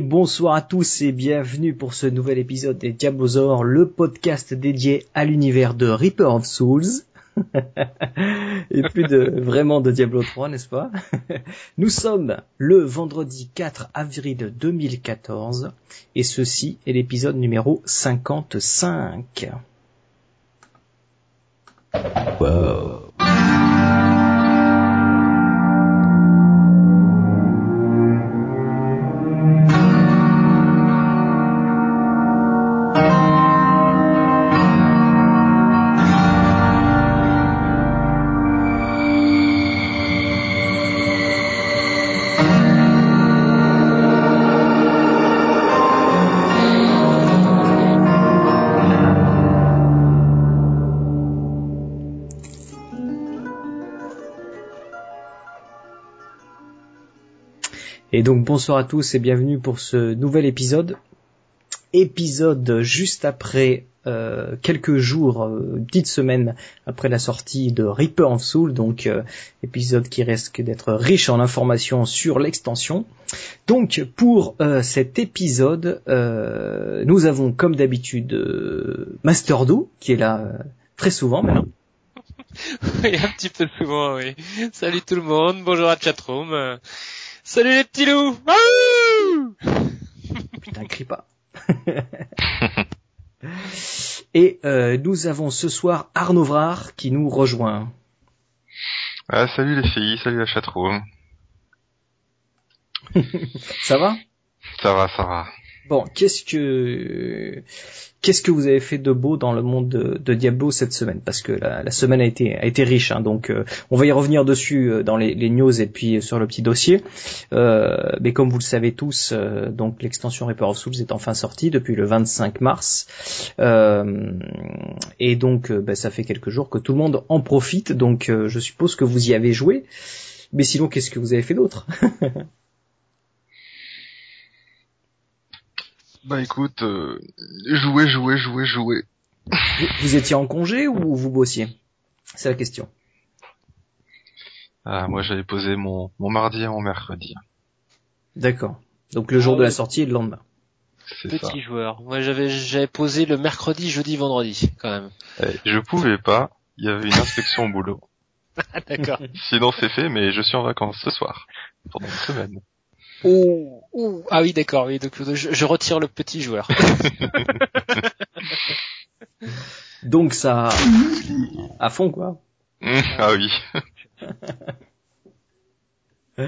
Bonsoir à tous et bienvenue pour ce nouvel épisode des Diablosaures, le podcast dédié à l'univers de Reaper of Souls. et plus de vraiment de Diablo 3, n'est-ce pas? Nous sommes le vendredi 4 avril 2014 et ceci est l'épisode numéro 55. Wow. Donc bonsoir à tous et bienvenue pour ce nouvel épisode. Épisode juste après euh, quelques jours, euh, une petite semaine après la sortie de Reaper of Soul, donc euh, épisode qui risque d'être riche en informations sur l'extension. Donc pour cet épisode, nous avons comme d'habitude Master Do qui est là très souvent maintenant. oui, un petit peu souvent, oui. Salut tout le monde, bonjour à chatroom. Salut les petits loups Putain, crie pas. Et euh, nous avons ce soir Arnaud Vrard qui nous rejoint. Ah, salut les filles, salut la chatroom. ça va? Ça va, ça va. Bon, qu'est-ce que qu'est-ce que vous avez fait de beau dans le monde de, Diablo cette semaine? Parce que la, semaine a été a été riche, hein, donc euh, on va y revenir dessus euh, dans les, news et puis sur le petit dossier. Euh, mais comme vous le savez tous, donc l'extension Reaper of Souls est enfin sortie depuis le 25 mars, et donc ben, ça fait quelques jours que tout le monde en profite. Donc je suppose que vous y avez joué. Mais sinon, qu'est-ce que vous avez fait d'autre? Bah écoute, euh, jouer, jouer, jouer, jouer. Vous, étiez en congé ou vous bossiez? C'est la question. Ah, moi j'avais posé mon, mon mardi et mon mercredi. D'accord. Donc le jour de la sortie et le lendemain. Petit joueur. Moi j'avais j'avais posé le mercredi, jeudi, vendredi quand même. Eh, je pouvais pas. Il y avait une inspection au boulot. D'accord. Sinon c'est fait, mais je suis en vacances ce soir pendant une semaine. Oh, ah oui, d'accord, oui, donc je, retire le petit joueur. donc ça, à fond quoi. ah oui.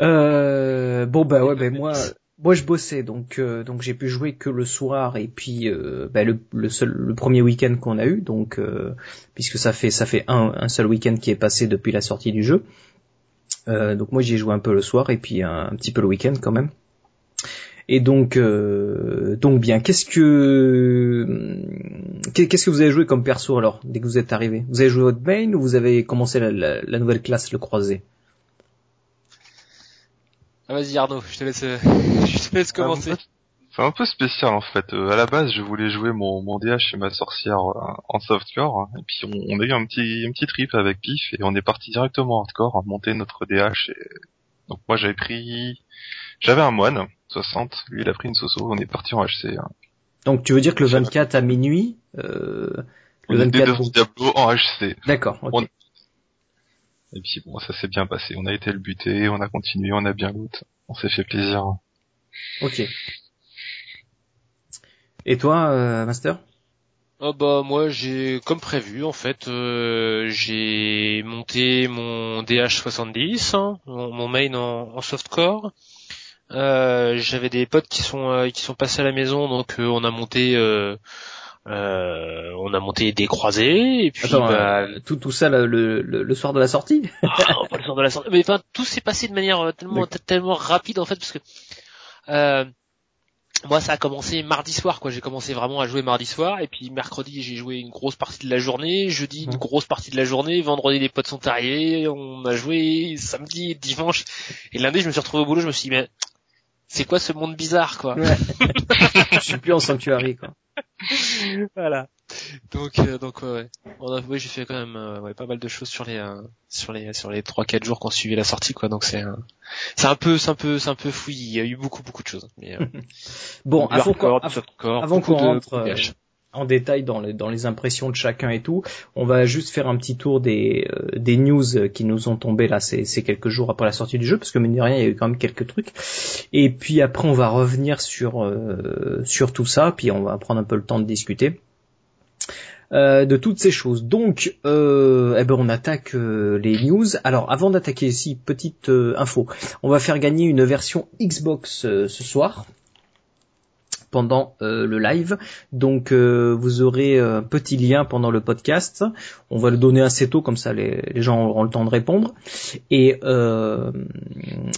euh, bon bah ouais, ben moi, moi je bossais donc euh, donc j'ai pu jouer que le soir et puis euh, bah, le, le seul le premier week-end qu'on a eu donc euh, puisque ça fait ça fait un, un seul week-end qui est passé depuis la sortie du jeu. Euh, donc moi j'y ai joué un peu le soir et puis un, petit peu le week-end quand même. Et donc, euh, donc bien, qu'est-ce que qu'est-ce que vous avez joué comme perso alors dès que vous êtes arrivé? Vous avez joué votre main ou vous avez commencé la, nouvelle classe, le croisé? Ah, Vas-y Arnaud, je te laisse, je te laisse ah, commencer. C'est un peu spécial en fait. Euh, à la base, je voulais jouer mon, mon DH et ma sorcière euh, en softcore, hein. et puis on, a eu un petit un petit trip avec Pif et on est parti directement en hardcore, à monter notre DH. Et... Donc moi j'avais pris, j'avais un moine 60, lui il a pris une soso, on est parti en HC. Hein. Donc tu veux dire que le 24 à minuit, euh, le 24 Diablo en HC. D'accord. Et puis bon, ça s'est bien passé. On a été le buté, on a continué, on a bien loot, on s'est fait plaisir. Ok. Et toi, euh, Master? Oh bah moi j'ai comme prévu en fait euh, j'ai monté mon DH70 hein, mon, main en, softcore. Euh, j'avais des potes qui sont qui sont passés à la maison donc on a monté on a monté des croisés et puis bah, tout tout ça le, le, soir de la sortie? Ah, le soir de la sortie. Mais enfin tout s'est passé de manière tellement tellement rapide en fait parce que moi ça a commencé mardi soir quoi. J'ai commencé vraiment à jouer mardi soir et puis mercredi j'ai joué une grosse partie de la journée jeudi une grosse partie de la journée vendredi les potes sont arrivés on a joué samedi dimanche et lundi je me suis retrouvé au boulot je me suis dit mais c'est quoi ce monde bizarre quoi? Ouais. je suis plus en sanctuary quoi. Voilà donc euh, donc ouais, on a oui j'ai fait quand même euh, ouais, pas mal de choses sur les euh, sur les sur les trois quatre jours qu'on suivi la sortie quoi donc c'est c'est un peu c'est un peu c'est un peu fouillis il y a eu beaucoup beaucoup de choses mais bon avant qu'on avant qu'on rentre en détail dans les, dans les impressions de chacun et tout. On va juste faire un petit tour des, des news qui nous ont tombé là ces, ces quelques jours après la sortie du jeu, parce que mine de rien, il y a eu quand même quelques trucs. Et puis après, on va revenir sur, sur tout ça, puis on va prendre un peu le temps de discuter. Euh, de toutes ces choses. Donc, euh, eh ben on attaque euh, les news. Alors, avant d'attaquer ici, petite info. On va faire gagner une version Xbox ce soir pendant euh, le live. Donc euh, vous aurez un petit lien pendant le podcast. On va le donner assez tôt comme ça les, gens auront le temps de répondre. Et euh,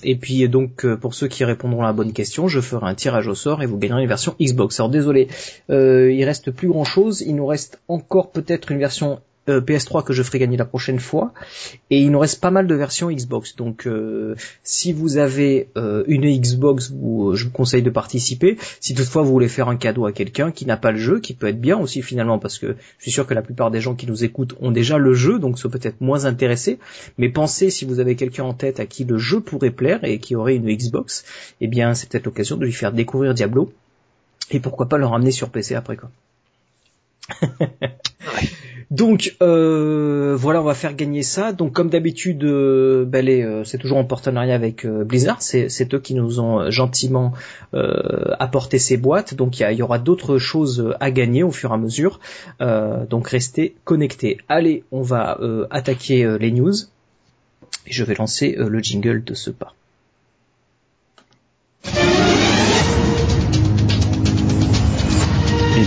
et puis donc pour ceux qui répondront à la bonne question, je ferai un tirage au sort et vous gagnerez une version Xbox. Alors désolé, il reste plus grand chose. Il nous reste encore peut-être une version euh, PS3 que je ferai gagner la prochaine fois. Et il nous reste pas mal de versions Xbox. Donc euh, si vous avez euh, une Xbox, je vous conseille de participer. Si toutefois vous voulez faire un cadeau à quelqu'un qui n'a pas le jeu, qui peut être bien aussi finalement, parce que je suis sûr que la plupart des gens qui nous écoutent ont déjà le jeu, donc sont peut-être moins intéressés. Mais pensez si vous avez quelqu'un en tête à qui le jeu pourrait plaire et qui aurait une Xbox, eh bien c'est peut-être l'occasion de lui faire découvrir Diablo. Et pourquoi pas le ramener sur PC après quoi. Donc euh, voilà, on va faire gagner ça. Donc comme d'habitude, euh, ben, euh, c'est toujours en partenariat avec Blizzard. C'est eux qui nous ont gentiment apporté ces boîtes. Donc il y, aura d'autres choses à gagner au fur et à mesure. donc restez connectés. Allez, on va attaquer les news. Et je vais lancer le jingle de ce pas.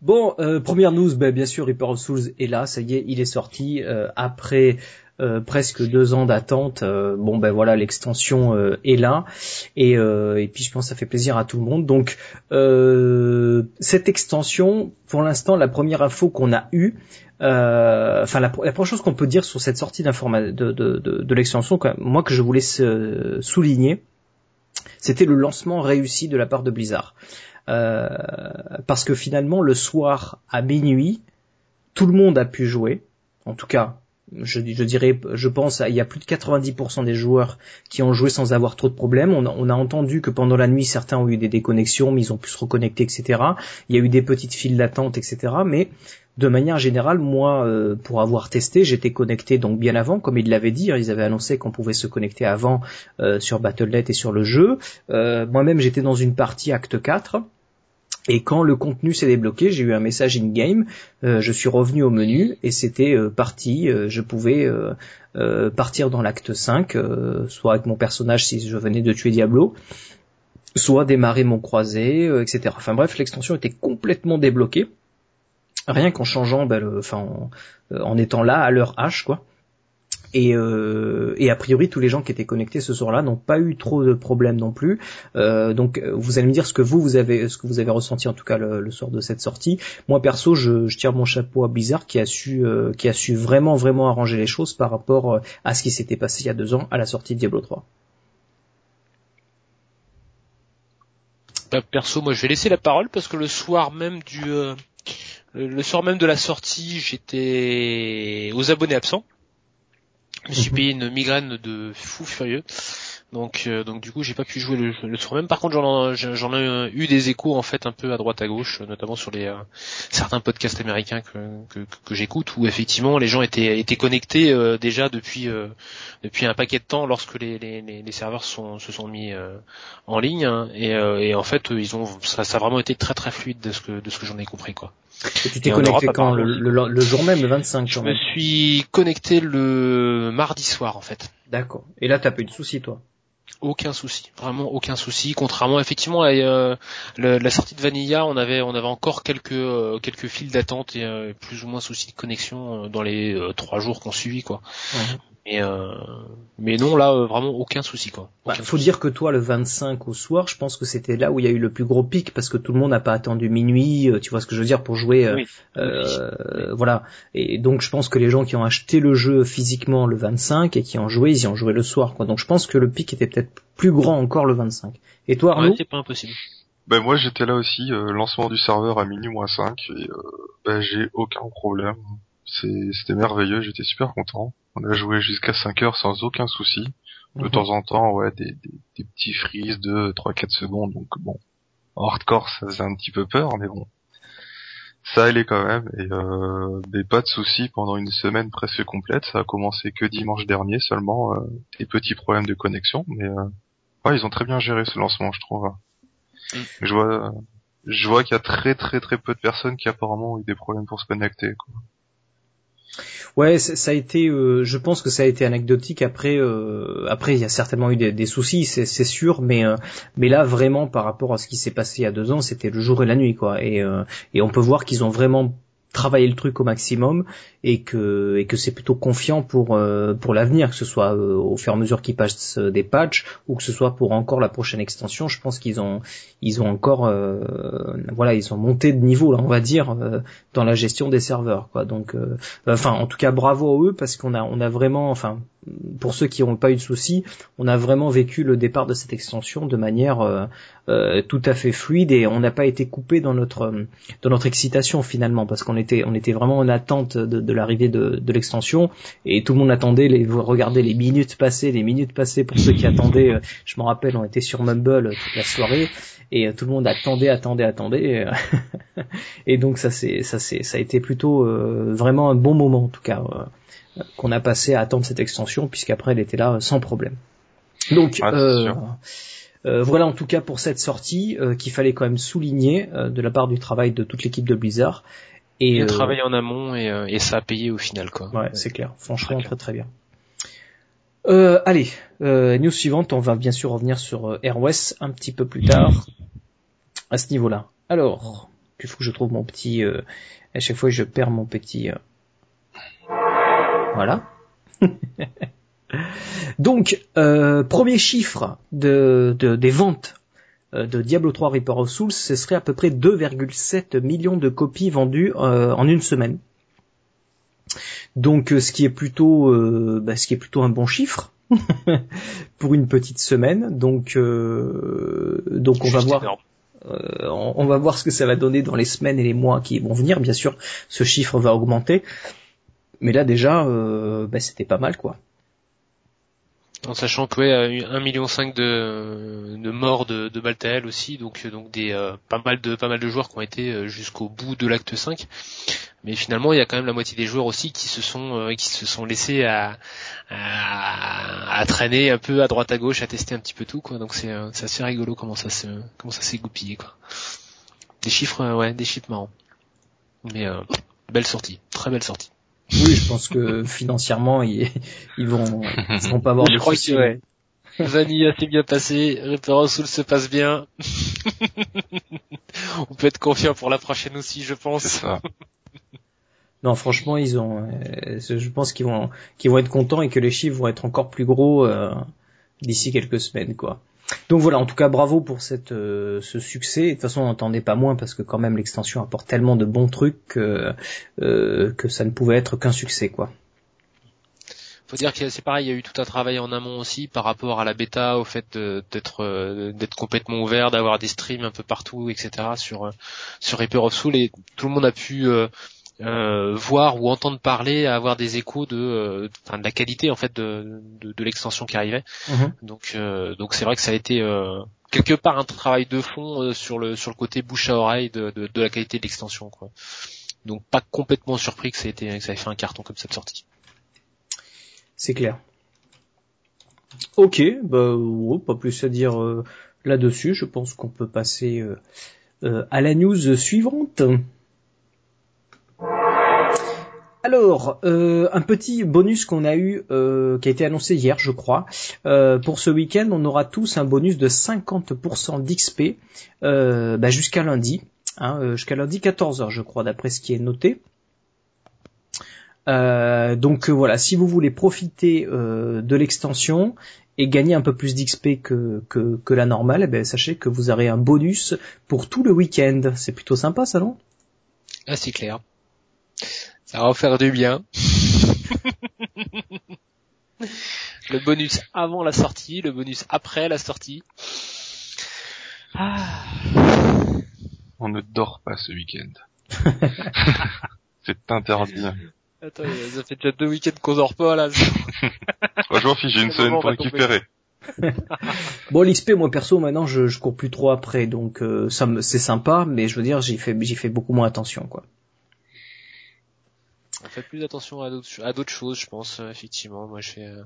Bon, euh, première news, ben, bien sûr, Reaper of Souls est là, ça y est, il est sorti euh, après euh, presque deux ans d'attente. bon, ben voilà, l'extension est là, et, puis je pense que ça fait plaisir à tout le monde. Donc, cette extension, pour l'instant, la première info qu'on a eue, enfin la, première chose qu'on peut dire sur cette sortie de, de, de l'extension, moi que je voulais souligner, c'était le lancement réussi de la part de Blizzard. Euh, parce que finalement le soir à minuit, tout le monde a pu jouer. En tout cas, je, dirais, je pense, il y a plus de 90% des joueurs qui ont joué sans avoir trop de problèmes. On a, on a, entendu que pendant la nuit, certains ont eu des déconnexions, mais ils ont pu se reconnecter, etc. Il y a eu des petites files d'attente, etc. Mais de manière générale, moi, euh, pour avoir testé, j'étais connecté donc bien avant, comme ils l'avaient dit. Hein, ils avaient annoncé qu'on pouvait se connecter avant euh, sur Battle.net et sur le jeu. Euh, moi-même, j'étais dans une partie Acte 4. Et quand le contenu s'est débloqué, j'ai eu un message in-game, euh, je suis revenu au menu et c'était euh, parti, euh, je pouvais partir dans l'acte 5, soit avec mon personnage si je venais de tuer Diablo, soit démarrer mon croisé, etc. Enfin bref, l'extension était complètement débloquée, rien qu'en changeant, ben, enfin, en, en, étant là à l'heure H, quoi. Et, euh, et, a priori, tous les gens qui étaient connectés ce soir-là n'ont pas eu trop de problèmes non plus. Euh, donc, vous allez me dire ce que vous, avez, ce que vous avez ressenti en tout cas le, soir de cette sortie. Moi, perso, je, je, tire mon chapeau à Blizzard qui a su, euh, qui a su vraiment, vraiment arranger les choses par rapport euh, à ce qui s'était passé il y a deux ans à la sortie de Diablo 3. Bah, perso, moi, je vais laisser la parole parce que le soir même du, euh, le soir même de la sortie, j'étais aux abonnés absents. Je me suis payé une migraine de fou furieux. Donc, euh, donc du coup, j'ai pas pu jouer le, le soir même. Par contre, j'en, j'en ai eu des échos en fait un peu à droite à gauche, notamment sur les euh, certains podcasts américains que, que, que, j'écoute, où effectivement les gens étaient étaient connectés euh, déjà depuis depuis un paquet de temps lorsque les, les, les serveurs sont, se sont mis en ligne. Hein. et, et, en fait, ils ont ça, ça, a vraiment été très très fluide de ce que de ce que j'en ai compris quoi. Et tu t'es connecté quand le, le, jour même, le 25 Je me suis connecté le mardi soir en fait. D'accord. Et là, t'as pas eu de soucis toi? Aucun souci, vraiment aucun souci. Contrairement effectivement à euh, la sortie de Vanilla, on avait on avait encore quelques euh, quelques files d'attente et euh, plus ou moins soucis de connexion dans les trois jours qu'on suivit quoi. Mais mais non là vraiment aucun souci quoi. Bah, faut dire que toi le 25 au soir, je pense que c'était là où il y a eu le plus gros pic parce que tout le monde n'a pas attendu minuit, tu vois ce que je veux dire pour jouer. Voilà. Et donc je pense que les gens qui ont acheté le jeu physiquement le 25 et qui ont joué, ils y ont joué le soir quoi. Donc je pense que le pic était peut-être plus grand encore le 25. Et toi Arnaud? C'est pas impossible. Ben moi j'étais là aussi, euh, lancement du serveur à minuit moins 5 et euh, ben, j'ai aucun problème. C'était merveilleux, j'étais super content. On a joué jusqu'à 5 heures sans aucun souci. De mhm. temps en temps, ouais, des, des, petits freezes de 3-4 secondes, donc bon. Hardcore ça faisait un petit peu peur, mais bon. Ça allait quand même, et euh, des pas de soucis pendant une semaine presque complète. Ça a commencé que dimanche dernier seulement, euh, des petits problèmes de connexion, mais euh, ouais, ils ont très bien géré ce lancement, je trouve. Mm. Je vois, je vois qu'il y a très très très peu de personnes qui apparemment ont eu des problèmes pour se connecter. Quoi. Ouais, ça a été, euh, je pense que ça a été anecdotique. Après, euh, après, il y a certainement eu des, soucis, c'est sûr, mais euh, mais là vraiment par rapport à ce qui s'est passé il y a deux ans, c'était le jour et la nuit, quoi. Et et on peut voir qu'ils ont vraiment travailler le truc au maximum et que et que c'est plutôt confiant pour euh, pour l'avenir que ce soit euh, au fur et à mesure qu'ils passent des patchs ou que ce soit pour encore la prochaine extension. Je pense qu'ils ont ils ont encore euh, voilà ils ont monté de niveau là on va dire dans la gestion des serveurs quoi. Donc enfin en tout cas bravo à eux parce qu'on a on a vraiment enfin pour ceux qui n'ont pas eu de soucis, on a vraiment vécu le départ de cette extension de manière euh, euh, tout à fait fluide et on n'a pas été coupé dans notre dans notre excitation finalement parce qu'on était on était vraiment en attente de, l'arrivée de, l'extension et tout le monde attendait les regardez les minutes passées les minutes passées pour ceux qui attendaient euh, je me rappelle on était sur Mumble toute la soirée et tout le monde attendait attendait attendait et donc ça c'est ça c'est ça a été plutôt vraiment un bon moment en tout cas qu'on a passé à attendre cette extension puisqu'après elle était là euh, sans problème. Donc euh, euh, voilà en tout cas pour cette sortie qu'il fallait quand même souligner de la part du travail de toute l'équipe de Blizzard. Et, le travail en amont et, ça a payé au final quoi. Ouais, c'est clair. Franchement très très bien. Euh, allez, news suivante, on va bien sûr revenir sur AirWest un petit peu plus tard à ce niveau-là. Alors, il faut que je trouve mon petit. à chaque fois, je perds mon petit. Voilà. Donc, euh, premier chiffre de, des ventes euh, de Diablo 3 Reaper of Souls, ce serait à peu près 2,7 millions de copies vendues euh, en une semaine. Donc, ce qui est plutôt, bah, ce qui est plutôt un bon chiffre pour une petite semaine. Donc, donc on va voir. on va voir ce que ça va donner dans les semaines et les mois qui vont venir. Bien sûr, ce chiffre va augmenter. Mais là déjà, euh, bah, c'était pas mal quoi. En sachant que ouais, 1 million de, de morts de, de Maltael aussi, donc donc des euh, pas mal de pas mal de joueurs qui ont été euh, jusqu'au bout de l'acte 5. Mais finalement, il y a quand même la moitié des joueurs aussi qui se sont qui se sont laissés à, traîner un peu à droite à gauche, à tester un petit peu tout quoi. Donc c'est c'est assez rigolo comment ça se comment ça s'est goupillé quoi. Des chiffres ouais, des chiffres marrants. Mais belle sortie, très belle sortie. Oui, je pense que financièrement, ils, ils vont, ils vont pas avoir de soucis. Ouais. Vanilla s'est bien passé, Reaper Soul se passe bien. On peut être confiant pour la prochaine aussi, je pense. Ça. non, franchement, ils ont, euh, je pense qu'ils vont, qu'ils vont être contents et que les chiffres vont être encore plus gros euh, d'ici quelques semaines, quoi. Donc voilà, en tout cas bravo pour euh, ce succès. De toute façon, on n'entendait pas moins parce que quand même l'extension apporte tellement de bons trucs que, euh, que ça ne pouvait être qu'un succès, quoi. Faut dire que c'est pareil, il y a eu tout un travail en amont aussi par rapport à la bêta, au fait d'être euh, d'être complètement ouvert, d'avoir des streams un peu partout, etc. sur sur Reaper of Soul et tout le monde a pu euh, voir ou entendre parler, avoir des échos de, euh, de la qualité en fait de, de, l'extension qui arrivait. Mhm. Donc euh, donc c'est vrai que ça a été quelque part un travail de fond sur le sur le côté bouche à oreille de, de, de la qualité de l'extension quoi. Donc pas complètement surpris que ça ait été que ça ait fait un carton comme cette sortie. C'est clair. Ok, bah pas plus à dire là-dessus. Je pense qu'on peut passer à la news suivante. Alors, euh, un petit bonus qu'on a eu, euh, qui a été annoncé hier, je crois. Euh, pour ce week-end, on aura tous un bonus de 50% d'XP bah, jusqu'à lundi, hein, jusqu'à lundi 14h, je crois, d'après ce qui est noté. donc voilà, si vous voulez profiter de l'extension et gagner un peu plus d'XP que, la normale, eh ben, sachez que vous aurez un bonus pour tout le week-end. C'est plutôt sympa ça, non? Ah, c'est clair. Ça va faire du bien. le bonus avant la sortie, le bonus après la sortie. Ah. On ne dort pas ce week-end. C'est interdit. Attends, ça fait déjà deux week-ends qu'on dort pas là. je m'en fiche, j'ai une semaine pour récupérer. bon l'XP moi perso maintenant je, je cours plus trop après donc euh, ça c'est sympa mais je veux dire j'y fais j'y fais beaucoup moins attention quoi on fait plus attention à d'autres choses je pense euh, effectivement. Moi je fais euh,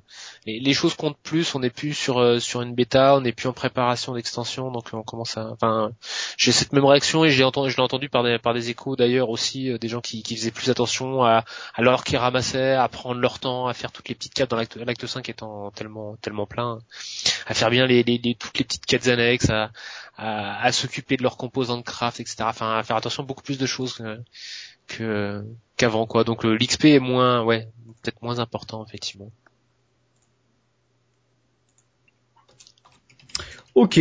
les, choses comptent plus. On n'est plus sur euh, sur une bêta. On n'est plus en préparation d'extension. Donc on commence à enfin j'ai cette même réaction et j'ai entendu je l'ai entendu par des par des échos d'ailleurs aussi des gens qui, qui faisaient plus attention à à l'or qu'ils ramassaient à prendre leur temps à faire toutes les petites quêtes dans l'acte l'acte 5 étant tellement tellement plein à faire bien les, les, les toutes les petites quêtes annexes à à, à s'occuper de leurs composants de craft etc enfin à faire attention à beaucoup plus de choses qu'avant quoi. Donc l'XP est moins, ouais, peut-être moins important effectivement. Ok.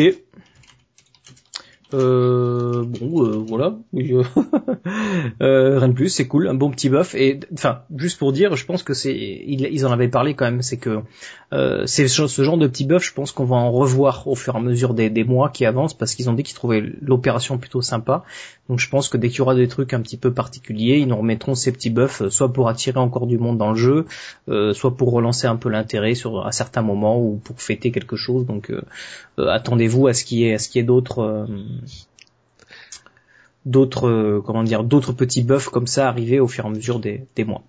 Euh, bon, euh, voilà. Euh, euh, rien de plus, c'est cool, un bon petit buff. Et enfin, juste pour dire, je pense que c'est, ils, en avaient parlé quand même, c'est que euh, c'est ce genre de petit buff, je pense qu'on va en revoir au fur et à mesure des, mois qui avancent, parce qu'ils ont dit qu'ils trouvaient l'opération plutôt sympa. Donc je pense que dès qu'il y aura des trucs un petit peu particuliers, ils nous remettront ces petits buffs, soit pour attirer encore du monde dans le jeu, soit pour relancer un peu l'intérêt sur à certains moments ou pour fêter quelque chose. Donc attendez-vous à ce qu'il y ait, à ce qu'il y ait d'autres d'autres euh, comment dire d'autres petits buffs comme ça arriver au fur et à mesure des, des mois.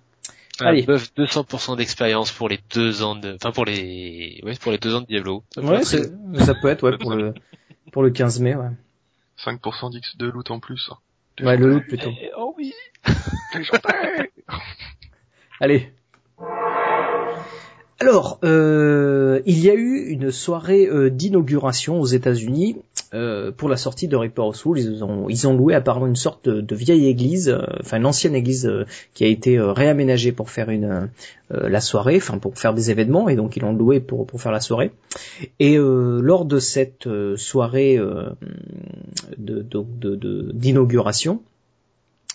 Un Allez. buff 200% d'expérience pour les deux ans de, enfin pour les, ouais, pour les deux ans de Diablo. Ça ouais, ça peut être, ouais, pour le, pour le 15 mai, ouais. 5% d'X de loot en plus. Hein. Ouais, le loot plutôt. Eh, oh oui! Allez. Alors, euh, il y a eu une soirée euh, d'inauguration aux États-Unis euh, pour la sortie de Reaper of. Ils ont, loué apparemment une sorte de, vieille église, enfin une ancienne église qui a été réaménagée pour faire une la soirée, enfin pour faire des événements, et donc ils l'ont loué pour faire la soirée. Et lors de cette soirée d'inauguration,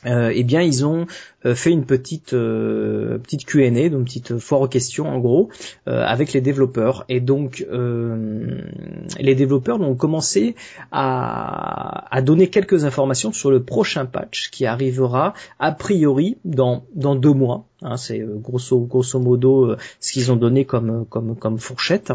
euh, eh bien ils ont euh, fait une petite euh, petite Q&A, donc une petite foire aux questions en gros, avec les développeurs. Et donc les développeurs ont commencé à, à, donner quelques informations sur le prochain patch qui arrivera a priori dans dans deux mois. Hein, C'est grosso grosso modo ce qu'ils ont donné comme comme comme fourchette.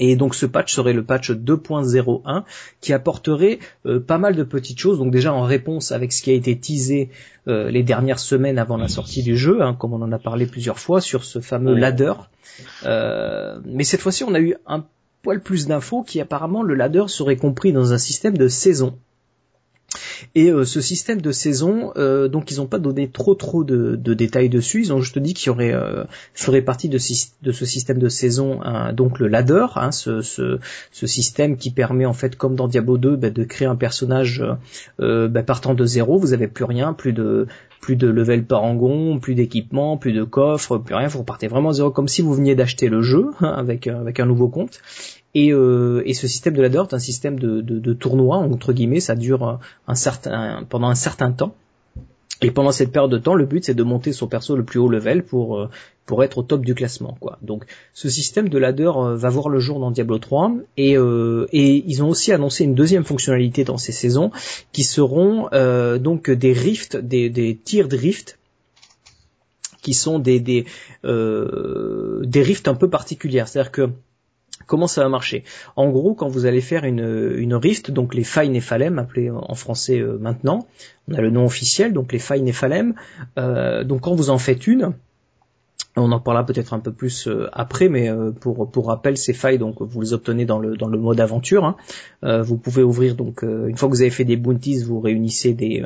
Et donc ce patch serait le patch 2.01 qui apporterait euh, pas mal de petites choses. Donc déjà en réponse avec ce qui a été teasé euh, les dernières semaines avant la sortie du jeu, hein, comme on en a parlé plusieurs fois sur ce fameux ladder. Euh, mais cette fois-ci on a eu un poil plus d'infos qui apparemment le ladder serait compris dans un système de saison. Et euh, ce système de saison, euh, donc ils n'ont pas donné trop trop de, détails dessus. Ils ont juste dit qu'il y aurait euh, ferait partie de, de, ce système de saison, donc le ladder, hein, ce, ce, ce, système qui permet en fait, comme dans Diablo 2, bah, de créer un personnage bah, partant de zéro. Vous avez plus rien, plus de plus de level parangon, plus d'équipement, plus de coffre, plus rien. Vous repartez vraiment à zéro, comme si vous veniez d'acheter le jeu hein, avec avec un nouveau compte. Et, euh, et, ce système de ladder est un système de, de, de, tournoi entre guillemets, ça dure un certain pendant un certain temps. Et pendant cette période de temps, le but c'est de monter son perso le plus haut level pour euh, pour être au top du classement quoi. Donc ce système de ladder euh, va voir le jour dans Diablo 3 et euh, et ils ont aussi annoncé une deuxième fonctionnalité dans ces saisons qui seront donc des rifts, des des de rift qui sont des des des rifts un peu particulières, c'est-à-dire que Comment ça va marcher? En gros, quand vous allez faire une, une rift, donc les failles Nephalem, appelées en français euh, maintenant, on a le nom officiel, donc les failles Nephalem, euh, donc quand vous en faites une, On en parlera peut-être un peu plus euh, après, mais euh, pour rappel, ces failles donc vous les obtenez dans le mode aventure. Hein. Euh, vous pouvez ouvrir donc une fois que vous avez fait des bounties, vous réunissez des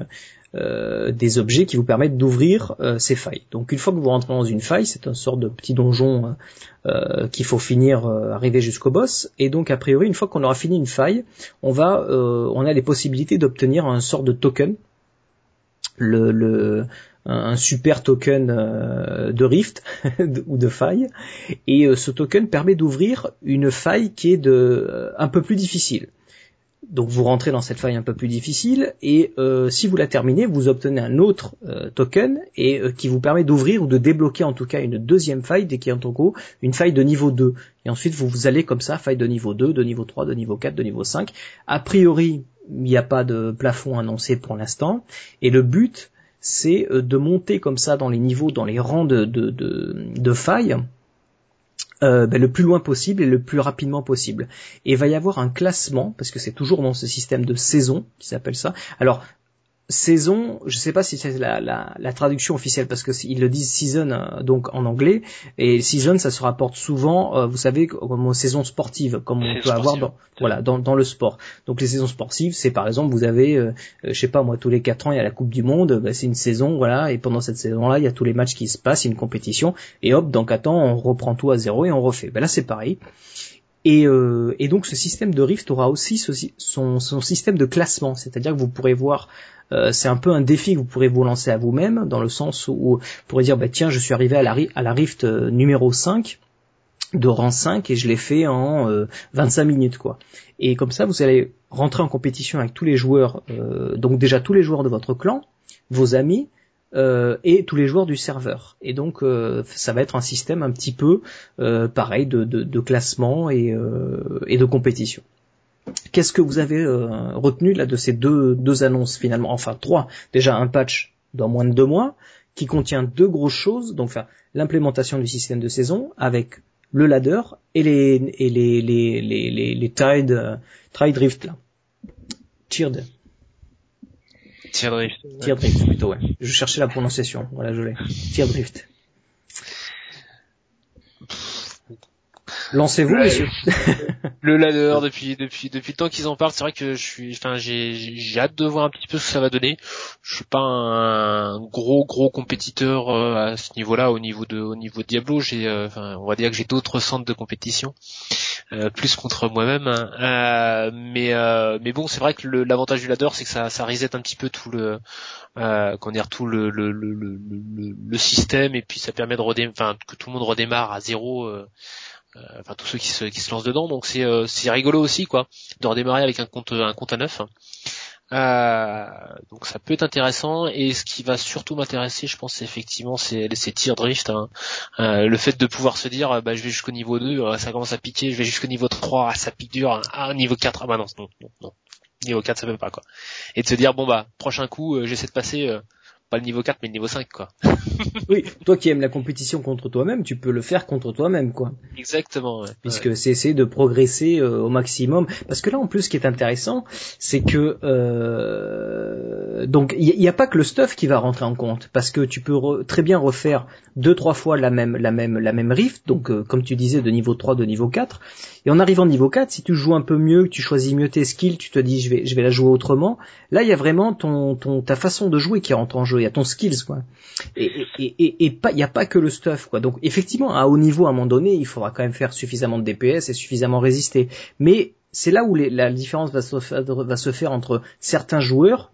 des objets qui vous permettent d'ouvrir ces failles. Donc une fois que vous rentrez dans une faille, c'est un sort de petit donjon qu'il faut finir, arriver jusqu'au boss. Et donc a priori, une fois qu'on aura fini une faille, on va, on a les possibilités d'obtenir un sort de token. Le un super token euh, de rift ou de faille et euh, ce token permet d'ouvrir une faille qui est de euh, un peu plus difficile. Donc vous rentrez dans cette faille un peu plus difficile et si vous la terminez, vous obtenez un autre token et qui vous permet d'ouvrir ou de débloquer en tout cas une deuxième faille dès qu'il y a en gros une faille de niveau 2. Et ensuite vous, vous allez comme ça, faille de niveau 2, de niveau 3, de niveau 4, de niveau 5. A priori, il n'y a pas de plafond annoncé pour l'instant et le but c'est euh, de monter comme ça dans les niveaux, dans les rangs de, de, de, failles, euh, ben, le plus loin possible et le plus rapidement possible. Et il va y avoir un classement, parce que c'est toujours dans ce système de saison qui s'appelle ça. Alors, saison, je sais pas si c'est la, la, la, traduction officielle parce que ils le disent season euh, donc en anglais et season ça se rapporte souvent, euh, vous savez, comme aux saisons sportives comme on peut avoir dans voilà dans, dans, le sport. Donc les saisons sportives, c'est par exemple vous avez, euh, je sais pas moi tous les quatre ans il y a la Coupe du Monde, bah, c'est une saison voilà et pendant cette saison là il y a tous les matchs qui se passent, une compétition et hop dans quatre ans on reprend tout à zéro et on refait. Ben là c'est pareil. Et, euh, et, donc ce système de Rift aura aussi son, système de classement, c'est-à-dire que vous pourrez voir euh, c'est un peu un défi que vous pourrez vous lancer à vous-même, dans le sens où vous pourrez dire, bah, tiens, je suis arrivé à la, Rift euh, numéro 5, de rang 5 et je l'ai fait en 25 euh, minutes quoi. Et comme ça vous allez rentrer en compétition avec tous les joueurs, donc déjà tous les joueurs de votre clan, vos amis et tous les joueurs du serveur. Et donc ça va être un système un petit peu pareil de, de, de classement et, et de compétition. Qu'est-ce que vous avez euh, retenu là de ces deux, deux annonces finalement? Enfin trois. Déjà un patch dans moins de deux mois qui contient deux grosses choses. Donc enfin, l'implémentation du système de saison avec le ladder et les et les les les les, les tide euh, tide drift là. Tiered. Tiered drift. Tiered drift plutôt ouais. Je cherchais la prononciation. Voilà je l'ai. Tiered drift. Lancez-vous, monsieur. le ladder depuis depuis depuis le temps qu'ils en parlent, c'est vrai que je suis, enfin j'ai j'ai hâte de voir un petit peu ce que ça va donner. Je suis pas un gros gros compétiteur euh, à ce niveau-là, au niveau de au niveau de Diablo, j'ai, euh, enfin on va dire que j'ai d'autres centres de compétition, euh, plus contre moi-même. Hein. mais mais bon, c'est vrai que l'avantage du ladder, c'est que ça reset un petit peu tout le euh, dire tout le le, système et puis ça permet de redémarrer, enfin que tout le monde redémarre à zéro. Euh, euh, enfin tous ceux qui se, qui se lancent dedans donc c'est euh, c'est rigolo aussi quoi de redémarrer avec un compte un compte à neuf euh, donc ça peut être intéressant. Et ce qui va surtout m'intéresser je pense effectivement c'est ces tirs drift hein. euh, le fait de pouvoir se dire bah je vais jusqu'au niveau 2 ça commence à piquer je vais jusqu'au niveau 3 ah, ça pique dur ah niveau 4 ah bah non non non, niveau 4 ça peut pas quoi. Et de se dire bon bah prochain coup j'essaie de passer pas le niveau 4 mais le niveau 5 quoi. oui, toi qui aimes la compétition contre toi-même, tu peux le faire contre toi-même quoi. Exactement. Ouais. Puisque c'est essayer de progresser euh, au maximum. Parce que là en plus ce qui est intéressant, c'est que euh, donc il n'y a, pas que le stuff qui va rentrer en compte, parce que tu peux très bien refaire deux trois fois la même la même la même rift, donc euh, comme tu disais de niveau 3 de niveau 4. Et en arrivant au niveau 4, si tu joues un peu mieux, que tu choisis mieux tes skills, tu te dis je vais je vais la jouer autrement. Là il y a vraiment ton ton ta façon de jouer qui rentre en jeu il y a ton skills quoi. Et et et, pas il y a pas que le stuff quoi. Donc effectivement à haut niveau à un moment donné, il faudra quand même faire suffisamment de DPS et suffisamment résister. Mais c'est là où la différence va se, faire entre certains joueurs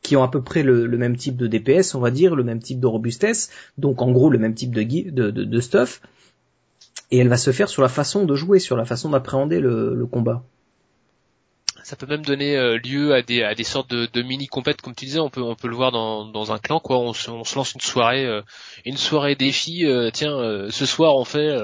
qui ont à peu près le, même type de DPS, on va dire, le même type de robustesse, donc en gros le même type de, stuff, et elle va se faire sur la façon de jouer, sur la façon d'appréhender le combat ça peut même donner euh, lieu à des, à des sortes de, de mini compètes comme tu disais. On peut on peut le voir dans, dans un clan quoi. On se, on se lance une soirée euh, une soirée défi euh, tiens ce soir on fait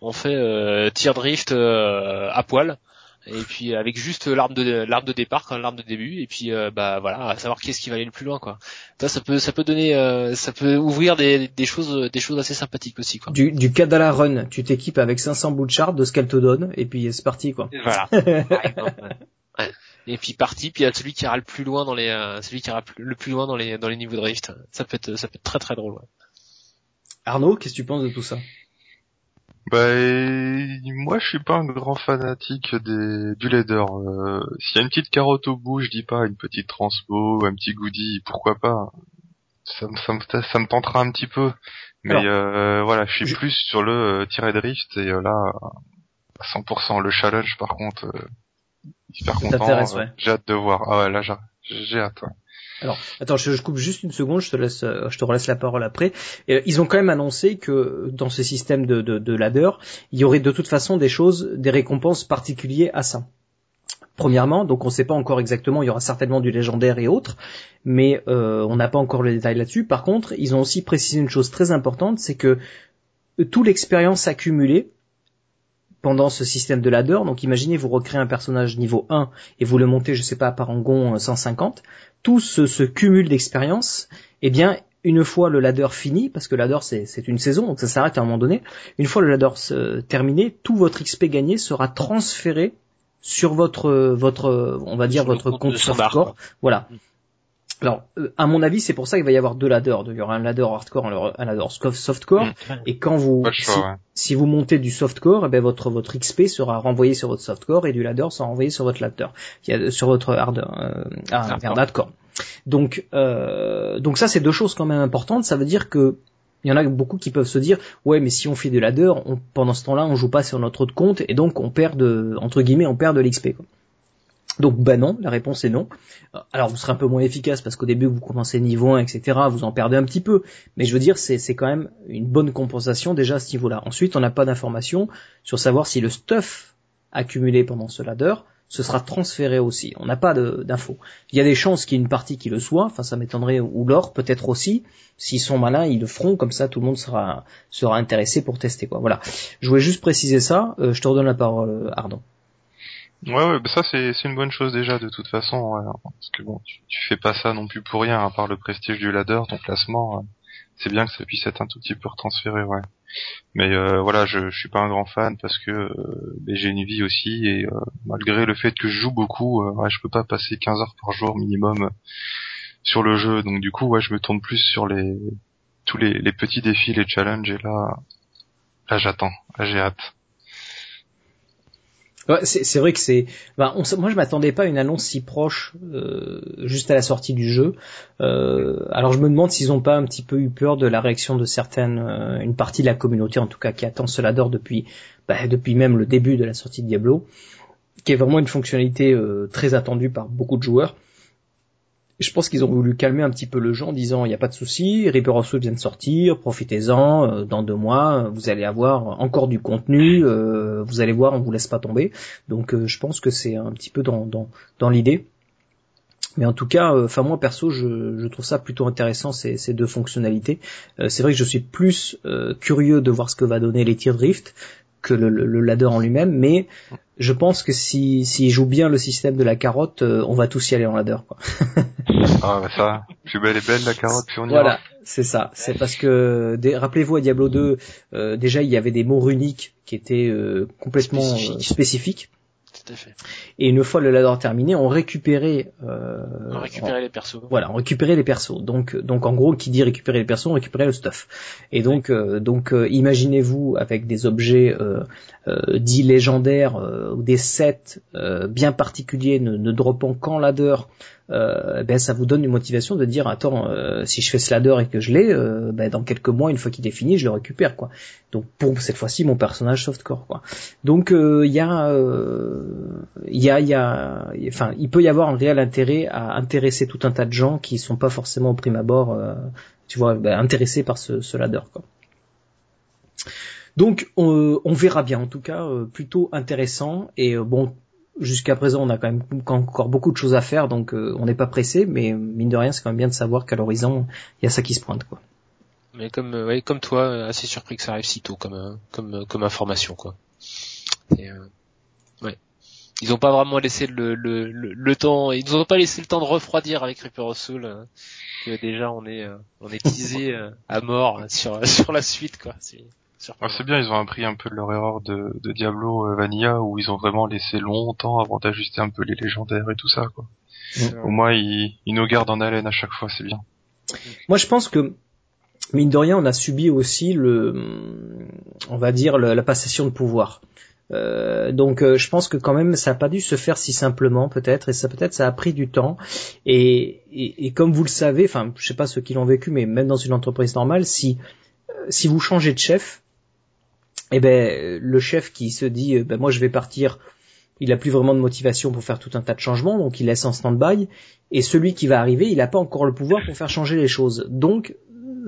on fait tir drift à poil. Et puis avec juste l'arme de l'arme de départ quand l'arme de début. Et puis bah voilà à savoir qui est-ce qui va aller le plus loin quoi. Ça ça peut ça peut donner ça peut ouvrir des, des choses des choses assez sympathiques aussi quoi. Du du Kadala Run. Tu t'équipes avec 500 bouts de char de ce qu'elle te donne et puis c'est parti quoi. Voilà Et puis parti, puis il y a celui qui ira le plus loin dans les, euh, celui qui ira le plus loin dans les dans les niveaux de rift. Ça peut être ça peut être très très drôle. Arnaud, qu'est-ce que tu penses de tout ça? Bah, moi, je suis pas un grand fanatique des, du leader. Euh, S'il y a une petite carotte au bout, je dis pas, une petite transpo, un petit goodie, pourquoi pas ça, me- ça, me, ça me tentera un petit peu. Mais euh, voilà, je suis je- plus sur le euh, tirer drift et euh, là, à 100%. Le challenge, par contre, euh, hyper content. t'intéresse, ouais. J'ai hâte de voir. Ah ouais, là, j'ai hâte. ouais. Alors, attends, je, je coupe juste une seconde, je te laisse, euh, je te relaisse la parole après. Euh, ils ont quand même annoncé que dans ce système de, de, de ladder, il y aurait de toute façon des choses, des récompenses particulières à ça. Premièrement, donc on ne sait pas encore exactement, il y aura certainement du légendaire et autres, mais euh, on n'a pas encore le détail là-dessus. Par contre, ils ont aussi précisé une chose très importante, c'est que toute l'expérience accumulée pendant ce système de ladder, donc imaginez vous recréez un personnage niveau 1 et vous le montez, je sais pas, à Parangon euh, 150, tout ce, ce cumul d'expérience, eh bien, une fois le ladder fini, parce que le ladder c'est une saison, donc ça s'arrête à un moment donné, une fois le ladder se- terminé, tout votre XP gagné sera transféré sur votre, votre, on va dire votre compte softcore. Voilà. Alors, euh, à mon avis, c'est pour ça qu'il va y avoir deux ladders. Il y aura un ladder hardcore, un ladder softcore. Mm. Et quand vous, si, choix, ouais. si vous montez du softcore, eh ben votre votre XP sera renvoyé sur votre softcore et du ladder sera renvoyé sur votre ladder, sur votre hard, euh, ah, Hardcore. hardcore. Donc euh, donc ça c'est deux choses quand même importantes. Ça veut dire que il y en a beaucoup qui peuvent se dire ouais mais si on fait du ladder, on, pendant ce temps-là on joue pas sur notre autre compte et donc on perd de entre guillemets on perd de l'XP. Donc bah non, la réponse est non. Euh, Alors vous serez un peu moins efficace parce qu'au début vous commencez niveau 1, etc. Vous en perdez un petit peu. Mais je veux dire, c'est quand même une bonne compensation déjà à ce niveau-là. Ensuite, on n'a pas d'informations sur savoir si le stuff accumulé pendant ce ladder ce sera transféré aussi. On n'a pas d'infos. Il y a des chances qu'il y ait une partie qui le soit, enfin ça m'étonnerait, ou l'or peut-être aussi. S'ils sont malins, ils le feront, comme ça tout le monde sera, sera intéressé pour tester. quoi. Voilà. Je voulais juste préciser ça, Euh, je te redonne la parole, Ardent. Ouais, ouais, bah ça c'est une bonne chose déjà de toute façon, ouais, parce que bon, tu, tu fais pas ça non plus pour rien, à part le prestige du ladder, ton classement, euh, c'est bien que ça puisse être un tout petit peu retransféré, ouais. Mais euh, voilà, je, je suis pas un grand fan parce que euh, j'ai une vie aussi et euh, malgré le fait que je joue beaucoup, euh, ouais, je peux pas passer 15 heures par jour minimum euh, sur le jeu, donc du coup, ouais, je me tourne plus sur les tous les, les petits défis, les challenges et là, là j'attends, j'ai hâte. C'est vrai que c'est. ben, on, moi, je m'attendais pas à une annonce si proche, euh, juste à la sortie du jeu. Euh, alors, je me demande s'ils ont pas un petit peu eu peur de la réaction de certaines, euh, une partie de la communauté, en tout cas, qui attend ce ladder depuis, bah, depuis même le début de la sortie de Diablo, qui est vraiment une fonctionnalité euh, très attendue par beaucoup de joueurs. Je pense qu'ils ont voulu calmer un petit peu le jeu en disant il n'y a pas de souci, Reaper of Souls vient de sortir, profitez-en, euh, dans deux mois vous allez avoir encore du contenu, euh, vous allez voir, on vous laisse pas tomber. Donc euh, je pense que c'est un petit peu dans, dans, dans l'idée. Mais en tout cas, euh, enfin moi perso, je, je trouve ça plutôt intéressant ces, ces deux fonctionnalités. Euh, c'est vrai que je suis plus euh, curieux de voir ce que va donner les tirs drift que le, le, le ladder en lui-même, mais je pense que si s'ils jouent bien le système de la carotte, euh, on va tous y aller en ladder. Quoi. Ah bah ça, plus belle et belle la carotte, puis on y Voilà, c'est ça. C'est parce que des- rappelez-vous à Diablo 2, euh, déjà il y avait des mots runiques qui étaient euh, complètement euh, Spécifiques. Spécifiques. Tout à fait. Et une fois le ladder terminé, on récupérait, euh, On récupérer les persos. voilà, on récupérait les persos. Donc, donc en gros, qui dit récupérer les persos, on récupérait le stuff. Et donc, euh, donc, euh, imaginez-vous avec des objets euh, euh, dits légendaires euh, ou des sets euh, bien particuliers, ne, ne droppant qu'en ladder. Euh, ben ça vous donne une motivation de dire attends euh, si je fais ce ladder et que je l'ai euh, ben, dans quelques mois une fois qu'il est fini je le récupère quoi. Donc pour cette fois-ci mon personnage softcore quoi. Donc euh, il y a euh, il y a il y a enfin il peut y avoir un réel intérêt à intéresser tout un tas de gens qui sont pas forcément au prime abord euh, tu vois ben, intéressés par ce, ce ladder quoi. Donc on, on verra bien. En tout cas plutôt intéressant. Et bon jusqu'à présent on a quand même encore beaucoup de choses à faire donc euh, on n'est pas pressé mais mine de rien c'est quand même bien de savoir qu'à l'horizon il y a ça qui se pointe quoi Mais comme, euh, ouais, comme toi, euh, assez surpris que ça arrive si tôt comme, euh, comme, comme information, quoi. Et, euh, ouais. Ils ont pas vraiment laissé le, le, le, temps, ils nous ont pas laissé le temps de refroidir avec Reaper of Soul, euh, que déjà on est, on est teasé à mort sur, sur la suite, quoi. C'est. Ah, bien, ils ont appris un peu de leur erreur de, de Diablo euh, Vanilla où ils ont vraiment laissé longtemps avant d'ajuster un peu les légendaires et tout ça quoi. Euh, Au moins ils, ils nous gardent en haleine à chaque fois, c'est bien. Moi, je pense que mine de rien, on a subi aussi le, on va dire la passation de pouvoir. Euh, donc euh, je pense que quand même ça n'a pas dû se faire si simplement peut-être et ça peut-être ça a pris du temps et, et, comme vous le savez enfin je sais pas ceux qui l'ont vécu mais même dans une entreprise normale si si vous changez de chef eh ben le chef qui se dit ben moi je vais partir il a plus vraiment de motivation pour faire tout un tas de changements donc il laisse en stand-by et celui qui va arriver il n'a pas encore le pouvoir pour faire changer les choses donc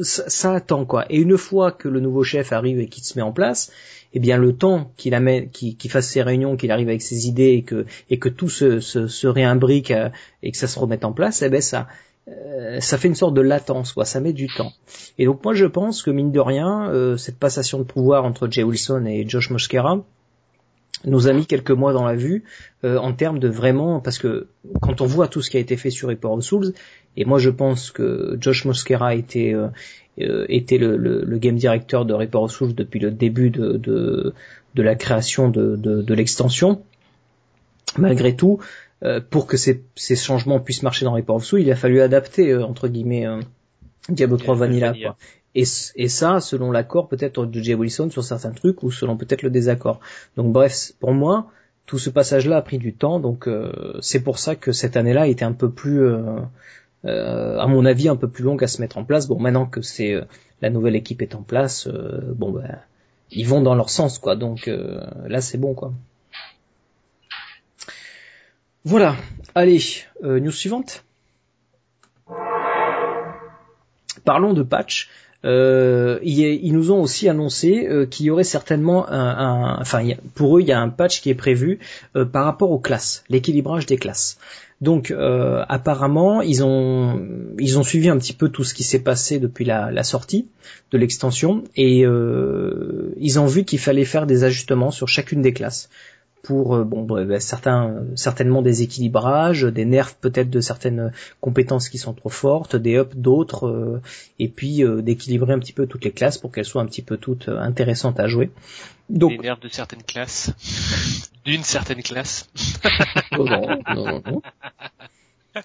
ça, attend quoi. Et une fois que le nouveau chef arrive et qu'il se met en place, eh bien le temps qu'il amène, qu'il fasse ses réunions, qu'il arrive avec ses idées et que et que tout se, se, réimbrique euh, et que ça se remette en place, eh ben ça euh, ça fait une sorte de latence, quoi. Ça met du temps. Et donc moi je pense que mine de rien, euh, cette passation de pouvoir entre Jay Wilson et Josh Mosquera, nous a mis quelques mois dans la vue euh, en termes de vraiment parce que quand on voit tout ce qui a été fait sur Reaper of Souls et moi je pense que Josh Mosquera était le, game director de Reaper of Souls depuis le début de la création de l'extension malgré tout pour que ces, ces changements puissent marcher dans Reaper of Souls il a fallu adapter entre guillemets Diablo 3 Vanilla, Quoi. Et, et, ça, selon l'accord peut-être de Jay Wilson sur certains trucs ou selon peut-être le désaccord. Donc bref, pour moi, tout ce passage-là a pris du temps, donc euh, c'est pour ça que cette année-là était un peu plus, euh, euh, à mon avis, un peu plus longue à se mettre en place. Bon, maintenant que c'est la nouvelle équipe est en place, bon ben, ils vont dans leur sens, quoi. Donc là, c'est bon, quoi. Voilà. Allez, news suivante. Parlons de patch. Euh, ils, nous ont aussi annoncé euh, qu'il y aurait certainement un, enfin pour eux il y a un patch qui est prévu euh, par rapport aux classes, l'équilibrage des classes. Donc apparemment ils ont ils ont suivi un petit peu tout ce qui s'est passé depuis la sortie de l'extension et ils ont vu qu'il fallait faire des ajustements sur chacune des classes pour euh, bon bah, bah, certains certainement des équilibrages, des nerfs peut-être de certaines compétences qui sont trop fortes, des ups d'autres, euh, et puis euh, d'équilibrer un petit peu toutes les classes pour qu'elles soient un petit peu toutes intéressantes à jouer. Donc, des nerfs de certaines classes, d'une certaine classe. oh non, non, non,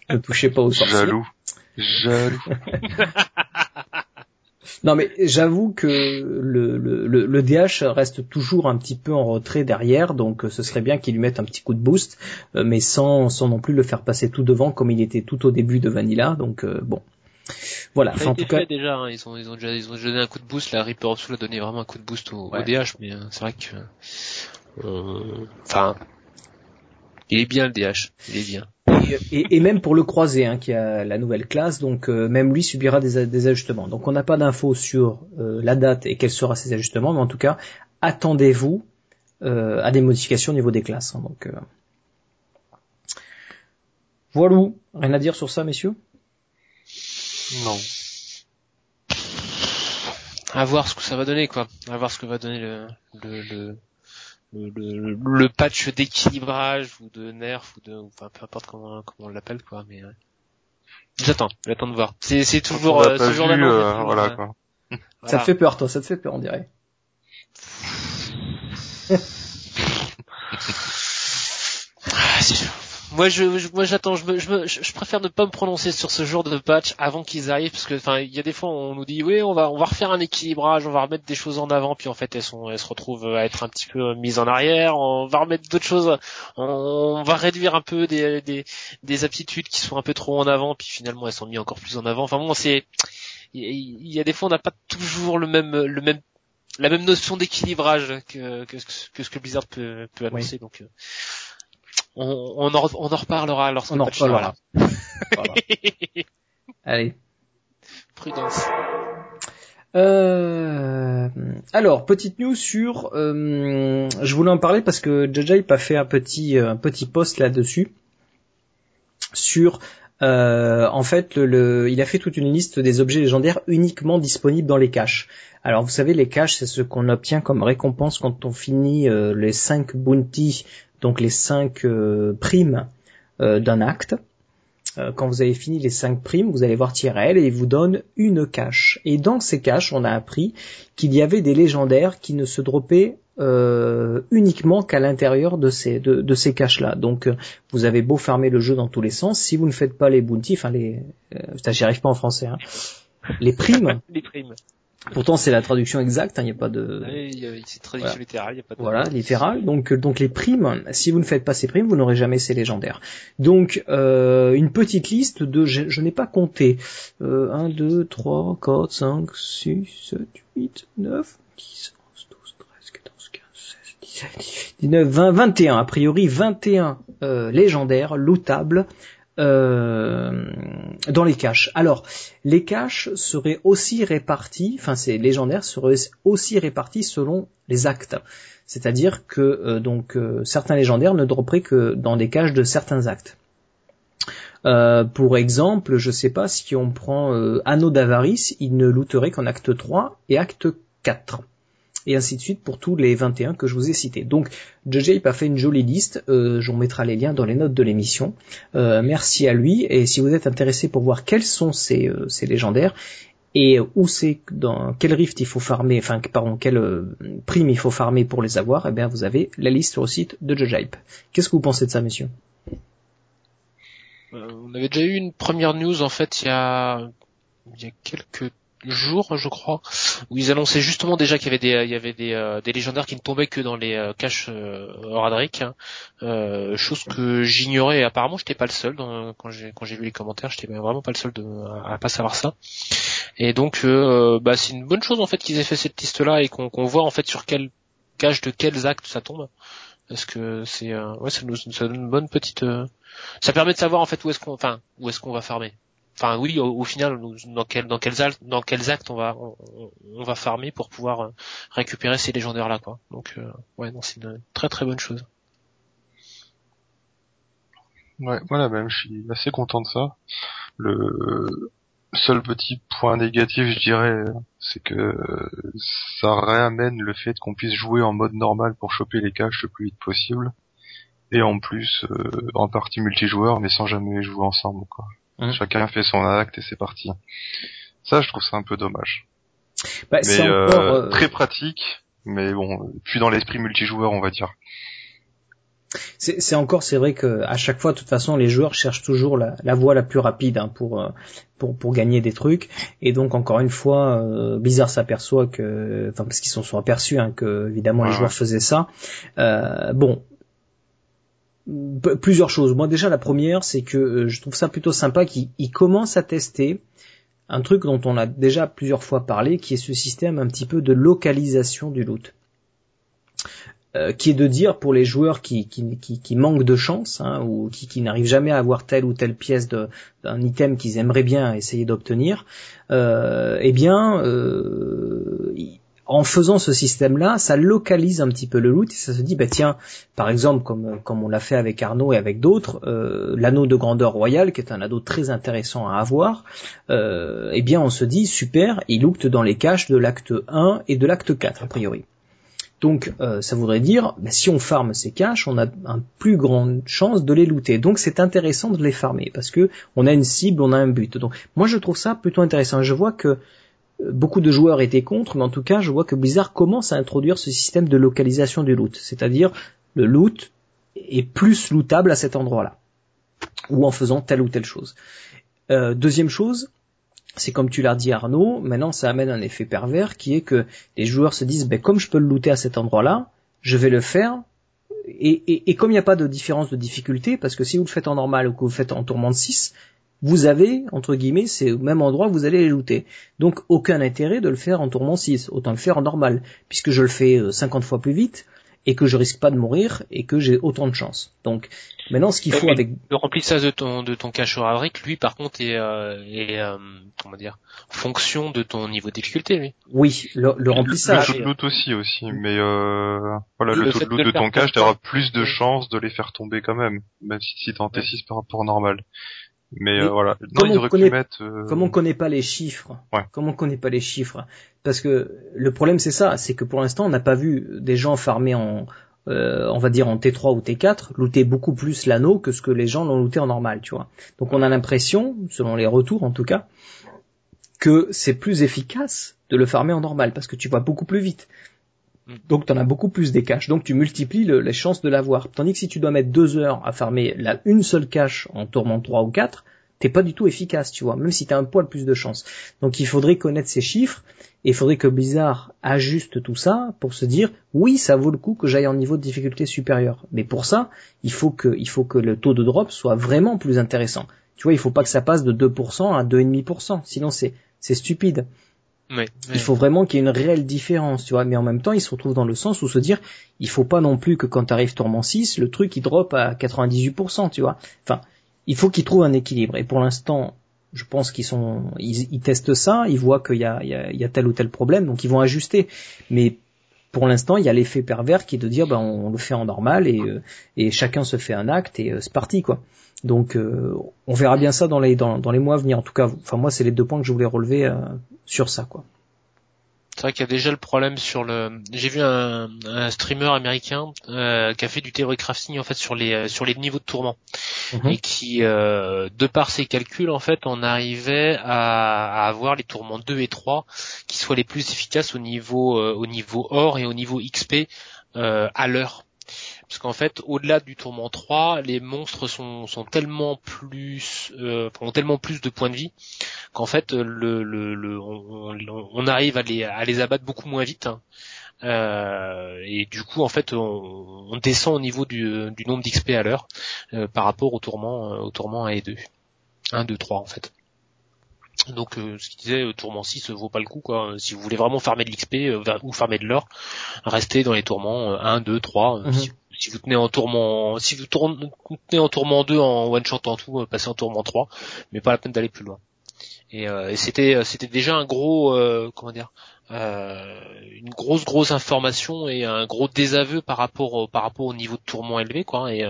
Ne touchez pas aux sorciers. Jaloux. Jaloux. Non mais j'avoue que le, le, le, DH reste toujours un petit peu en retrait derrière, donc euh, ce serait bien qu'il lui mette un petit coup de boost, euh, mais sans, sans non plus le faire passer tout devant comme il était tout au début de Vanilla, donc euh, bon. Voilà. Ça en tout cas, déjà, hein. ils ont ils ont déjà ils ont donné un coup de boost. La Reaper Soul a donné vraiment un coup de boost au, DH, mais c'est vrai que, enfin, il est bien le DH, il est bien et, même pour le croisé, hein, qui a la nouvelle classe, donc euh, même lui subira des, ajustements. Donc on n'a pas d'infos sur euh, la date et quels seront ces ajustements, mais en tout cas, attendez-vous euh, à des modifications au niveau des classes. Hein, donc voilà, rien à dire sur ça, messieurs? Non. À voir ce que ça va donner, quoi. À voir ce que va donner le, le le, le, patch d'équilibrage ou de nerf ou de enfin peu importe comment comment on l'appelle quoi mais j'attends j'attends de voir. C'est c'est toujours euh, ce genre euh, voilà quoi. Ça te fait peur toi ça te fait peur on dirait. Ah, moi, je, moi, j'attends. Je, je, je, préfère ne pas me prononcer sur ce genre de patch avant qu'ils arrivent, parce que, enfin, il y a des fois, on nous dit, oui, on va, on va refaire un équilibrage, on va remettre des choses en avant, puis en fait, elles sont, elles se retrouvent à être un petit peu mises en arrière. On va remettre d'autres choses. On, va réduire un peu des, des, des aptitudes qui sont un peu trop en avant, puis finalement, elles sont mises encore plus en avant. Enfin bon, c'est, il y, a des fois, on n'a pas toujours le même, le même la même notion d'équilibrage que, que, que, ce que Blizzard peut, peut annoncer. Donc, euh, on, on, en, on en reparlera lorsqu'on en reparlera. Allez. Prudence. Euh, alors, petite news sur, euh, je voulais en parler parce que Jaja a fait un petit un petit post là-dessus sur euh, en fait, le, il a fait toute une liste des objets légendaires uniquement disponibles dans les caches. Alors vous savez, les caches, c'est ce qu'on obtient comme récompense quand on finit euh, les 5 bounties donc les cinq euh, primes euh, d'un acte. Euh, quand vous avez fini les cinq primes, vous allez voir Tyrell et il vous donne une cache. Et dans ces caches, on a appris qu'il y avait des légendaires qui ne se droppaient uniquement qu'à l'intérieur de ces de, ces caches là. Donc vous avez beau farmer le jeu dans tous les sens, si vous ne faites pas les bounties, enfin les, j'y arrive pas en français, hein, les primes, les primes, Pourtant, c'est la traduction exacte, il hein, n'y a pas de... C'est traduction voilà. littérale, il a pas de... Voilà, littérale. Donc, euh, donc les primes, si vous ne faites pas ces primes, vous n'aurez jamais ces légendaires. Donc, euh, une petite liste de... Je, je n'ai pas compté. Euh, 1, 2, 3, 4, 5, 6, 7, 8, 9, 10, 11, 12, 13, 14, 15, 16, 17, 19, 20, 21. A priori, 21 euh, légendaires, lootables, euh, dans les caches. Alors, les caches seraient aussi répartis, enfin ces légendaires seraient aussi répartis selon les actes. C'est-à-dire que euh, donc euh, certains légendaires ne dropperaient que dans des caches de certains actes. pour exemple, je sais pas si on prend Anneau d'avarice, il ne looterait qu'en acte 3 et acte 4 et ainsi de suite pour tous les 21 que je vous ai cités. Donc JJ a fait une jolie liste, euh, j'en mettrai les liens dans les notes de l'émission. Euh, merci à lui et si vous êtes intéressé pour voir quels sont ces, euh, ces légendaires et où c'est dans quel rift il faut farmer, enfin pardon, quelle euh, prime il faut farmer pour les avoir, eh bien vous avez la liste sur le site de JoJipe. Qu'est-ce que vous pensez de ça, messieurs? On avait déjà eu une première news en fait il y a il y a quelques jour, je crois, où ils annonçaient justement déjà qu'il y avait des, il y avait des, euh, des légendaires qui ne tombaient que dans les euh, caches euh, Horadric, hein. euh, chose que j'ignorais. Apparemment, j'étais pas le seul quand j'ai quand j'ai vu les commentaires, j'étais vraiment pas le seul de, à, pas savoir ça. Et donc, euh, bah, c'est une bonne chose en fait qu'ils aient fait cette liste-là et qu'on voit en fait sur quelle cache de quels actes ça tombe. Parce que c'est, ouais, ça nous, ça donne une bonne petite, ça permet de savoir en fait où est-ce qu'on, enfin, où est-ce qu'on va farmer enfin oui au, final dans quel dans quels actes dans quels actes on va on, va farmer pour pouvoir euh, récupérer ces légendaires là quoi. Donc euh, ouais c'est une très très bonne chose. Ouais voilà même je suis assez content de ça. Le seul petit point négatif je dirais c'est que ça réamène le fait qu'on puisse jouer en mode normal pour choper les caches le plus vite possible. Et en plus euh, en partie multijoueur mais sans jamais jouer ensemble quoi Mmh. Chacun fait son acte et c'est parti. Ça, je trouve ça un peu dommage. Bah, mais euh, euh, très pratique, mais bon, plus dans l'esprit multijoueur, on va dire. C'est encore, c'est vrai que à chaque fois, de toute façon, les joueurs cherchent toujours la, la voie la plus rapide hein, pour, euh, pour pour gagner des trucs. Et donc encore une fois, euh, Blizzard s'aperçoit que, enfin parce qu'ils sont, sont aperçus hein, que évidemment les joueurs faisaient ça. Euh, bon, plusieurs choses. Moi déjà la première c'est que euh, je trouve ça plutôt sympa qu'il commence à tester un truc dont on a déjà plusieurs fois parlé, qui est ce système un petit peu de localisation du loot. Euh, qui est de dire pour les joueurs qui, qui, qui, manquent de chance hein, ou qui, qui n'arrivent jamais à avoir telle ou telle pièce d'un item qu'ils aimeraient bien essayer d'obtenir, euh, eh bien, euh, en faisant ce système-là, ça localise un petit peu le loot et ça se dit, bah tiens, par exemple, comme, comme on l'a fait avec Arnaud et avec d'autres, euh, l'anneau de grandeur royale, qui est un anneau très intéressant à avoir, euh, eh bien on se dit, super, il loot dans les caches de l'acte 1 et de l'acte 4, a priori. Donc euh, ça voudrait dire, bah, si on farme ces caches, on a une plus grande chance de les looter. Donc c'est intéressant de les farmer parce que on a une cible, on a un but. Donc moi je trouve ça plutôt intéressant. Je vois que beaucoup de joueurs étaient contre, mais en tout cas, je vois que Blizzard commence à introduire ce système de localisation du loot, c'est-à-dire le loot est plus lootable à cet endroit-là, ou en faisant telle ou telle chose. Euh, deuxième chose, c'est comme tu l'as dit Arnaud, maintenant ça amène un effet pervers qui est que les joueurs se disent, ben, comme je peux le looter à cet endroit-là, je vais le faire. Et, et comme il n'y a pas de différence de difficulté, parce que si vous le faites en normal ou que vous le faites en tourment de 6, vous avez, entre guillemets, c'est au même endroit que vous allez les looter. Donc aucun intérêt de le faire en tourment 6, autant le faire en normal, puisque je le fais 50 euh, fois plus vite, et que je risque pas de mourir, et que j'ai autant de chance. Donc maintenant ce qu'il faut avec... Le remplissage de ton, de ton cache lui par contre est, euh, est euh, comment dire, fonction de ton niveau de difficulté lui. Oui, le, remplissage... Le taux de loot aussi, aussi, mais euh, voilà, le, taux de loot de, ton cache, tu auras plus de chances de les faire tomber quand même, même si, si t'en T6 par rapport au normal. Mais, euh, voilà. comme, on connaît, euh, comme on connaît pas les chiffres, comme on connaît pas les chiffres, parce que le problème c'est ça, c'est que pour l'instant on n'a pas vu des gens farmer en, euh, on va dire en T3 ou T4, looter beaucoup plus l'anneau que ce que les gens l'ont looté en normal, tu vois. Donc on a l'impression, selon les retours en tout cas, que c'est plus efficace de le farmer en normal parce que tu vas beaucoup plus vite. Mm. Donc tu en as beaucoup plus des caches, donc tu multiplies les chances de l'avoir. Tandis que si tu dois mettre deux heures à farmer la une seule cache en tourment 3 ou 4, t'es pas du tout efficace, tu vois, même si t'as un poil plus de chance. Donc il faudrait connaître ces chiffres et il faudrait que Blizzard ajuste tout ça pour se dire oui, ça vaut le coup que j'aille en niveau de difficulté supérieur. Mais pour ça, il faut que il faut que le taux de drop soit vraiment plus intéressant. Tu vois, il faut pas que ça passe de 2% à 2,5%, sinon c'est c'est stupide. Il faut vraiment qu'il y ait une réelle différence, tu vois. Mais en même temps, il se retrouve dans le sens où se dire, il faut pas non plus que quand arrive Tourment 6, le truc il drop à 98%, tu vois. Enfin, il faut qu'ils trouvent un équilibre. Et pour l'instant, je pense qu'ils sont, ils, testent ça, ils voient qu'il y a, il y, a, il y a tel ou tel problème, donc ils vont ajuster. Mais pour l'instant, il y a l'effet pervers qui est de dire, ben, on, le fait en normal et, euh, chacun se fait un acte et euh, c'est parti, quoi. Donc, euh, on verra bien ça dans les dans, dans, les mois à venir. En tout cas, enfin moi, c'est les deux points que je voulais relever sur ça, quoi. C'est vrai qu'il y a déjà le problème sur le. J'ai vu un, un, streamer américain euh, qui a fait du theory crafting en fait sur les euh, sur les niveaux de tourment mhm. et qui, euh, de par ses calculs en fait, on arrivait à, à, avoir les tourments 2 et 3 qui soient les plus efficaces au niveau euh, au niveau or et au niveau XP euh, à l'heure parce qu'en fait, au-delà du tourment 3, les monstres sont, tellement plus euh, ont tellement plus de points de vie qu'en fait, le, le, on, on, arrive à les, abattre beaucoup moins vite. Hein. Euh, et du coup, en fait, on, descend au niveau du, du nombre d'XP à l'heure euh, par rapport au tourment, euh, au tourment 1 et 2. 1, 2, 3 en fait. Donc euh, ce qui disait euh, tourment 6 vaut pas le coup quoi. Si vous voulez vraiment farmer de l'XP ou farmer de l'or, restez dans les tourments 1, 2, 3 si vous tenez en tourment, si vous tenez en tourment 2 en one shot en tout, euh, passez en tourment 3, mais pas la peine d'aller plus loin. Et, euh, c'était euh, c'était déjà un gros comment dire une grosse grosse information et un gros désaveu par rapport par rapport au niveau de tourment élevé quoi. Et,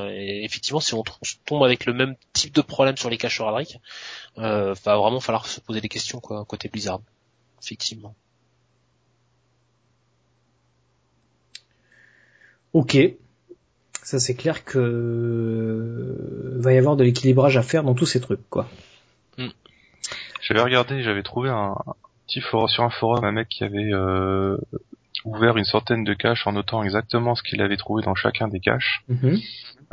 effectivement si on tombe avec le même type de problème sur les cacheurs à euh, va vraiment falloir se poser des questions quoi côté Blizzard. Effectivement. Ok, ça c'est clair que euh, va y avoir de l'équilibrage à faire dans tous ces trucs, quoi. Hmm. J'avais regardé, j'avais trouvé un petit forum sur un forum un mec qui avait euh, ouvert une centaine de caches en notant exactement ce qu'il avait trouvé dans chacun des caches. Mm-hmm.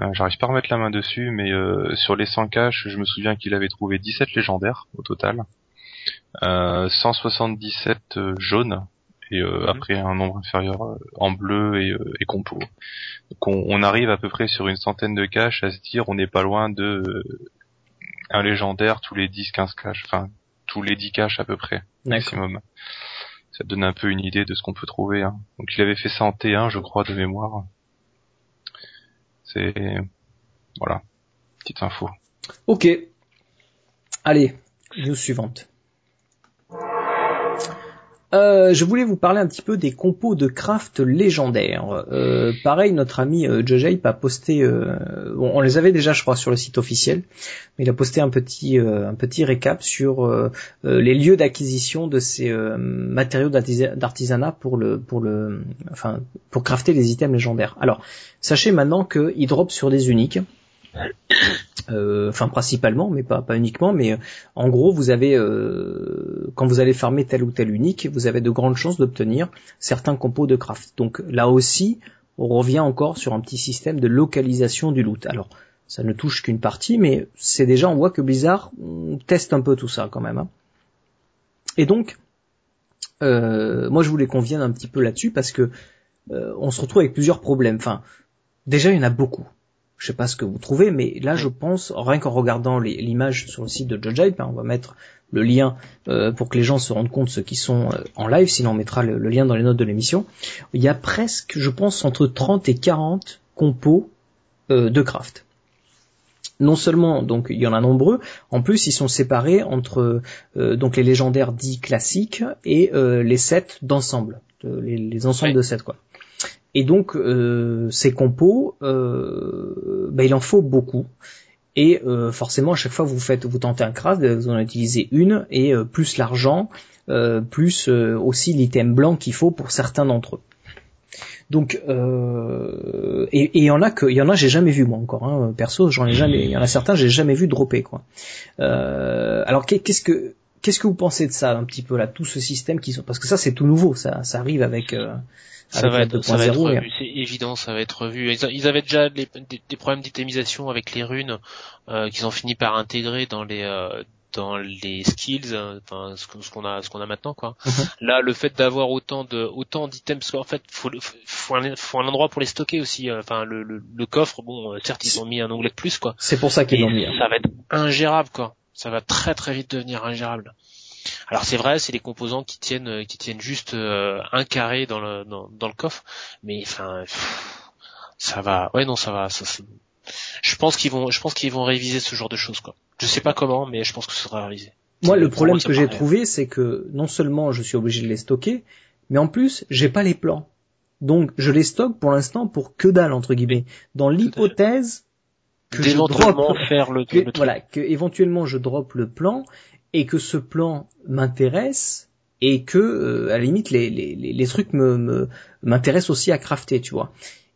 Euh, j'arrive pas à remettre la main dessus, mais sur les 100 caches, je me souviens qu'il avait trouvé 17 légendaires au total, 177 jaunes et euh, mhm. après un nombre inférieur euh, en bleu et, euh, et compo. Donc on, arrive à peu près sur une centaine de caches à se dire on n'est pas loin de un légendaire tous les 10-15 caches, enfin tous les 10 caches à peu près maximum. Ça donne un peu une idée de ce qu'on peut trouver. Hein. Donc il avait fait ça en T1 je crois de mémoire. C'est voilà, petite info. Ok. Allez, news suivante. Euh, je voulais vous parler un petit peu des compos de craft légendaires. Euh, pareil, notre ami euh, a posté, euh, on les avait déjà, je crois, sur le site officiel, mais il a posté un petit, un petit récap sur les lieux d'acquisition de ces matériaux d'artisanat pour le, pour le, enfin, pour crafter les items légendaires. Alors, sachez maintenant qu'ils drop sur des uniques. Euh, enfin principalement, mais pas, uniquement, mais euh, en gros vous avez euh, quand vous allez farmer tel ou tel unique, vous avez de grandes chances d'obtenir certains compos de craft. Donc là aussi, on revient encore sur un petit système de localisation du loot. Alors ça ne touche qu'une partie, mais c'est déjà on voit que Blizzard teste un peu tout ça quand même. Hein. Et donc, moi je voulais qu'on vienne un petit peu là-dessus parce que on se retrouve avec plusieurs problèmes. Enfin, déjà il y en a beaucoup je sais pas ce que vous trouvez, mais là je pense, rien qu'en regardant l'image sur le site de Judge ben, on va mettre le lien euh, pour que les gens se rendent compte ceux qui sont euh, en live, sinon on mettra le, lien dans les notes de l'émission. Il y a presque, je pense, entre 30 et 40 compos euh, de craft. Non seulement donc il y en a nombreux, en plus ils sont séparés entre donc les légendaires dits classiques et les sets d'ensemble, les, ensembles de sets quoi. Et donc euh, ces compos, euh, bah, il en faut beaucoup. Et euh, forcément, à chaque fois vous faites, vous tentez un craft, vous en utilisez une, et euh, plus l'argent, euh, plus aussi l'item blanc qu'il faut pour certains d'entre eux. Donc, et il y en a que, il y en a, j'ai jamais vu moi encore. Hein, perso, j'en ai jamais. Il y en a certains, j'ai jamais vu dropper quoi. alors qu'est-ce que qu'est-ce que vous pensez de ça un petit peu là, tout ce système qui sont parce que ça c'est tout nouveau, ça, ça arrive avec. Euh, ça va, être, ça va être revu, c'est évident, ça va être revu. Ils, avaient déjà des, problèmes d'itémisation avec les runes euh, qu'ils ont fini par intégrer dans les euh, dans les skills, enfin ce qu'on a ce qu'on a maintenant quoi. Mhm. Là, le fait d'avoir autant de autant d'items, en fait, faut, faut, un, faut un endroit pour les stocker aussi. Euh, enfin, le, le, le coffre, bon, euh, certes ils ont mis un onglet de plus quoi. C'est pour ça qu'ils l'ont mis. Hein. Ça va être ingérable quoi. Ça va très très vite devenir ingérable. Alors c'est vrai, c'est les composants qui tiennent euh, qui tiennent juste un carré dans le dans, dans le coffre, mais enfin ça va. Ouais non, ça va. Ça, je pense qu'ils vont, je pense qu'ils vont réviser ce genre de choses, quoi. Je sais pas comment, mais je pense que ce sera révisé. Moi, le problème que j'ai trouvé, c'est que non seulement je suis obligé de les stocker, mais en plus, j'ai pas les plans. Donc, je les stocke pour l'instant pour que dalle entre guillemets. Dans l'hypothèse que je drop, faire le, voilà, que éventuellement je drop le plan et que ce plan m'intéresse et que euh, à la limite les, les, les trucs me m'intéressent aussi à crafter, tu vois.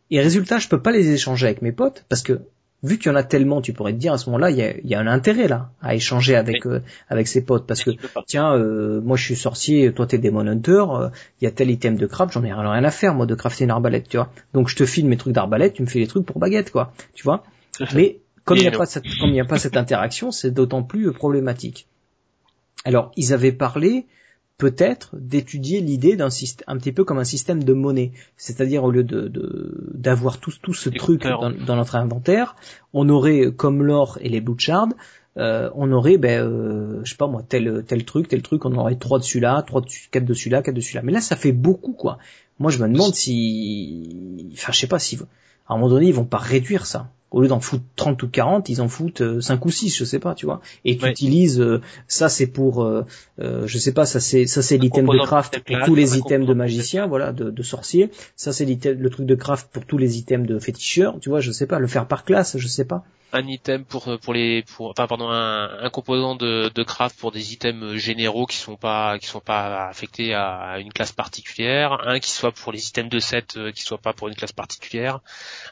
Et résultat, je peux pas les échanger avec mes potes parce que vu qu'il y en a tellement, tu pourrais te dire à ce moment-là, il y a, y a, un intérêt là à échanger avec euh, avec ses potes parce que tiens, euh, moi je suis sorcier, toi t'es Demon Hunter, euh, il y a tel item de craft, j'en ai rien à faire moi de crafter une arbalète, tu vois. Donc je te file mes trucs d'arbalète, tu me fais les trucs pour baguette quoi, tu vois. Mais comme il n'y a pas cette, a pas interaction, c'est d'autant plus problématique. Alors ils avaient parlé peut-être d'étudier l'idée d'un système un petit peu comme un système de monnaie, c'est-à-dire au lieu de d'avoir tout, tout ce truc dans, notre inventaire, on aurait comme l'or et les blue euh, on aurait ben euh, je sais pas moi tel tel truc tel truc on aurait trois dessus là trois dessus quatre dessus là quatre dessus là. Mais là ça fait beaucoup quoi. Moi je me demande si enfin je sais pas si à un moment donné ils vont pas réduire ça au lieu d'en foutre 30 ou 40, ils en foutent 5 euh, ou 6, je sais pas, tu vois. Et tu utilises euh, ça c'est pour euh, je sais pas, ça c'est ça c'est l'item de craft pour tous les items de magicien, voilà, de, de sorcier. Ça c'est le truc de craft pour tous les items de féticheur, tu vois, je sais pas, le faire par classe, je sais pas. Un item pour pour les pour enfin pardon un, un composant de, de craft pour des items généraux qui sont pas qui sont pas affectés à une classe particulière, un qui soit pour les items de set qui soit pas pour une classe particulière,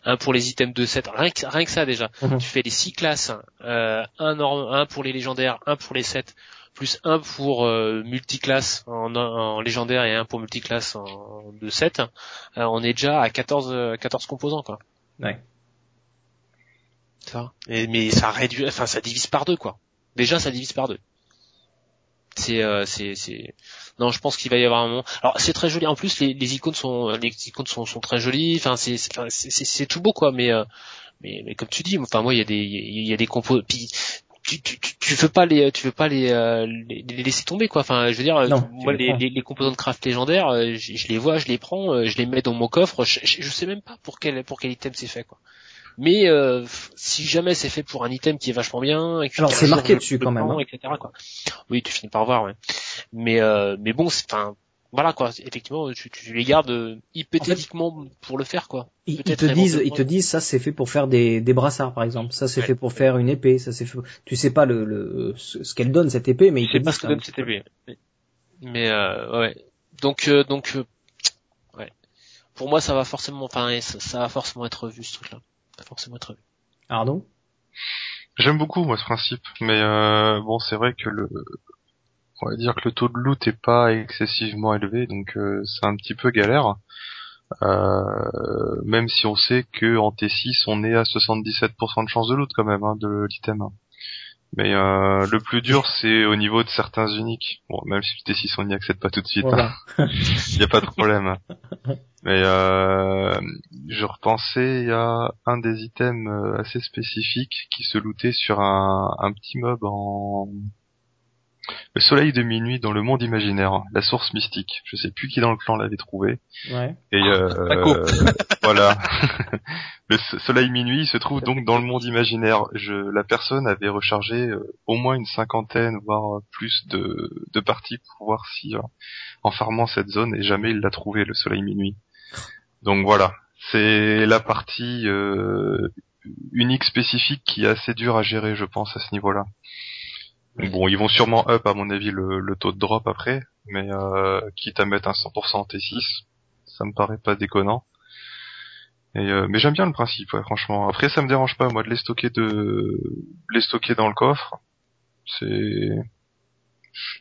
un pour les items de set rien que, rien que ça déjà. Mhm. Tu fais les six classes, euh, un un pour les légendaires, un pour les sets plus un pour euh, multiclasse en, en, légendaire et un pour multiclasse en de 7, euh, on est déjà à 14 14 composants quoi. Ouais. Ça. Et, mais ça réduit, enfin ça divise par deux quoi. Déjà ça divise par deux. C'est euh, c'est c'est non, je pense qu'il va y avoir un moment. Alors c'est très joli. En plus les, les icônes sont les icônes sont, sont très jolies. Enfin c'est c'est c'est tout beau quoi. Mais euh, mais, mais comme tu dis, enfin moi il y a des il y a des compos. Puis tu, tu, tu, veux pas les tu veux pas les, euh, les, laisser tomber quoi enfin je veux dire moi les, les, les, composants de craft légendaires je, je, les vois je les prends je les mets dans mon coffre je, je, sais même pas pour quel pour quel item c'est fait quoi mais euh, si jamais c'est fait pour un item qui est vachement bien, et alors c'est marqué dessus quand même, hein. etc. Quoi. Oui, tu finis par voir, ouais. Mais euh, mais bon, enfin voilà quoi. Effectivement, tu, tu les gardes euh, hypothétiquement pour le faire quoi. Ils, te disent, ils te disent ça c'est fait pour faire des, des brassards par exemple. Ça c'est fait pour faire une épée. Ça c'est fait... tu sais pas le, le ce qu'elle donne cette épée, mais ils te disent pas ce que donne cette épée. Mais euh, ouais. Donc euh, donc euh, ouais. Pour moi ça va forcément, enfin ça, ça va forcément être vu ce truc là forcément être vu. Pardon J'aime beaucoup moi ce principe, mais euh, bon c'est vrai que le on va dire que le taux de loot est pas excessivement élevé, donc euh, c'est un petit peu galère. Euh, même si on sait que en T6 on est à 77% de chance de loot quand même hein, de l'item. Mais euh, le plus dur c'est au niveau de certains uniques. Bon même si T6 on n'y accède pas tout de suite, il hein. n'y a pas de problème. Mais euh, je repensais à un des items euh, assez spécifiques qui se lootait sur un, un petit mob en le soleil de minuit dans le monde imaginaire, la source mystique. Je sais plus qui dans le clan l'avait trouvé. Ouais. Et euh, voilà. le soleil minuit se trouve donc dans le monde imaginaire. Je, la personne avait rechargé euh, au moins une cinquantaine, voire plus de, de parties pour voir si en farmant cette zone et jamais il l'a trouvé le soleil minuit. Donc voilà, c'est la partie euh, unique spécifique qui est assez dure à gérer, je pense, à ce niveau-là. Bon, ils vont sûrement up, à mon avis, le, taux de drop après, mais euh, quitte à mettre un 100% T6, ça me paraît pas déconnant. Et, euh, mais j'aime bien le principe, franchement. Après, ça me dérange pas, moi, de les stocker de, les stocker dans le coffre. C'est,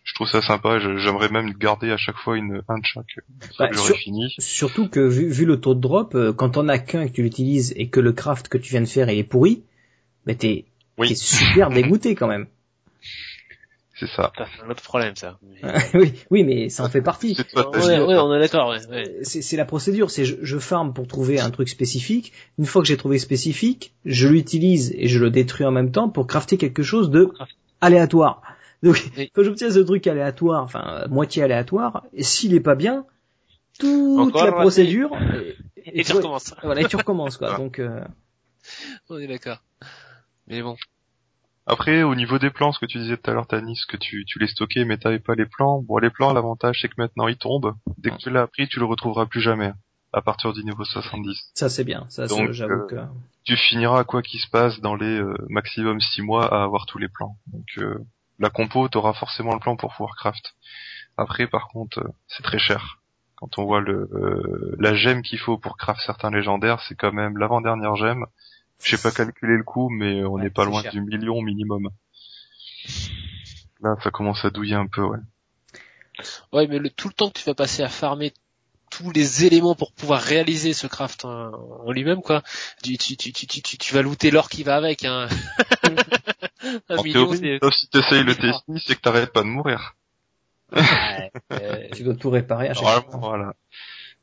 je trouve ça sympa. J'aimerais même garder à chaque fois une un de chaque. Bah, sur- fini. Surtout que vu, vu le taux de drop, euh, quand on a qu'un que tu l'utilises et que le craft que tu viens de faire est pourri, bah t'es Oui. t'es super dégoûté quand même. C'est ça. C'est un autre problème, ça. Mais- oui, oui, mais ça en fait partie. C'est toi, t'as ouais, dit, ouais, on est d'accord, ouais, ouais. C'est la procédure, c'est je, je farm pour trouver un truc spécifique. Une fois que j'ai trouvé spécifique, je l'utilise et je le détruis en même temps pour crafter quelque chose de aléatoire. Donc Oui. quand j'obtiens ce truc aléatoire, enfin euh, moitié aléatoire, et s'il est pas bien, toute Encore la procédure Et, tu ouais, recommences. Voilà, et tu recommences quoi. Donc euh, On est d'accord. Mais bon. Après, au niveau des plans, ce que tu disais tout à l'heure, Tanis, que tu, tu les stockais mais t'avais pas les plans. Bon, les plans, l'avantage c'est que maintenant ils tombent. Dès que tu l'as appris, tu le retrouveras plus jamais. À partir du niveau 70. ça c'est bien, ça c'est- Donc, j'avoue euh, que Tu finiras quoi qu'il se passe dans les euh, maximum 6 mois à avoir tous les plans. Donc euh, la compo, t'auras forcément le plan pour pouvoir craft. Après, par contre, euh, c'est très cher. Quand on voit le euh, la gemme qu'il faut pour craft certains légendaires, c'est quand même l'avant-dernière gemme. Je sais pas calculer le coût, mais on Ouais, n'est pas loin cher. du million minimum. Là, ça commence à douiller un peu, ouais. Ouais, mais le, tout le temps que tu vas passer à farmer tous les éléments pour pouvoir réaliser ce craft en, en lui-même, quoi. Tu, tu, tu, tu, tu, tu- tu vas looter l'or qui va avec, hein. Un En million, théorie, sauf si t'essayes le Destiny, c'est que t'arrêtes pas de mourir. Ouais, euh, tu dois tout réparer à chaque fois. voilà.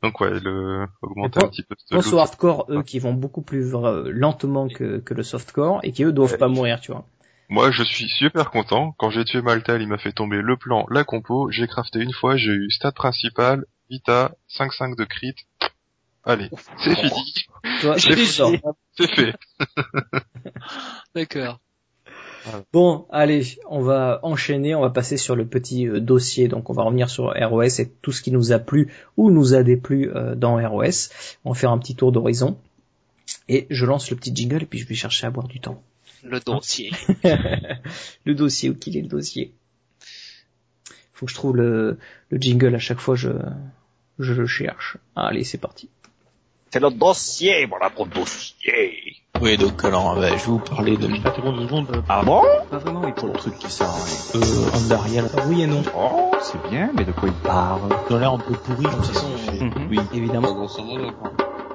Donc ouais, le augmenter un petit peu ce Pense aux hardcore, eux, qui vont beaucoup plus euh, lentement que, que le softcore et qui eux doivent pas mourir, tu vois. Moi, je suis super content. Quand j'ai tué Maltal, il m'a fait tomber le plan, la compo. J'ai crafté une fois, j'ai eu stat principal, Vita, 5-5 de crit. Allez, c'est fini, c'est fait. D'accord. Bon, allez, on va enchaîner, on va passer sur le petit euh, dossier. Donc, on va revenir sur ROS et tout ce qui nous a plu ou nous a déplu euh, dans ROS. On va faire un petit tour d'horizon. Et je lance le petit jingle et puis je vais chercher à boire du temps. Le dossier. le dossier, où qu'il est le dossier Faut que je trouve le, le jingle à chaque fois, je, je le cherche. Allez, c'est parti. C'est le dossier, voilà mon dossier. Oui, donc alors, bah, je vais vous parler de... Secondes. Ah bon? Pas vraiment, oui, Pour le truc qui sert à rien. Euh, Andariel, Oui et non. Oh, c'est bien, mais de quoi il parle? Ont l'air un peu pourris, de toute façon. Oui. Évidemment.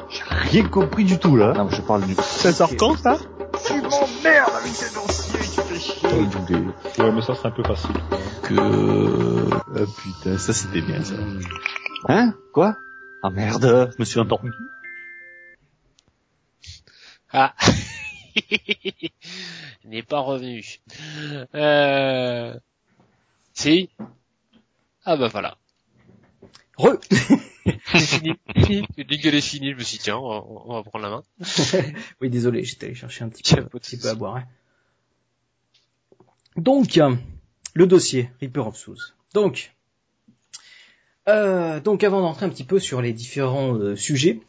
J'ai rien compris du tout là. Non, je parle du... Ça sort quand, ça? Tu m'emmerdes avec tes dossiers, tu fais chier. Ouais, mais ça c'est un peu facile. Que... Ah putain, ça c'était bien, ça. Hein? Quoi? Ah merde, je me suis endormi. Ah. Il n'est pas revenu. Euh... Si. Ah bah voilà. Re C'est fini. Le jingle est fini. Je me suis dit, tiens, on va, on va prendre la main. Oui, désolé, j'étais allé chercher un petit peu, un petit à boire. hein. Donc, euh, le dossier Reaper of Souls. Donc, euh, donc avant d'entrer un petit peu sur les différents euh, sujets,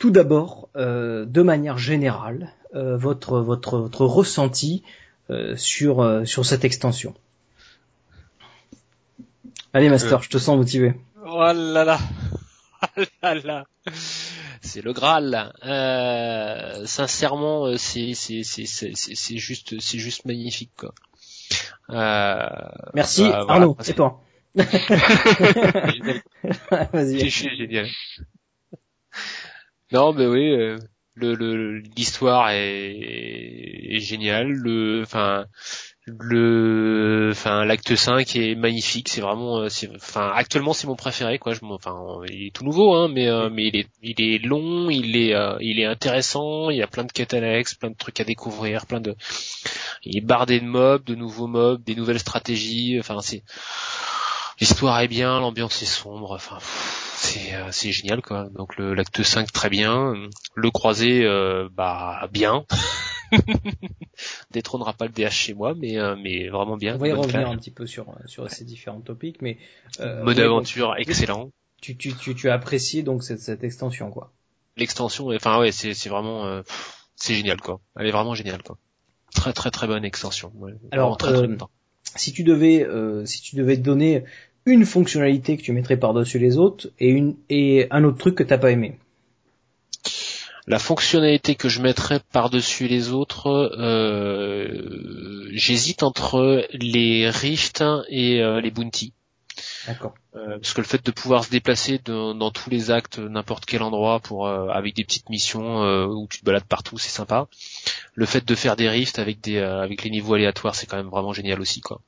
tout d'abord, euh, de manière générale, euh, votre votre votre ressenti euh, sur euh, sur cette extension. Allez, Master, je te sens motivé. Oh là là. Oh là là. C'est le Graal. Euh, sincèrement, euh, c'est c'est c'est c'est juste c'est juste magnifique quoi. Euh, Merci, bah, voilà, Arnaud. c'est- toi génial. Vas-y. Non, mais oui, euh, le l'histoire est, géniale. Le, enfin, le, enfin, l'acte 5 est magnifique. C'est vraiment, euh, enfin, actuellement c'est mon préféré, quoi. Je, enfin, il est tout nouveau, hein, mais euh, mais il est il est long, il est il est intéressant. Il y a plein de quêtes annexes, plein de trucs à découvrir, plein de, il est bardé de mobs, de nouveaux mobs, des nouvelles stratégies. Enfin, c'est l'histoire est bien, l'ambiance est sombre. Enfin. C'est euh, c'est génial quoi. Donc le l'acte 5 très bien, le croisé euh, bah bien. Détrônera pas le DH chez moi mais euh, mais vraiment bien. On va y revenir classe. un petit peu sur sur ces différents topics, mais euh, Mode donc, aventure excellent. tu, tu, tu, tu as apprécié donc cette, cette extension quoi. L'extension enfin ouais, c'est c'est vraiment euh, c'est génial quoi. Elle est vraiment géniale quoi. Très très très bonne extension. Ouais, Alors, vraiment très très euh. Si tu devais euh, si tu devais te donner une fonctionnalité que tu mettrais par-dessus les autres et une et un autre truc que t'as pas aimé. La fonctionnalité que je mettrais par-dessus les autres, euh, j'hésite entre les Rift et euh, les Bounty. D'accord. Euh, parce que le fait de pouvoir se déplacer de- dans tous les actes, n'importe quel endroit, pour euh, avec des petites missions où tu te balades partout, c'est sympa. Le fait de faire des rifts avec des avec les niveaux aléatoires, c'est quand même vraiment génial aussi, quoi.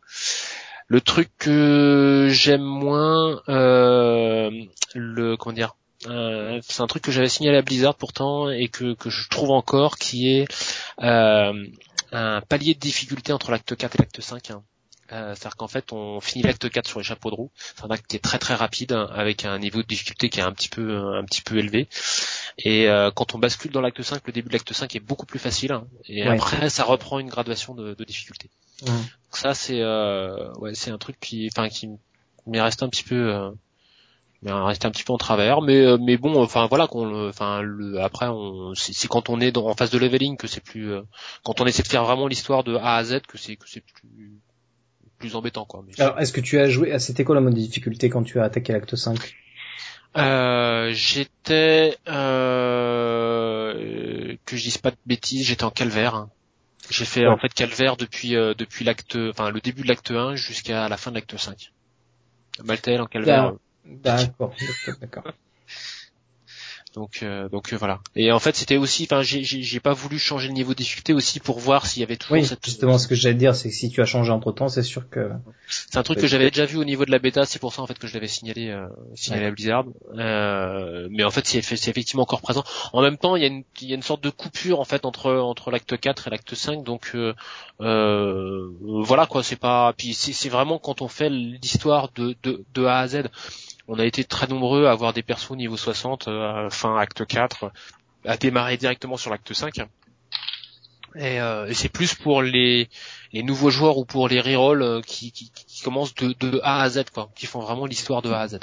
Le truc que j'aime moins, euh, le comment dire, euh, c'est un truc que j'avais signalé à Blizzard pourtant et que que je trouve encore, qui est euh, un palier de difficulté entre l'acte 4 et l'acte 5. hein. Euh, C'est-à-dire qu'en fait, on finit l'acte 4 sur les chapeaux de roue. C'est un acte qui est très très rapide, hein, avec un niveau de difficulté qui est un petit peu un petit peu élevé. Et euh, quand on bascule dans l'acte 5, le début de l'acte 5 est beaucoup plus facile. hein. et Ouais. après, ça reprend une graduation de, de difficulté. Donc ça, c'est euh, ouais, c'est un truc qui, enfin, qui m'est resté un petit peu, euh, m'est resté un petit peu en travers. Mais euh, mais bon, enfin voilà, qu'on, enfin le, après, on, c'est quand on est dans, en phase de leveling que c'est plus, euh, quand on essaie de faire vraiment l'histoire de A à Z que c'est que c'est plus plus embêtant quoi. Mais Alors, est-ce que tu as joué, ah, c'était quoi la mode de difficulté quand tu as attaqué l'acte 5 Euh, j'étais euh, que je dise pas de bêtises, j'étais en calvaire. hein. J'ai fait Ouais. en fait calvaire depuis euh, depuis l'acte, enfin le début de l'acte 1 jusqu'à la fin de l'acte 5. Maltel en calvaire. D'accord, d'accord, d'accord. Donc euh, donc euh, voilà. Et en fait c'était aussi, enfin j'ai pas voulu changer le niveau de difficulté aussi pour voir s'il y avait toujours Oui, cette. justement, ce que j'allais dire, c'est que si tu as changé entre temps, c'est sûr que... C'est un truc que j'avais déjà vu au niveau de la bêta, c'est pour ça en fait que je l'avais signalé, euh, signalé Ouais. à Blizzard. Euh, mais en fait, c'est effectivement encore présent. En même temps, il y a une, il y a une sorte de coupure en fait entre entre l'acte 4 et l'acte 5, donc euh, euh, voilà quoi. C'est pas. Puis c'est c'est vraiment quand on fait l'histoire de, de de A à Z. On a été très nombreux à avoir des persos niveau 60, euh, fin acte 4, à démarrer directement sur l'acte 5. Et, euh, et c'est plus pour les, les nouveaux joueurs ou pour les rerolls euh, qui, qui, qui commencent de, de A à Z, quoi, qui font vraiment l'histoire de A à Z.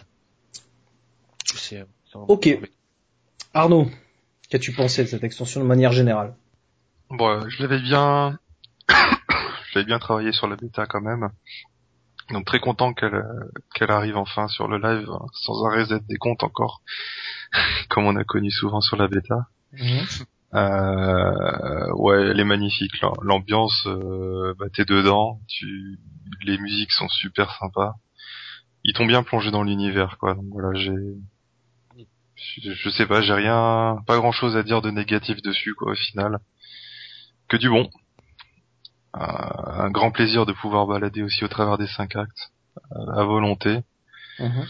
Un- Ok. Arnaud, qu'as-tu pensé de cette extension de manière générale? Bon, euh, je l'avais bien, je l'avais bien travaillé sur la bêta quand même. Donc très content qu'elle qu'elle arrive enfin sur le live hein, sans un reset des comptes encore, comme on a connu souvent sur la bêta. Euh, ouais, elle est magnifique. L'ambiance, euh, bah, t'es dedans. Tu, les musiques sont super sympas. Ils t'ont bien plongé dans l'univers, quoi. Donc voilà, j'ai, je, je sais pas, j'ai rien, pas grand chose à dire de négatif dessus, quoi, au final. Que du bon. Euh, un grand plaisir de pouvoir balader aussi au travers des cinq actes, euh, à volonté. Mhm.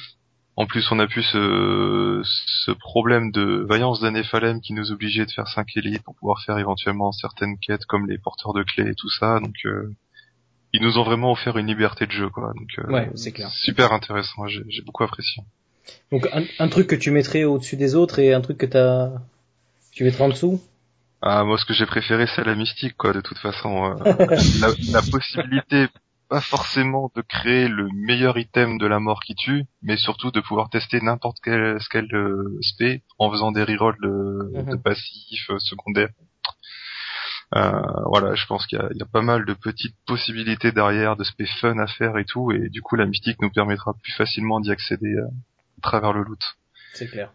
En plus, on a pu ce, ce problème de vaillance d'un Néphalem qui nous obligeait de faire 5 élites pour pouvoir faire éventuellement certaines quêtes comme les porteurs de clés et tout ça. Donc, euh, ils nous ont vraiment offert une liberté de jeu, quoi. Donc, euh, Ouais, c'est clair. super intéressant. J'ai j'ai beaucoup apprécié. Donc un, un truc que tu mettrais au-dessus des autres et un truc que t'as... tu mettrais en dessous? Ah, moi, ce que j'ai préféré, c'est la mystique, quoi. De toute façon, euh, la, la possibilité, pas forcément de créer le meilleur item de la mort qui tue, mais surtout de pouvoir tester n'importe quel scale euh, spé en faisant des rerolls de, Mhm. de passifs euh, secondaires. Euh, voilà, je pense qu'il y a, il y a pas mal de petites possibilités derrière, de spé fun à faire et tout, et du coup, la mystique nous permettra plus facilement d'y accéder euh, à travers le loot. C'est clair.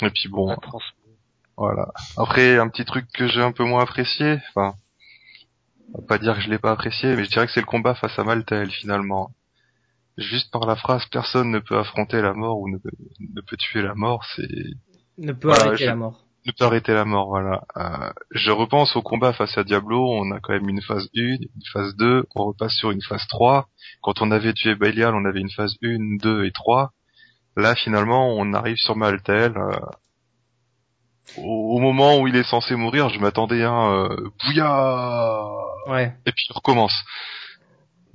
Et puis bon, trans- Voilà. Après, un petit truc que j'ai un peu moins apprécié, enfin, on va pas dire que je l'ai pas apprécié, mais je dirais que c'est le combat face à Maltael finalement. Juste par la phrase personne ne peut affronter la mort ou ne peut, ne peut tuer la mort, c'est Ne peut Voilà, arrêter je- la mort. ne peut arrêter la mort, voilà. Euh, je repense au combat face à Diablo, on a quand même une phase 1, une phase 2, on repasse sur une phase 3. Quand on avait tué Belial, on avait une phase 1, 2 et 3. Là, finalement, on arrive sur Maltael. euh, au, au moment où il est censé mourir, je m'attendais à un euh, bouillard Ouais. et puis il recommence.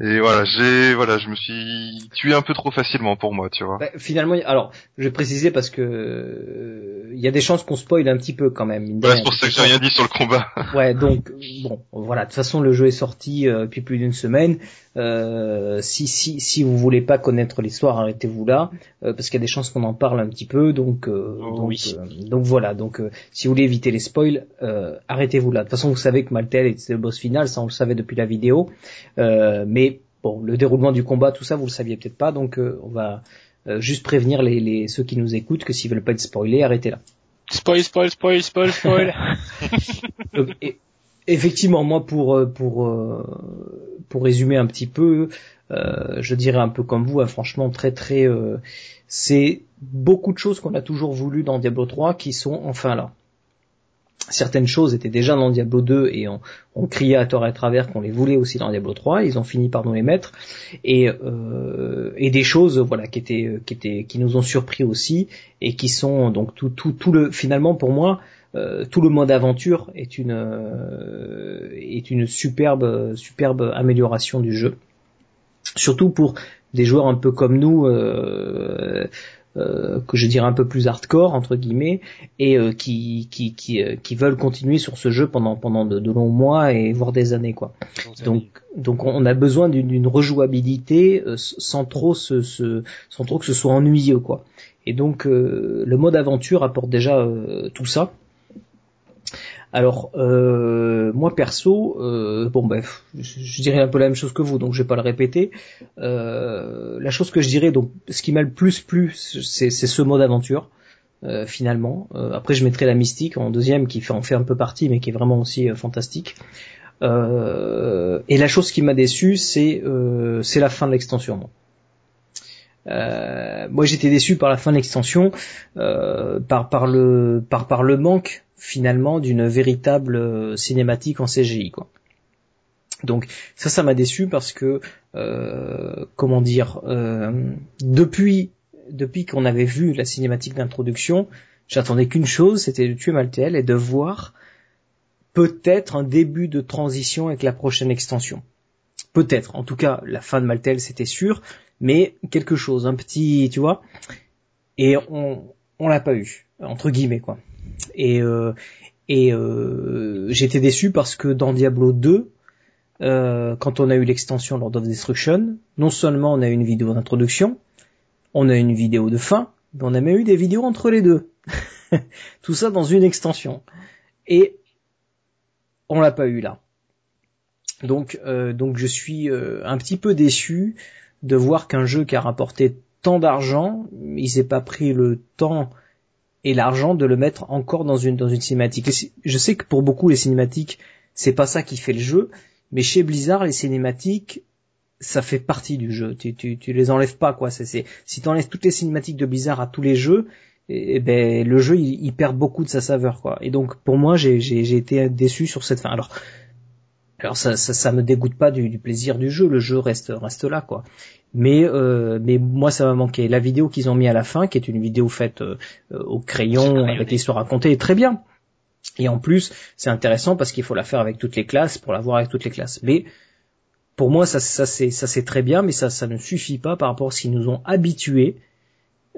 Et voilà, j'ai voilà, je me suis tué un peu trop facilement pour moi, tu vois. Bah, finalement, alors, je vais préciser parce que euh, il y a des chances qu'on spoil un petit peu quand même. rien. c'est pour ça que j'ai rien dit sur le combat. Ouais, donc bon, voilà. De toute façon, le jeu est sorti euh, depuis plus d'une semaine. Euh, si si si vous voulez pas connaître l'histoire, arrêtez-vous là, euh, parce qu'il y a des chances qu'on en parle un petit peu. Donc euh, Oh, donc, oui. euh, donc voilà. Donc euh, si vous voulez éviter les spoils, euh, arrêtez-vous là. De toute façon, vous savez que Maltel était le boss final, ça on le savait depuis la vidéo. Euh, mais bon, le déroulement du combat, tout ça, vous le saviez peut-être pas. Donc euh, on va euh, juste prévenir les, les ceux qui nous écoutent que s'ils veulent pas être spoilés, arrêtez là. Spoil, spoil, spoil, spoil, spoil. Donc, et- effectivement, moi pour euh, pour euh, pour résumer un petit peu, euh, je dirais un peu comme vous, hein, franchement très très, euh, c'est beaucoup de choses qu'on a toujours voulu dans Diablo 3 qui sont enfin là. Certaines choses étaient déjà dans Diablo 2 et on, criait à tort et à travers qu'on les voulait aussi dans Diablo 3. Ils ont fini par nous les mettre et euh, et des choses voilà qui étaient qui étaient qui nous ont surpris aussi et qui sont donc tout tout tout le finalement pour moi euh, tout le mode aventure est une euh, est une superbe superbe amélioration du jeu. Surtout pour des joueurs un peu comme nous, euh, euh, que je dirais un peu plus hardcore entre guillemets, et euh, qui qui qui, euh, qui veulent continuer sur ce jeu pendant pendant de, de longs mois et voire des années quoi. Donc, donc on a besoin d'une rejouabilité sans trop se, se- sans trop que ce soit ennuyeux quoi. Et donc euh, le mode aventure apporte déjà tout ça. Alors euh, moi perso, euh, bon bref, je, dirais un peu la même chose que vous, donc je vais pas le répéter. Euh, la chose que je dirais, donc ce qui m'a le plus plu, c'est ce mode aventure. euh, finalement. Après, je mettrai la mystique en deuxième, qui fait, en fait un peu partie, mais qui est vraiment aussi fantastique. Et la chose qui m'a déçu, c'est c'est la fin de l'extension. Moi. Euh, moi, j'étais déçu par la fin de l'extension, euh, par par le par par le manque finalement d'une véritable euh, cinématique en CGI, quoi. Donc ça, ça m'a déçu parce que euh, comment dire, euh, depuis depuis qu'on avait vu la cinématique d'introduction, j'attendais qu'une chose, c'était de tuer Maltel et de voir peut-être un début de transition avec la prochaine extension. Peut-être. En tout cas, la fin de Maltel, c'était sûr, mais quelque chose, un petit, tu vois. Et on, on l'a pas eu, entre guillemets, quoi. Et, euh, et euh, j'étais déçu parce que dans Diablo 2, euh, quand on a eu l'extension Lord of Destruction, non seulement on a eu une vidéo d'introduction, on a eu une vidéo de fin, mais on a même eu des vidéos entre les deux. Tout ça dans une extension. Et on l'a pas eu là. Donc, euh, donc je suis euh, un petit peu déçu de voir qu'un jeu qui a rapporté tant d'argent, il s'est pas pris le temps et l'argent de le mettre encore dans une dans une cinématique. Et Je sais que pour beaucoup les cinématiques, c'est pas ça qui fait le jeu, mais chez Blizzard les cinématiques ça fait partie du jeu. Tu, tu, tu les enlèves pas quoi. C'est, si tu enlèves toutes les cinématiques de Blizzard à tous les jeux, et, ben le jeu il, il perd beaucoup de sa saveur quoi. Et donc pour moi j'ai, j'ai, j'ai été déçu sur cette fin. Alors alors ça, ça, ça me dégoûte pas du, du plaisir du jeu. Le jeu reste reste là quoi. Mais euh, mais moi ça m'a manqué. La vidéo qu'ils ont mis à la fin, qui est une vidéo faite euh, au crayon avec l'histoire racontée, est très bien. Et en plus, c'est intéressant parce qu'il faut la faire avec toutes les classes pour la voir avec toutes les classes. Mais pour moi, ça, ça c'est ça c'est très bien, mais ça ça ne suffit pas par rapport à ce qu'ils nous ont habitués.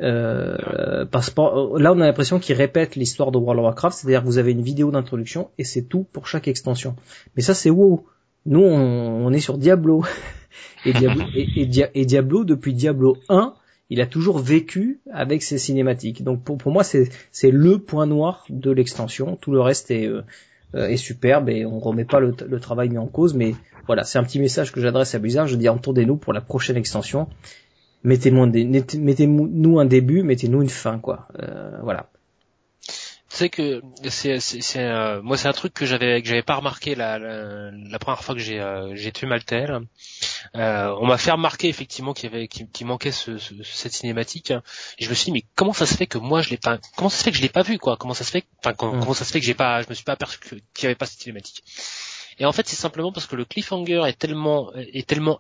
Euh, parce que là, on a l'impression qu'ils répètent l'histoire de World of Warcraft, c'est-à-dire que vous avez une vidéo d'introduction et c'est tout pour chaque extension. Mais ça, c'est WoW. Nous, on, on est sur Diablo. Et Diablo, et, et Dia- et Diablo, depuis Diablo 1, il a toujours vécu avec ses cinématiques. Donc pour, pour moi, c'est le point noir de l'extension. Tout le reste est, euh, euh, est superbe et on remet pas le, le travail mis en cause. Mais voilà, c'est un petit message que j'adresse à Blizzard. Je dis entendez-nous pour la prochaine extension. Mettez-nous un, dé- mettez-nous un début, mettez-nous une fin, quoi. Euh, voilà. Tu sais que c'est c'est euh, moi c'est un truc que j'avais que j'avais pas remarqué la, la, la première fois que j'ai euh, j'ai tué Maltel. Euh, on m'a fait remarquer effectivement qu'il y avait qu'il manquait ce, ce- cette cinématique. Et je me suis dit mais comment ça se fait que moi je l'ai pas comment ça se fait que je l'ai pas vu quoi? Comment ça se fait enfin Mm. comment ça se fait que j'ai pas je me suis pas aperçu qu'il y avait pas cette cinématique? Et en fait c'est simplement parce que le cliffhanger est tellement est tellement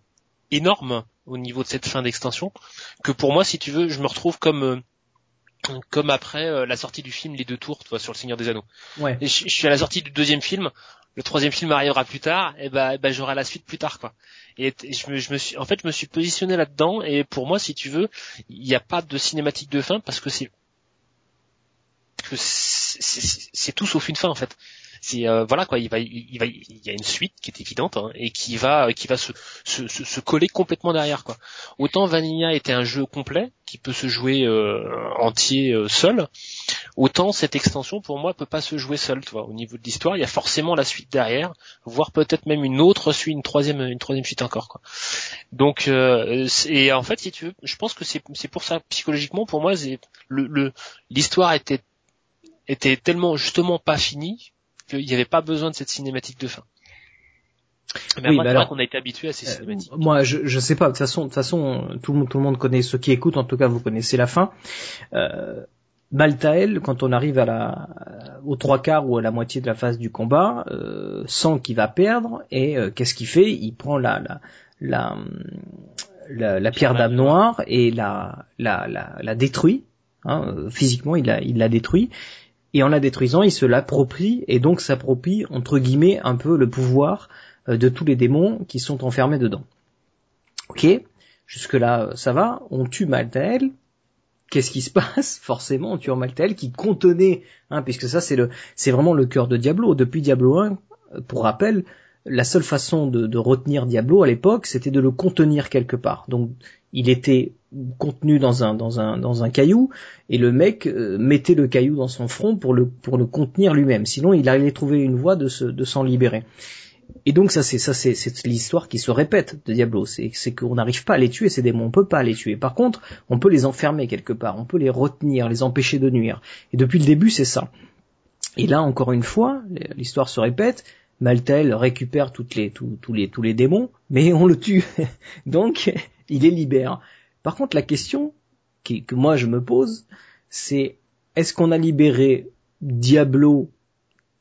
énorme au niveau de cette fin d'extension que pour moi si tu veux je me retrouve comme euh, comme après euh, la sortie du film Les Deux Tours, tu vois, sur le Seigneur des Anneaux. Ouais. Et je, je suis à la sortie du deuxième film, le troisième film arrivera plus tard, et ben ben j'aurai la suite plus tard, quoi. Et, je me, je me suis, en fait, je me suis positionné là-dedans, et pour moi, si tu veux, il n'y a pas de cinématique de fin parce que c'est que c'est tout sauf une fin en fait. C'est euh, voilà quoi, il va, il va, il y a une suite qui est évidente hein, et qui va, qui va se, se, se, se coller complètement derrière quoi. Autant Vanilla était un jeu complet qui peut se jouer euh, entier euh, seul, autant cette extension pour moi peut pas se jouer seul. Tu vois, au niveau de l'histoire, il y a forcément la suite derrière, voire peut-être même une autre suite, une troisième, une troisième suite encore quoi. Donc euh, et en fait, si tu veux, je pense que c'est c'est pour ça psychologiquement pour moi, c'est le le- l'histoire était était tellement justement pas fini qu'il n'y avait pas besoin de cette cinématique de fin. Mais Oui, alors, qu'on a été habitué à ces Euh, cinématiques. moi, je, je sais pas. De toute façon, de toute façon, tout le monde, tout le monde connaît ceux qui écoutent. En tout cas, vous connaissez la fin. Euh, Maltael, quand on arrive à la, aux trois quarts ou à la moitié de la phase du combat, euh, sent qu'il va perdre et euh, qu'est-ce qu'il fait? Il prend la, la, la, la, la pierre d'âme noire et la, la, la, la détruit. Hein, physiquement, il la, il la détruit. Et en la détruisant, il se l'approprie et donc s'approprie entre guillemets un peu le pouvoir euh, de tous les démons qui sont enfermés dedans. Ok, jusque là ça va. On tue Maltael. Qu'est-ce qui se passe? Forcément, on tue Maltael qui contenait, hein, puisque ça c'est le, c'est vraiment le cœur de Diablo. Depuis Diablo 1, euh, pour rappel, la seule façon de, de retenir Diablo à l'époque, c'était de le contenir quelque part. Donc, il était contenu dans un dans un dans un caillou et le mec euh, mettait le caillou dans son front pour le pour le contenir lui-même. Sinon, il allait trouver une voie de se de s'en libérer. Et donc ça c'est ça c'est c'est l'histoire qui se répète de Diablo, c'est c'est qu'on n'arrive pas à les tuer ces démons, on peut pas les tuer. Par contre, on peut les enfermer quelque part, on peut les retenir, les empêcher de nuire. Et depuis le début, c'est ça. Et là encore une fois, l'histoire se répète, Maltael récupère toutes les tous, les tous les démons, mais on le tue. donc il les libère. Par contre, la question qui, que moi je me pose, c'est est-ce qu'on a libéré Diablo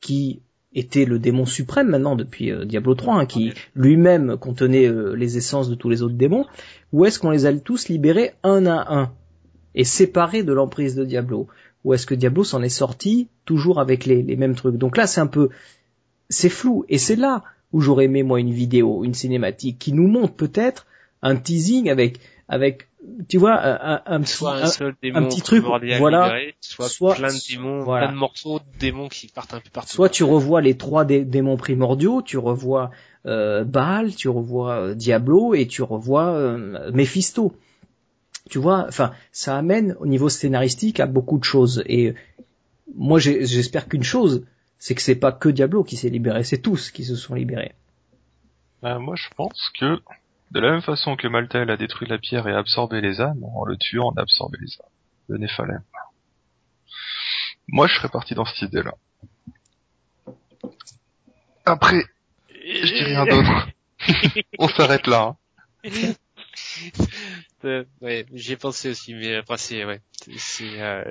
qui était le démon suprême maintenant depuis euh, Diablo 3, hein, qui lui-même contenait euh, les essences de tous les autres démons, ou est-ce qu'on les a tous libérés un à un et séparés de l'emprise de Diablo? Ou est-ce que Diablo s'en est sorti toujours avec les, les mêmes trucs? Donc là, c'est un peu, c'est flou, et c'est là où j'aurais aimé moi une vidéo, une cinématique qui nous montre peut-être un teasing avec avec tu vois un, un, petit soit un un- seul démon petit truc, voilà. soit, Soit- plein de démons, voilà. plein de morceaux de démons qui partent un peu partout. Soit tu revois les trois dé- démons primordiaux, tu revois euh, Baal, tu revois euh, Diablo et tu revois euh, Mephisto. Tu vois, enfin, ça amène au niveau scénaristique à beaucoup de choses. Et moi, j'ai- j'espère qu'une chose, c'est que c'est pas que Diablo qui s'est libéré, c'est tous qui se sont libérés. Bah, moi, je pense que, de la même façon que Maltael a détruit la pierre et absorbé les âmes, en le tuant, on a absorbé les âmes. Le Néphalem. Moi, je serais parti dans cette idée-là. Après, je dis rien d'autre. on s'arrête là. hein. Euh, ouais, j'y ai pensé aussi, mais après c'est ouais, c'est- c'est euh,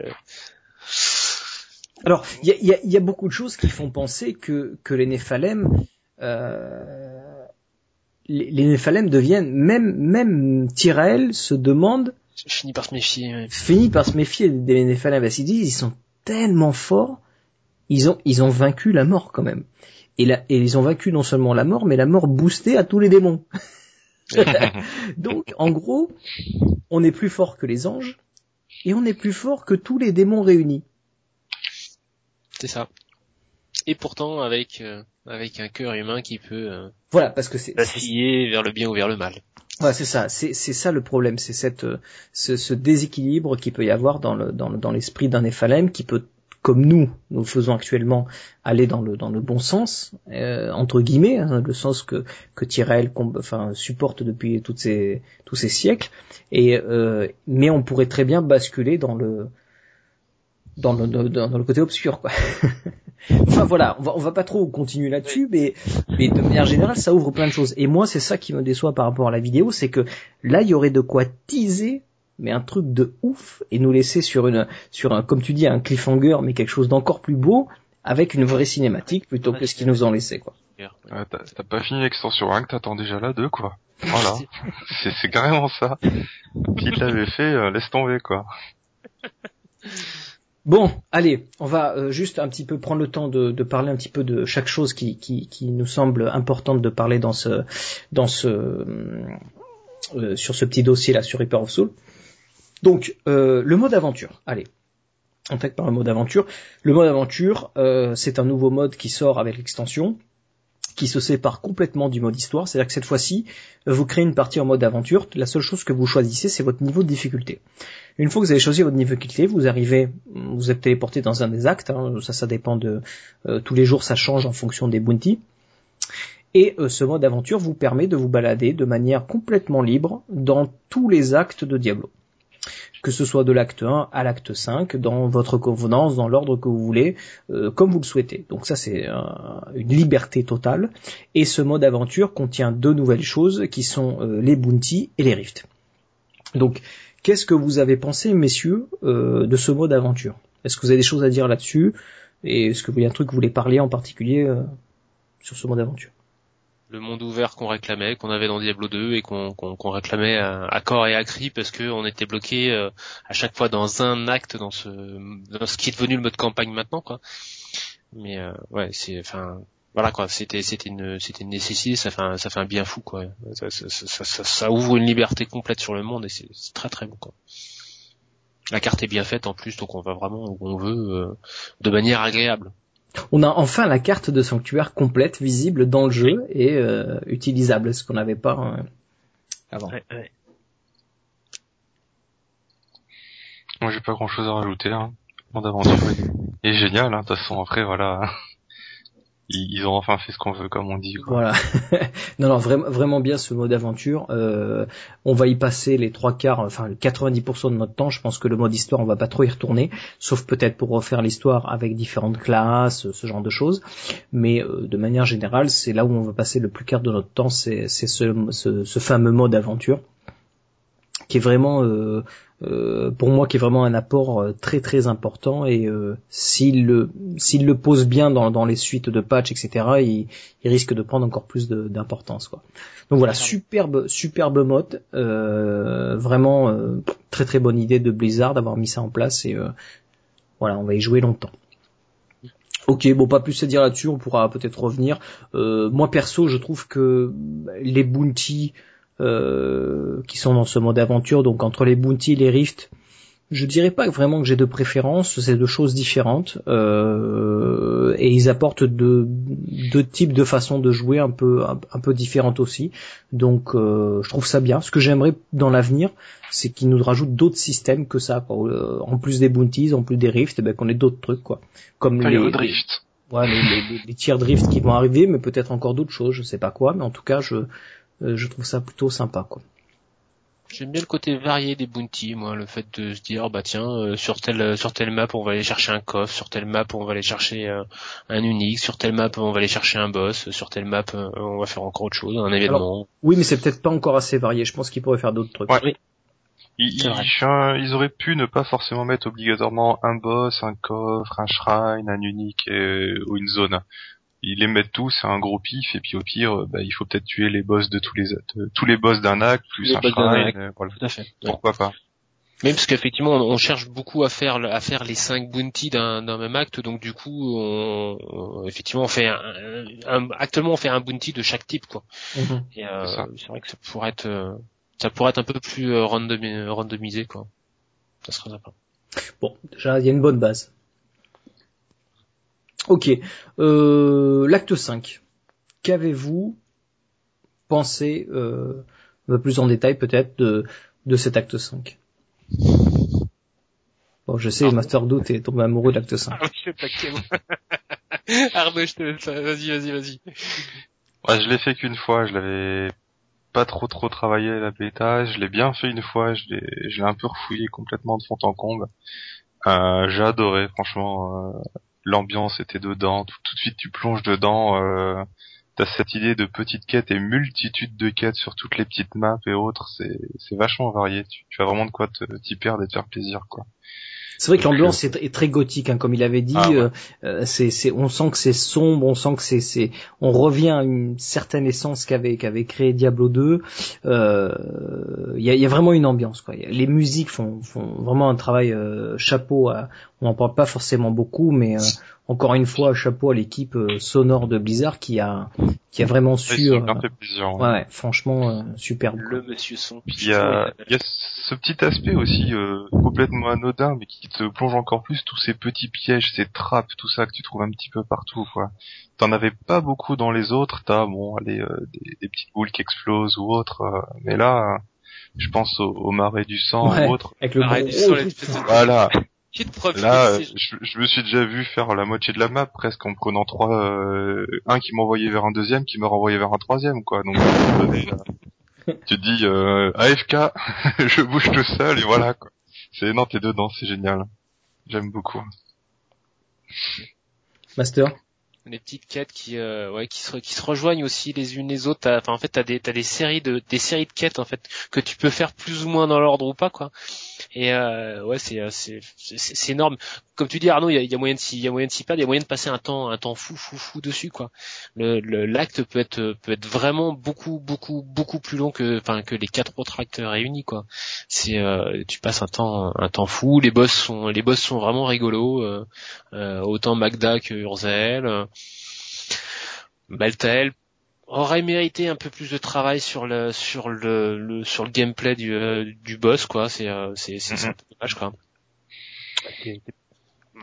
Alors, il y a, y a- il y a beaucoup de choses qui font penser que, que les Néphalem, euh, les, les Néphalem deviennent, même, même Tyrael se demande, je finis par se méfier. ouais. finit par se méfier des Néphalem parce qu'ils disent, ils sont tellement forts, ils ont, ils ont vaincu la mort quand même. Et, la, et ils ont vaincu non seulement la mort, mais la mort boostée à tous les démons. Donc, en gros, on est plus fort que les anges, et on est plus fort que tous les démons réunis. C'est ça. Et pourtant avec euh, avec un cœur humain qui peut euh, Voilà, parce que c'est, vaciller vers le bien ou vers le mal. Ouais, c'est ça. C'est c'est ça le problème. C'est cette euh, ce, ce déséquilibre qui peut y avoir dans le dans le- dans l'esprit d'un Néphalem qui peut, comme nous nous faisons actuellement, aller dans le dans le bon sens euh, entre guillemets, hein, le sens que que Tyrell enfin supporte depuis toutes ces tous ces siècles. Et euh, mais on pourrait très bien basculer dans le dans le dans, dans le côté obscur quoi. enfin voilà, on va on va pas trop continuer là-dessus, mais mais de manière générale, ça ouvre plein de choses. Et moi, c'est ça qui me déçoit par rapport à la vidéo, c'est que là, il y aurait de quoi teaser, mais un truc de ouf, et nous laisser sur une, sur un, comme tu dis, un cliffhanger, mais quelque chose d'encore plus beau, avec une vraie cinématique, plutôt que ce qu'ils nous ont laissé, quoi. Ouais, t'as pas fini l'extension 1 que t'attends déjà la 2, quoi. Voilà. C'est c'est carrément ça. S'il l'avait fait, euh, laisse tomber, quoi. Bon, allez, on va euh, juste un petit peu prendre le temps de, parler un petit peu de chaque chose qui, nous semble importante de parler dans ce, dans ce, euh, sur ce petit dossier là sur Reaper of Soul. Donc, euh, le mode aventure. Allez, on attaque par le mode aventure. Le mode aventure, c'est un nouveau mode qui sort avec l'extension, qui se sépare complètement du mode histoire. C'est-à-dire que cette fois-ci, vous créez une partie en mode aventure. La seule chose que vous choisissez, c'est votre niveau de difficulté. Une fois que vous avez choisi votre niveau de difficulté, vous arrivez, vous êtes téléporté dans un des actes. hein, ça, ça dépend de euh, tous les jours, ça change en fonction des bounties. Et euh, ce mode aventure vous permet de vous balader de manière complètement libre dans tous les actes de Diablo. Que ce soit de l'acte 1 à l'acte 5, dans votre convenance, dans l'ordre que vous voulez, euh, comme vous le souhaitez. Donc ça c'est une liberté totale. Et ce mode aventure contient deux nouvelles choses qui sont euh, les bounty et les rifts. Donc qu'est-ce que vous avez pensé, messieurs, euh, de ce mode aventure? Est-ce que vous avez des choses à dire là-dessus? Et est-ce que vous y a un truc que vous voulez parler en particulier euh, sur ce mode aventure? Le monde ouvert qu'on réclamait, qu'on avait dans Diablo 2 et qu'on qu'on réclamait à, corps et à cri parce que on était bloqué euh, à chaque fois dans un acte dans ce dans ce qui est devenu le mode campagne maintenant quoi. Mais euh, ouais, c'est enfin voilà quoi, c'était c'était une c'était une nécessité, ça fait un, ça fait un bien fou quoi. Ça, ça, ça, ça ouvre une liberté complète sur le monde et c'est très très bon quoi. La carte est bien faite en plus, donc on va vraiment où on veut euh, de manière agréable. On a enfin la carte de sanctuaire complète, visible dans le jeu et euh, utilisable, ce qu'on n'avait pas euh, avant. Ouais, ouais. Moi j'ai pas grand chose à rajouter. Hein. Le monde aventure est, est génial. Hein. De toute façon après voilà, ils, ont enfin fait ce qu'on veut comme on dit. Voilà. non non vraiment vraiment bien ce mode aventure. Euh, on va y passer les trois quarts, enfin 90% de notre temps. Je pense que le mode histoire on va pas trop y retourner, sauf peut-être pour refaire l'histoire avec différentes classes, ce genre de choses. Mais euh, de manière générale c'est là où on va passer le plus quart de notre temps, c'est ce, ce, ce fameux mode aventure qui est vraiment euh, pour moi qui est vraiment un apport euh, très très important. Et euh, s'il le s'il le pose bien dans, dans les suites de patch etc il, il risque de prendre encore plus d'importance quoi. Donc voilà superbe superbe mode. Euh, vraiment euh, très très bonne idée de Blizzard d'avoir mis ça en place. Et voilà on va y jouer longtemps. Ok, bon, pas plus à dire là-dessus, on pourra peut-être revenir. moi perso, je trouve que les bounties, euh, qui sont dans ce mode aventure. Donc entre les bounty et les rifts, je dirais pas vraiment que j'ai de préférence, c'est deux choses différentes euh, et ils apportent deux, deux types de façons de jouer un peu un, un peu différentes aussi. Donc euh, je trouve ça bien. Ce que j'aimerais dans l'avenir, c'est qu'ils nous rajoutent d'autres systèmes que ça. Quoi. En plus des bounties, en plus des rifts, eh ben, qu'on ait d'autres trucs quoi. Comme les, le drift. Ouais, les, les, les tiers drift qui vont arriver, mais peut-être encore d'autres choses, je sais pas quoi, mais en tout cas, je, euh, je trouve ça plutôt sympa, quoi. J'aime bien le côté varié des bounty, moi, le fait de se dire bah tiens euh, sur telle sur telle map on va aller chercher un coffre, sur telle map on va aller chercher euh, un unique, sur telle map on va aller chercher un boss, sur telle map euh, on va faire encore autre chose, un événement. Alors, oui, mais c'est peut-être pas encore assez varié. Je pense qu'ils pourraient faire d'autres trucs. Ouais. Oui. Ils, auraient pu ne pas forcément mettre obligatoirement un boss, un coffre, un shrine, un unique et- ou une zone. Ils les mettent tous, c'est un gros pif, et puis au pire, euh, bah, il faut peut-être tuer les boss de tous les de- tous les boss d'un acte, plus Les un shrine, acte. euh, voilà. Tout à fait. Ouais. Pourquoi pas Même parce qu'effectivement on, on cherche beaucoup à faire à faire les cinq bounty d'un d'un même acte, donc du coup on, on- effectivement on fait un, un- actuellement on fait un bounty de chaque type quoi. Mhm. Et euh, C'est vrai que ça pourrait être euh, ça pourrait être un peu plus randomi- randomisé quoi. Ça serait sympa. Bon, déjà, il y a une bonne base. Ok. Euh, L'acte 5. Qu'avez-vous pensé, euh, plus en détail peut-être, de, de cet acte 5 Bon, je sais, Master Do, t'es tombé amoureux de l'acte 5. Arnaud, je te. Arnaud, je te, vas-y, vas-y, vas-y. Ouais, je l'ai fait qu'une fois, je l'avais pas trop trop travaillé la bêta, je l'ai bien fait une fois, je l'ai je l'ai un peu refouillé complètement de fond en comble. Euh, j'ai adoré, franchement, euh, l'ambiance était dedans, tout, de suite tu plonges dedans, euh, t'as cette idée de petites quêtes et multitude de quêtes sur toutes les petites maps et autres, c'est c'est vachement varié, tu, tu as vraiment de quoi t'y perdre et te faire plaisir quoi. C'est vrai que l'ambiance est, est très gothique, hein, comme il avait dit. Ah ouais. euh, euh, c'est, c'est, on sent que c'est sombre, on sent que c'est, c'est, on revient à une certaine essence qu'avait, qu'avait créé Diablo 2. Euh, Il y, a, il y a vraiment une ambiance. Quoi. Les musiques font, font vraiment un travail euh, chapeau. À, on n'en parle pas forcément beaucoup, mais euh, encore une fois, chapeau à l'équipe euh, sonore de Blizzard qui a, qui a vraiment su. euh, plaisir. ouais. franchement, euh, superbe. quoi. Le monsieur son. Il y a, il y a ce petit aspect aussi euh, complètement anodin, mais qui te plonge encore plus tous ces petits pièges, ces trappes, tout ça que tu trouves un petit peu partout, quoi. T'en avais pas beaucoup dans les autres. T'as bon, allez, euh, des, des petites boules qui explosent ou autres, euh, mais là, euh, je pense au, au marais du sang Ouais. ou autre. Avec le gros- du de- Voilà. Là, euh, je, je me suis déjà vu faire la moitié de la map presque en prenant trois, euh, un qui m'envoyait vers un deuxième, qui me renvoyait vers un troisième, quoi. Donc, tu te dis euh, AFK, je bouge tout seul et voilà. Quoi. C'est non, t'es dedans, c'est génial. J'aime beaucoup. Master les petites quêtes qui euh, ouais qui se qui se rejoignent aussi les unes les autres enfin en fait t'as des t'as des séries de des séries de quêtes en fait que tu peux faire plus ou moins dans l'ordre ou pas quoi et euh, ouais c'est euh, c'est c'est énorme. Comme tu dis Arnaud il y a, y a moyen de s'y il y a moyen de s'y perdre il y a moyen de passer un temps un temps fou fou fou dessus quoi. Le l'acte peut être peut être vraiment beaucoup beaucoup beaucoup plus long que enfin que les quatre autres actes réunis quoi. C'est euh, tu passes un temps un temps fou. Les boss sont les boss sont vraiment rigolos euh, euh, autant Magda que Urzael. euh, Baltael aurait mérité un peu plus de travail sur le sur le, le- sur le gameplay du euh, du boss quoi. C'est euh, c'est c'est peu dommage quoi.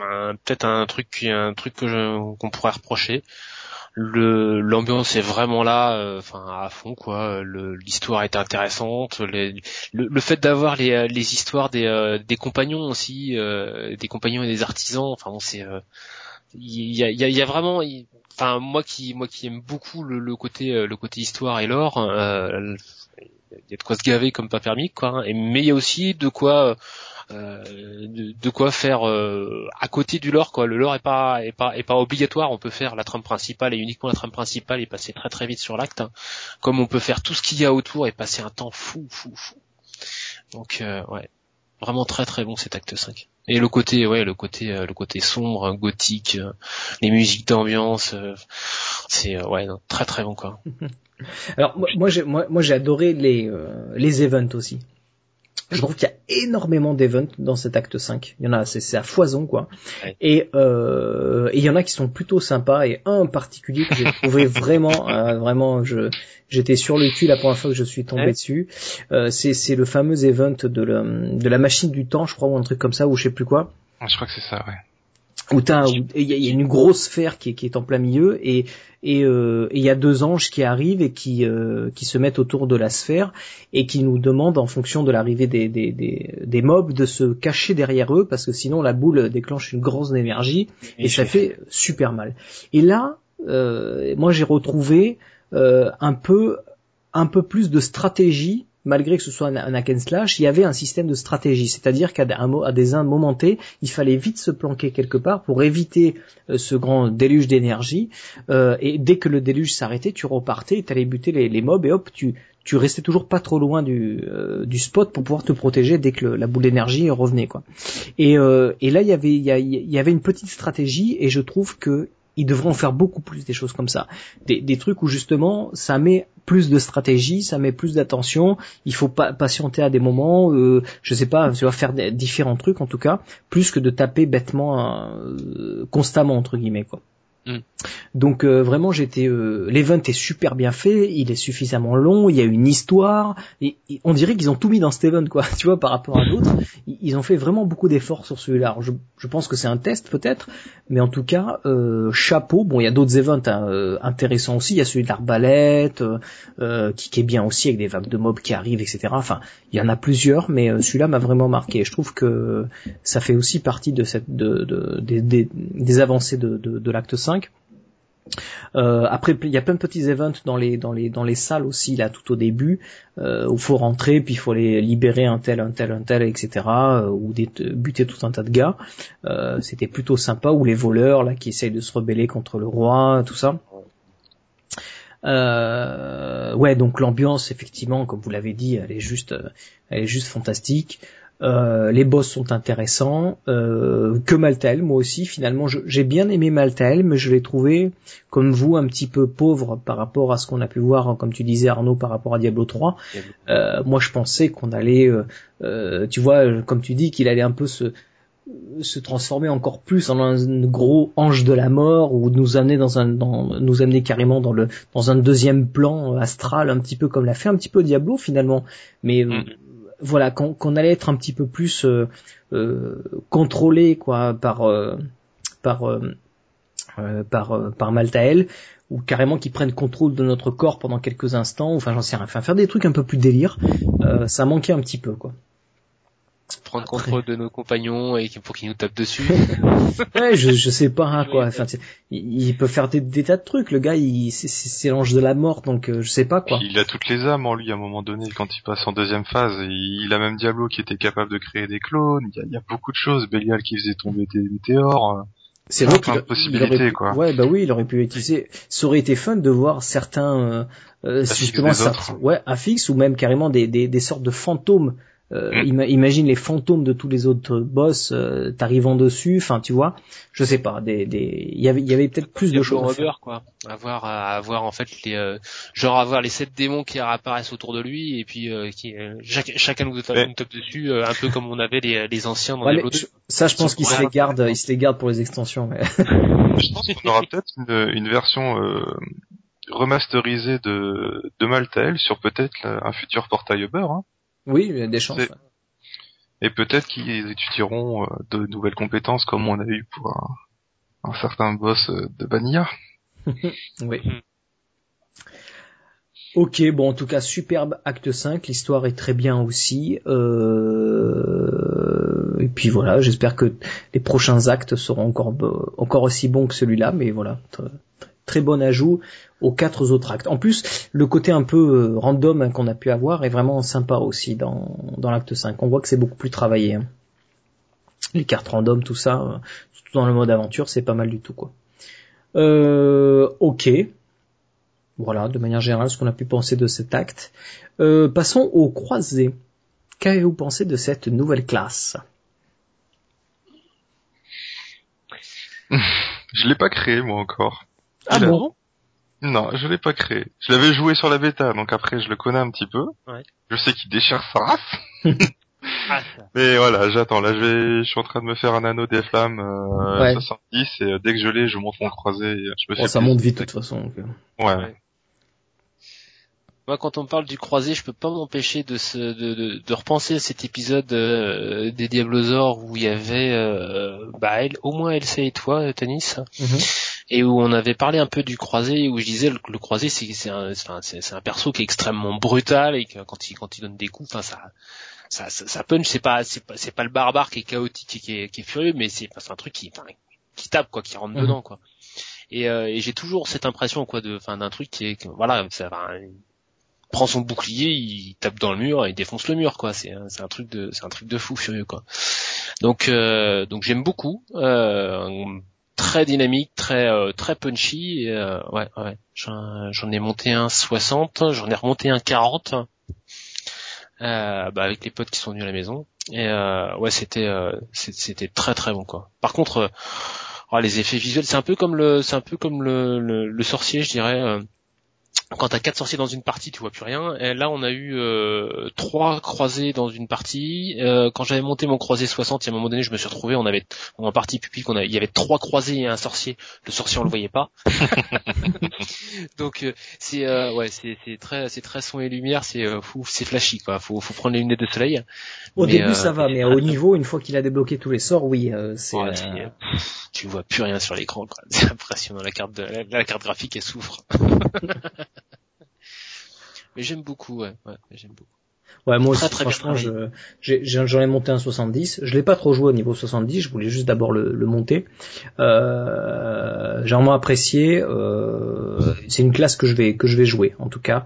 Un- Peut-être un truc qui- un truc que je- qu'on pourrait reprocher. Le l'ambiance est vraiment là, euh, enfin à fond quoi. Le- L'histoire est intéressante. Les- le, le fait d'avoir les, euh, les histoires des, euh, des compagnons aussi, euh, des compagnons et des artisans. Enfin bon, c'est euh, il y a, y, a, y a vraiment enfin moi qui moi qui aime beaucoup le, le côté euh, le côté histoire et l'or euh, il y a de quoi se gaver comme pas permis quoi hein. et mais il y a aussi de quoi euh, de quoi faire euh, à côté du lore quoi le lore est pas est pas est pas obligatoire on peut faire la trame principale et uniquement la trame principale et passer très très vite sur l'acte hein. comme on peut faire tout ce qu'il y a autour et passer un temps fou fou fou donc euh, ouais vraiment très très bon cet acte 5 et le côté ouais le côté euh, le côté sombre gothique euh, les musiques d'ambiance euh, c'est ouais très très bon quoi Alors moi, j'ai moi, moi, j'ai adoré les les events aussi. Je trouve qu'il y a énormément d'events dans cet acte 5. Il y en a, c'est c'est à foison quoi. Ouais. Et euh, et il y en a qui sont plutôt sympas et un en particulier que j'ai trouvé vraiment euh, vraiment je j'étais sur le cul la première fois que je suis tombé Ouais. dessus. Euh, c'est c'est le fameux event de la de la machine du temps, je crois ou un truc comme ça ou je sais plus quoi Je crois que c'est ça, ouais. Où il y, a- il y a une grosse sphère qui est, qui est en plein milieu et et euh, et il y a deux anges qui arrivent et qui euh, qui se mettent autour de la sphère et qui nous demandent en fonction de l'arrivée des, des des des mobs de se cacher derrière eux parce que sinon la boule déclenche une grosse énergie et ça fait super mal. Et là, euh, moi j'ai retrouvé un peu un peu plus de stratégie malgré que ce soit un, un hack and slash, il y avait un système de stratégie, c'est-à-dire qu'à des un moment T, il fallait vite se planquer quelque part pour éviter euh, ce grand déluge d'énergie. euh, et dès que le déluge s'arrêtait, tu repartais, tu allais buter les, mobs et hop, tu tu restais toujours pas trop loin du, euh, du spot pour pouvoir te protéger dès que la boule d'énergie revenait quoi. Et, euh, et là il y avait il y avait une petite stratégie et je trouve que ils devraient en faire beaucoup plus des choses comme ça, des, trucs où justement ça met plus de stratégie, ça met plus d'attention. Il faut patienter à des moments, euh, je sais pas, tu vas faire différents trucs en tout cas, plus que de taper bêtement euh, constamment entre guillemets quoi. Mm. Donc euh, vraiment j'étais euh, l'event est super bien fait, il est suffisamment long, il y a une histoire, et, on dirait qu'ils ont tout mis dans cet event quoi, tu vois par rapport à d'autres, ils, ont fait vraiment beaucoup d'efforts sur celui-là. Je, je pense que c'est un test peut-être, mais en tout cas euh, chapeau. Bon il y a d'autres events hein, euh, intéressants aussi, il y a celui de l'arbalète euh, euh, qui, qui est bien aussi avec des vagues de mobs qui arrivent etc. Enfin il y en a plusieurs, mais celui-là m'a vraiment marqué. Je trouve que ça fait aussi partie de cette de, de- des- des, avancées de, de l'acte 5. Euh, après, il y a plein de petits events dans les dans les dans les salles aussi là tout au début euh, où faut rentrer puis il faut les libérer un tel un tel un tel etc. euh, ou des, buter tout un tas de gars. Euh, C'était plutôt sympa ou les voleurs là qui essayent de se rebeller contre le roi tout ça. Euh, ouais, donc l'ambiance, effectivement, comme vous l'avez dit, elle est juste, elle est juste fantastique. Euh, les boss sont intéressants. Euh, que Maltael, moi aussi, finalement, j'ai bien aimé Maltael, mais je l'ai trouvé, comme vous, un petit peu pauvre par rapport à ce qu'on a pu voir, comme tu disais Arnaud, par rapport à Diablo 3. Euh, moi, je pensais qu'on allait, euh, euh, tu vois, comme tu dis, qu'il allait un peu se se transformer encore plus en un gros ange de la mort ou nous amener dans un dans, nous amener carrément dans le dans un deuxième plan astral un petit peu comme l'a fait un petit peu Diablo finalement mais Mhm. Voilà qu'on allait être un petit peu plus euh, euh, contrôlé quoi par euh, par Maltael ou carrément qu'ils prennent contrôle de notre corps pendant quelques instants enfin j'en sais rien. Enfin faire des trucs un peu plus délire ça manquait un petit peu quoi prendre contrôle de nos compagnons et pour qu'ils nous tapent dessus. ouais, je, je sais pas hein, quoi. Enfin, tu- il, il peut faire des, des tas de trucs. Le gars, il c'est- l'ange de la mort, donc euh, je sais pas quoi. Il a toutes les âmes en lui à un moment donné quand il passe en deuxième phase. Il, il a même Diablo qui était capable de créer des clones. Il y a, il y a beaucoup de choses. Belial qui faisait tomber des météores. C'est vrai qu'il il possibilités, aurait pu- quoi. Ouais, bah oui, il aurait pu utiliser. Ça aurait été fun de voir certains, euh, euh, Affixes justement, certains, ouais, affixes ou même carrément des, des, des sortes de fantômes. Euh, Mm. ima- imagine les fantômes de tous les autres boss euh, t'arrivant dessus. Enfin, tu vois, je sais pas. Des, des, il y avait, il y avait peut-être plus de choses. à faire. Quoi. Avoir, à avoir en fait les, euh, genre avoir les sept démons qui réapparaissent autour de lui et puis euh, qui, euh, chaque- chacun nous, tape- tape dessus, euh, un peu comme on avait les, les anciens dans Ouais, Diablo mais 2. je- ça, je pense qu'ils se les a- gardent, ils se les gardent pour les extensions. mais- Je pense qu'on aura peut-être une, une version euh, remasterisée de, de Maltael sur peut-être un futur portail Uber. Hein. Oui, il y a des chances. Et peut-être qu'ils étudieront euh, de nouvelles compétences comme on a eu pour un, un certain boss euh, de Vanilla. Oui. Mhm. Ok, bon, en tout cas, superbe acte 5, l'histoire est très bien aussi. Euh... Et puis voilà, j'espère que les prochains actes seront encore, encore aussi bons que celui-là, mais voilà, très, bon ajout aux quatre autres actes. En plus, le côté un peu euh, random hein, qu'on a pu avoir est vraiment sympa aussi dans, l'acte 5. On voit que c'est beaucoup plus travaillé. hein. Les cartes random, tout ça, euh, dans le mode aventure, c'est pas mal du tout, quoi. Euh, ok. Voilà, de manière générale, ce qu'on a pu penser de cet acte. Passons au croisé. Qu'avez-vous pensé de cette nouvelle classe? Je l'ai pas créé moi encore. Ah Il a- bon Non, je l'ai pas créé. Je l'avais joué sur la bêta, donc après je le connais un petit peu. Ouais. Je sais qu'il déchire sa race. Ah, Mais voilà, j'attends. Là, je vais, je suis en train de me faire un anneau des flammes euh, Ouais. 70 et euh, dès que je l'ai, je monte mon croisé. Et je me Bon, fais Ça monte vite de toute façon. donc, euh. Ouais. Ouais. Moi, quand on me parle du croisé, je peux pas m'empêcher de, se, de, de, de repenser à cet épisode euh, des Diablosaures où il y avait euh, bah, elle, au moins Elsa et toi, Tanis, Mhm. Et où on avait parlé un peu du croisé, où je disais le, le croisé, c'est un, perso qui est extrêmement brutal et que quand il quand il donne des coups, enfin ça ça, ça, ça punch, c'est pas c'est pas le barbare qui est chaotique et qui est, qui est furieux, mais c'est un truc qui tape quoi, qui rentre Mhm. dedans quoi. Et, euh, et j'ai toujours cette impression quoi de enfin d'un truc qui est que, voilà ça prend son bouclier il tape dans le mur et il défonce le mur quoi c'est un- c'est un truc de c'est un truc de fou furieux quoi donc euh, donc j'aime beaucoup euh, très dynamique très euh, très punchy euh, ouais ouais j'en ai monté un 60 j'en ai remonté un 40 euh, bah, avec les potes qui sont venus à la maison. Et ouais c'était c'était très très bon quoi. Par contre oh, les effets visuels c'est un peu comme le c'est un peu comme le, le, le sorcier je dirais quand t'as quatre sorciers dans une partie, tu vois plus rien. Et là, on a eu euh, trois croisés dans une partie. Euh, quand j'avais monté mon croisé 60, à un moment donné, je me suis retrouvé, on avait en partie publique, on il y avait trois croisés et un sorcier. Le sorcier, on le voyait pas. Donc euh, c'est euh, ouais, c'est c'est très c'est très son et lumière, c'est euh, fou, c'est flashy quoi. Faut faut prendre les lunettes de soleil. Au Mais, début, euh, ça va, mais au niveau, une fois qu'il a débloqué tous les sorts, oui, euh, c'est. Ouais, tu vois plus rien sur l'écran quoi. C'est impressionnant la carte de, la, la carte graphique elle souffre. Mais j'aime beaucoup, ouais, ouais, j'aime beaucoup. Ouais, moi aussi, très franchement, je, j'en ai monté un 70. Je l'ai pas trop joué au niveau 70. Je voulais juste d'abord le, le monter. Euh, j'ai vraiment apprécié. Euh, c'est une classe que je vais que je vais jouer, en tout cas.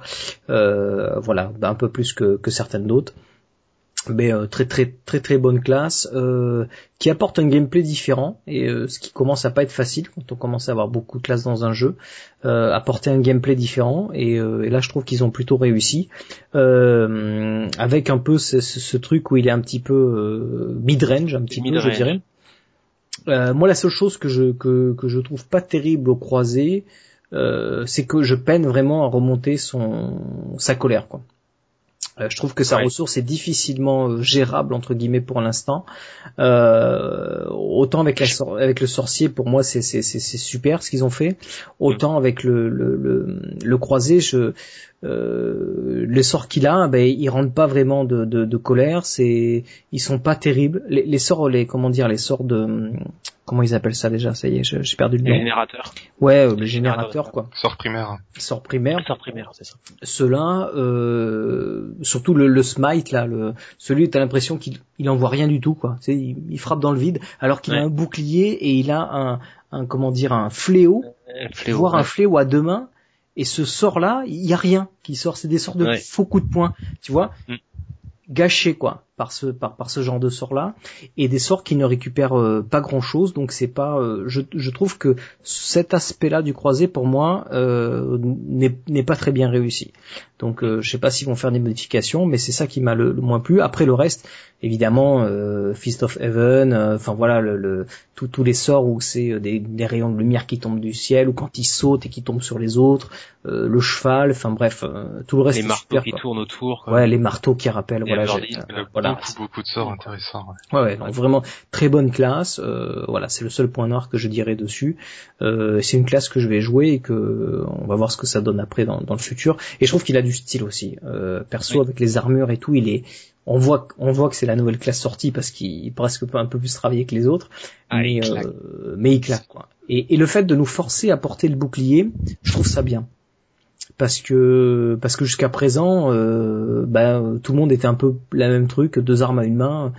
Euh, voilà, un peu plus que, que certaines d'autres. Mais euh, très très très très bonne classe euh, qui apporte un gameplay différent et euh, ce qui commence à pas être facile quand on commence à avoir beaucoup de classes dans un jeu euh, apporter un gameplay différent et, euh, et là je trouve qu'ils ont plutôt réussi euh, avec un peu ce, ce- ce truc où il est un petit peu euh, mid-range un petit peu je dirais. Euh, moi la seule chose que je que, que je trouve pas terrible au croisé euh, c'est que je peine vraiment à remonter son sa colère quoi euh, je trouve que sa Ouais. ressource est difficilement euh, gérable entre guillemets pour l'instant. Euh, autant avec, la sor- avec le sorcier, pour moi c'est super ce qu'ils ont fait. Autant avec le le le, le croisé, je euh, les sorts qu'il a, ben ils rendent pas vraiment de de, de colère. C'est ils sont pas terribles. Les, les sorts, les comment dire, les sorts de comment ils appellent ça déjà? Ça y est, j'ai perdu le Les nom. générateurs. Ouais, euh, les générateurs quoi. Sort primaire. Sort primaire. Sort primaire, c'est ça. Ceux-là, euh, surtout le, le smite là, le, celui t'as l'impression qu'il il envoie rien du tout quoi. Tu sais, il, il frappe dans le vide alors qu'il a un bouclier et il a un, un comment dire un fléau, Euh, Fléau. voire un fléau à deux mains. Et ce sort là, il y a rien qui sort. C'est des sortes de Ouais. faux coups de poing, tu vois, Mm. gâchés quoi par ce par, par ce genre de sort là et des sorts qui ne récupèrent euh, pas grand chose. Donc c'est pas, euh, je, je trouve que cet aspect là du croisé pour moi euh, n'est n'est pas très bien réussi. Donc euh, je sais pas s'ils vont faire des modifications, mais c'est ça qui m'a le, le moins plu. Après le reste, évidemment, euh, Fist of Heaven, euh, enfin voilà, le, le- tous- tous les sorts où c'est des, des rayons de lumière qui tombent du ciel, ou quand ils sautent et qui tombent sur les autres, euh, le cheval, enfin bref, euh, tout le reste Les marteaux super. qui quoi. tournent autour. quoi. Ouais, les marteaux qui rappellent, voilà, Euh, voilà, beaucoup, beaucoup de sorts intéressants. ouais. Ouais, ouais, donc vraiment très bonne classe. euh, voilà, c'est le seul point noir que je dirais dessus. Euh, c'est une classe que je vais jouer et que on va voir ce que ça donne après dans, dans le futur. Et je trouve qu'il a du style aussi. Euh, perso, avec les armures et tout, il est. On voit, on voit que c'est la nouvelle classe sortie parce qu'il est presque un peu plus travaillé que les autres, Ah, mais il euh, mais il claque quoi. Et, et le fait de nous forcer à porter le bouclier, je trouve ça bien parce que parce que jusqu'à présent, euh, ben, tout le monde était un peu la même truc, deux armes à une main,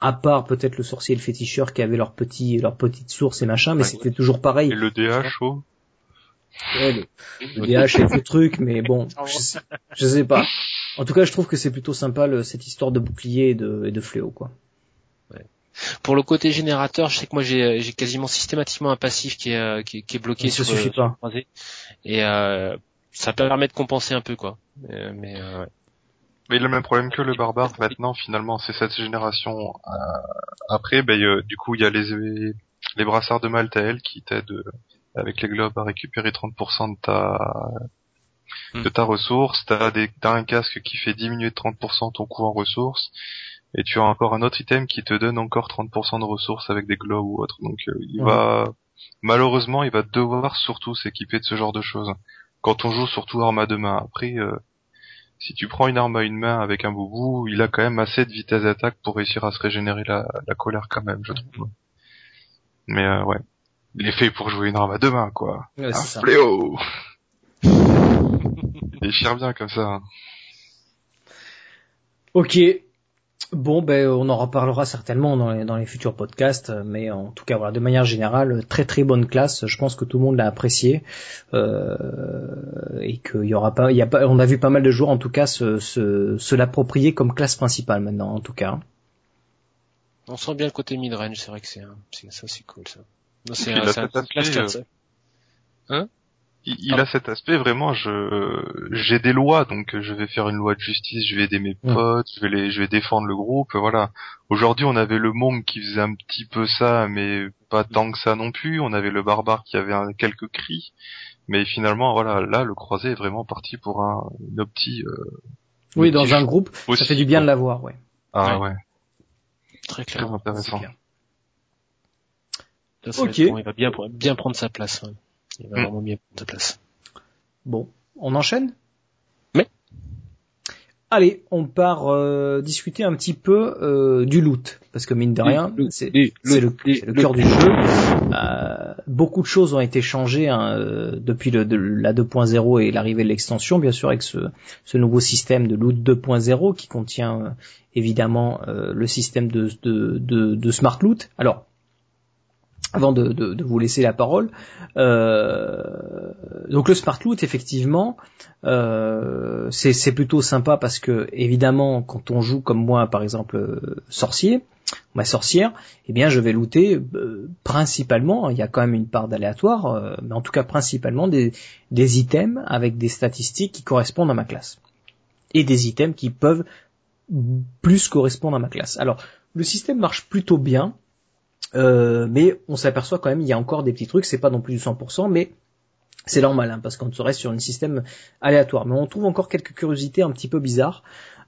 à part peut-être le sorcier et le féticheur qui avaient leur petit leur petite source et machin, mais Ouais. c'était toujours pareil. Et le DH, oh Ouais, le, le DH et le truc, mais bon, je sais, je sais pas. En tout cas, je trouve que c'est plutôt sympa le- cette histoire de bouclier et de, et de fléau, quoi. Pour le côté générateur, je sais que moi j'ai j'ai quasiment systématiquement un passif qui est euh, qui, est- qui est bloqué Ça sur, suffit euh, sur pas. le croisé. et euh, ça permet de compenser un peu quoi. Euh, mais euh, ouais. Mais il a le même problème que le barbare maintenant finalement, c'est cette génération. euh, après, ben, euh, du coup il y a les les brassards de Maltael qui t'aident euh, avec les globes à récupérer 30% de ta de ta ressource. T'as des t'as un casque qui fait diminuer de 30% ton coût en ressources. Et tu as encore un autre item qui te donne encore 30% de ressources avec des globes ou autre. Donc euh, il Ouais. va malheureusement il va devoir surtout s'équiper de ce genre de choses. Quand on joue surtout arme à deux mains. Après euh, si tu prends une arme à une main avec un boubou, il a quand même assez de vitesse d'attaque pour réussir à se régénérer la, la colère quand même, je trouve. Mais euh, ouais, il est fait pour jouer une arme à deux mains, quoi. Ouais, un ça. fléau Il déchire bien comme ça. hein. Ok. Bon, ben, on en reparlera certainement dans les, dans les futurs podcasts, mais en tout cas, voilà, de manière générale, très très bonne classe. Je pense que tout le monde l'a apprécié euh, et qu'il y aura pas, il y a pas, on a vu pas mal de joueurs en tout cas se, se, se l'approprier comme classe principale maintenant, en tout cas. on sent bien le côté mid-range, c'est vrai que c'est ça c'est cool ça. Non, C'est un, euh, 4, ça. Il, il Ah. a cet aspect vraiment, je j'ai des lois, donc je vais faire une loi de justice, je vais aider mes Mm. potes, je vais les, je vais défendre le groupe, voilà. Aujourd'hui, on avait le monk qui faisait un petit peu ça, mais pas tant que ça non plus. On avait le barbare qui avait un- quelques cris, mais finalement, voilà, là, le croisé est vraiment parti pour un une opti. euh, Oui, une dans un groupe, ça aussi, fait du bien de l'avoir, ouais. Ah Ouais. ouais, Très très clairement. intéressant. clair. Ça, ça va Ok. être bon, il va bien, bien prendre sa place. ouais. Il va Mm. vraiment bien prendre sa place. Bon, on enchaîne? Oui. Allez, on part euh, discuter un petit peu euh, du loot, parce que mine de rien, c'est le, le cœur du jeu. Euh, beaucoup de choses ont été changées hein, euh, depuis le, de, la 2.0 et l'arrivée de l'extension, bien sûr, avec ce, ce nouveau système de loot 2.0 qui contient euh, évidemment euh, le système de, de, de, de smart loot. Alors, avant de, de, de vous laisser la parole, euh, donc le smart loot, effectivement, euh, c'est plutôt sympa parce que évidemment, quand on joue comme moi, par exemple, euh, sorcier, ma sorcière, eh bien, je vais looter euh, principalement. Il y a quand même une part d'aléatoire, euh, mais en tout cas principalement des, des items avec des statistiques qui correspondent à ma classe et des items qui peuvent plus correspondre à ma classe. Alors, le système marche plutôt bien. Euh, mais on s'aperçoit quand même il y a encore des petits trucs, c'est pas non plus du 100%, mais c'est normal hein, parce qu'on reste sur un système aléatoire. Mais on trouve encore quelques curiosités un petit peu bizarres.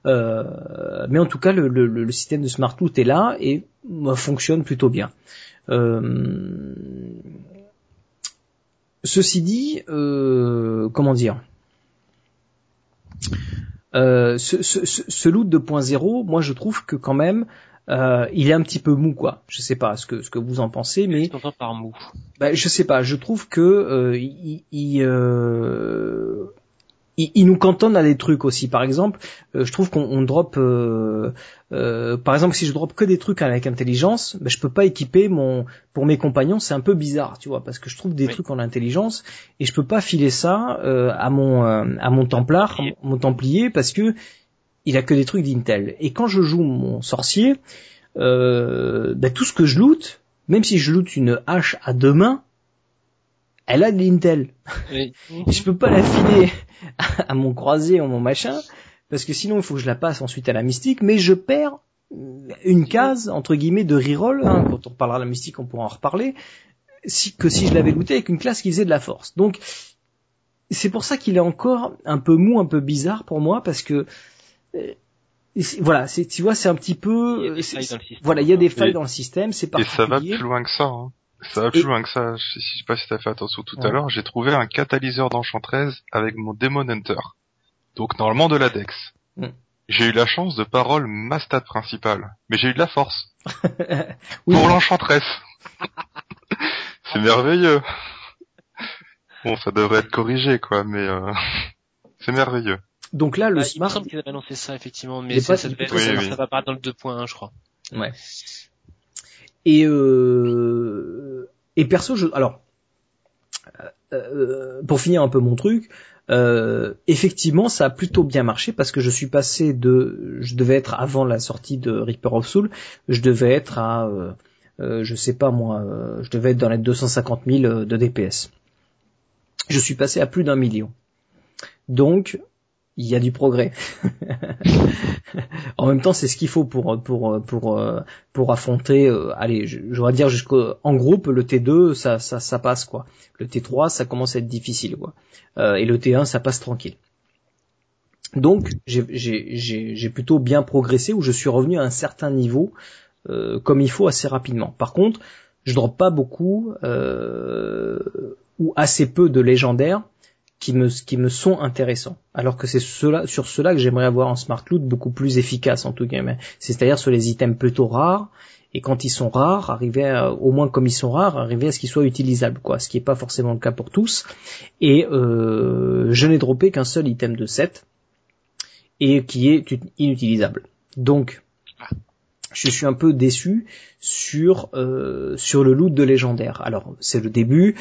Euh, mais en tout cas, le, le, le système de Smart Loot est là et euh, fonctionne plutôt bien. Euh, ceci dit, euh, comment dire? Ce, ce- ce loot 2.0, moi je trouve que quand même Euh, il est un petit peu mou, quoi. Je sais pas ce que ce que vous en pensez, mais Qu'est-ce qu'on par mou bah, je sais pas. Je trouve que euh, il, il, euh, il- il nous cantonne à des trucs aussi. Par exemple, euh, je trouve qu'on on drop. euh, euh, par exemple, si je drop que des trucs avec intelligence, bah, je peux pas équiper mon pour mes compagnons. C'est un peu bizarre, tu vois, parce que je trouve des Oui. trucs en intelligence et je peux pas filer ça euh, à mon à mon templar, mon templier, parce que il a que des trucs d'Intel. Et quand je joue mon sorcier, euh, bah, tout ce que je loot, même si je loot une hache à deux mains, elle a de l'Intel. Oui. Je peux pas la filer à mon croisé ou mon machin, parce que sinon il faut que je la passe ensuite à la mystique, mais je perds une case, entre guillemets, de reroll, hein, quand on parlera de la mystique on pourra en reparler, si, que si je l'avais looté avec une classe qui faisait de la force. Donc, c'est pour ça qu'il est encore un peu mou, un peu bizarre pour moi, parce que, voilà, c'est, tu vois, c'est un petit peu, Il y a des c'est- failles dans le système. voilà, il y a des failles Et- dans le système, c'est Et ça va plus loin que ça. Hein. Ça va plus Et- loin que ça. Je sais, je sais pas si t'as fait attention tout à l'heure. J'ai trouvé un catalyseur d'enchantresse avec mon Demon Hunter. Donc normalement de la Dex. Mm. J'ai eu la chance de parole ma stat principale. Mais j'ai eu de la force. Oui. Pour l'enchantresse. C'est merveilleux. Bon, ça devrait être corrigé, quoi, mais euh, c'est merveilleux. Donc là, le Ah, il me smart, semble qu'ils avaient annoncé ça effectivement, mais ça, ça, ils devait- Oui, ça, oui. ça va apparaître dans le 2.1 je crois. Ouais. Et euh, et perso, je alors euh, euh, pour finir un peu mon truc, euh, effectivement, ça a plutôt bien marché parce que je suis passé de, je devais être avant la sortie de Reaper of Soul, je devais être à, euh, euh, je sais pas moi, euh, je devais être dans les 250 000 de DPS. Je suis passé à plus d'un million. Donc, il y a du progrès. en même temps, c'est ce qu'il faut pour pour pour euh, pour affronter. euh, allez, j'aurais dire jusqu'au en groupe le T2, ça ça passe quoi. Le T3, ça commence à être difficile quoi. Euh, et le T1, ça passe tranquille. Donc, j'ai plutôt bien progressé où je suis revenu à un certain niveau euh, comme il faut assez rapidement. Par contre, je drop pas beaucoup ou assez peu de légendaires qui me, qui me sont intéressants. Alors que c'est sur cela que j'aimerais avoir un smart loot beaucoup plus efficace en tout cas. C'est-à-dire sur les items plutôt rares. Et quand ils sont rares, arriver à, au moins comme ils sont rares, arriver à ce qu'ils soient utilisables, quoi. Ce qui n'est pas forcément le cas pour tous. Et euh, je n'ai droppé qu'un seul item de 7 et qui est ut- inutilisable. Donc, je suis un peu déçu sur euh, sur le loot de légendaire. Alors c'est le début,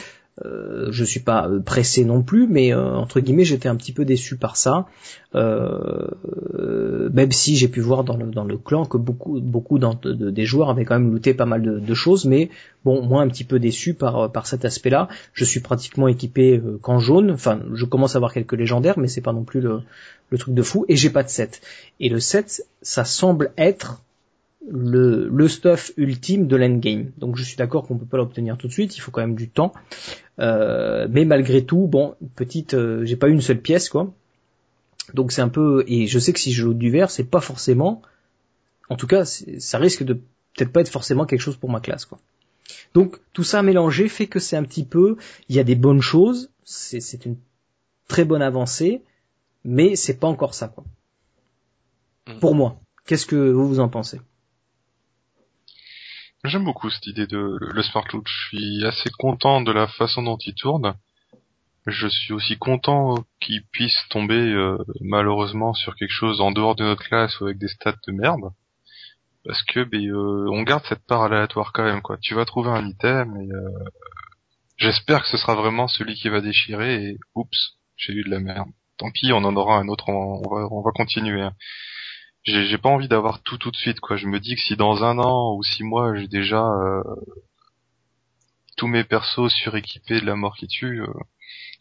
euh, je suis pas euh, pressé non plus, mais euh, entre guillemets j'étais un petit peu déçu par ça. Même si j'ai pu voir dans le clan que beaucoup beaucoup de- de- des joueurs avaient quand même looté pas mal de, choses, mais bon moi un petit peu déçu par cet aspect-là. Je suis pratiquement équipé qu'en jaune. Enfin je commence à avoir quelques légendaires, mais c'est pas non plus le le truc de fou. Et j'ai pas de 7. Et le 7 ça semble être le, le stuff ultime de l'endgame. Donc je suis d'accord qu'on peut pas l'obtenir tout de suite, il faut quand même du temps. Euh, mais malgré tout, bon, petite, euh, j'ai pas eu une seule pièce quoi. Donc c'est un peu, et je sais que si je joue du vert, c'est pas forcément, en tout cas, ça risque de peut-être pas être forcément quelque chose pour ma classe quoi. Donc tout ça mélangé fait que c'est un petit peu, il y a des bonnes choses, c'est c'est une très bonne avancée, mais c'est pas encore ça quoi. Mm. Pour moi, qu'est-ce que vous vous en pensez? J'aime beaucoup cette idée de le smart loot. Je suis assez content de la façon dont il tourne. Je suis aussi content qu'il puisse tomber euh, malheureusement sur quelque chose en dehors de notre classe ou avec des stats de merde. Parce que ben, euh, on garde cette part aléatoire quand même quoi. Tu vas trouver un item et euh, j'espère que ce sera vraiment celui qui va déchirer et oups, j'ai eu de la merde. Tant pis, on en aura un autre, on va, on va continuer. hein j'ai j'ai pas envie d'avoir tout tout de suite quoi. Je me dis que si dans un an ou six mois j'ai déjà euh, tous mes persos suréquipés de la mort qui tue, euh,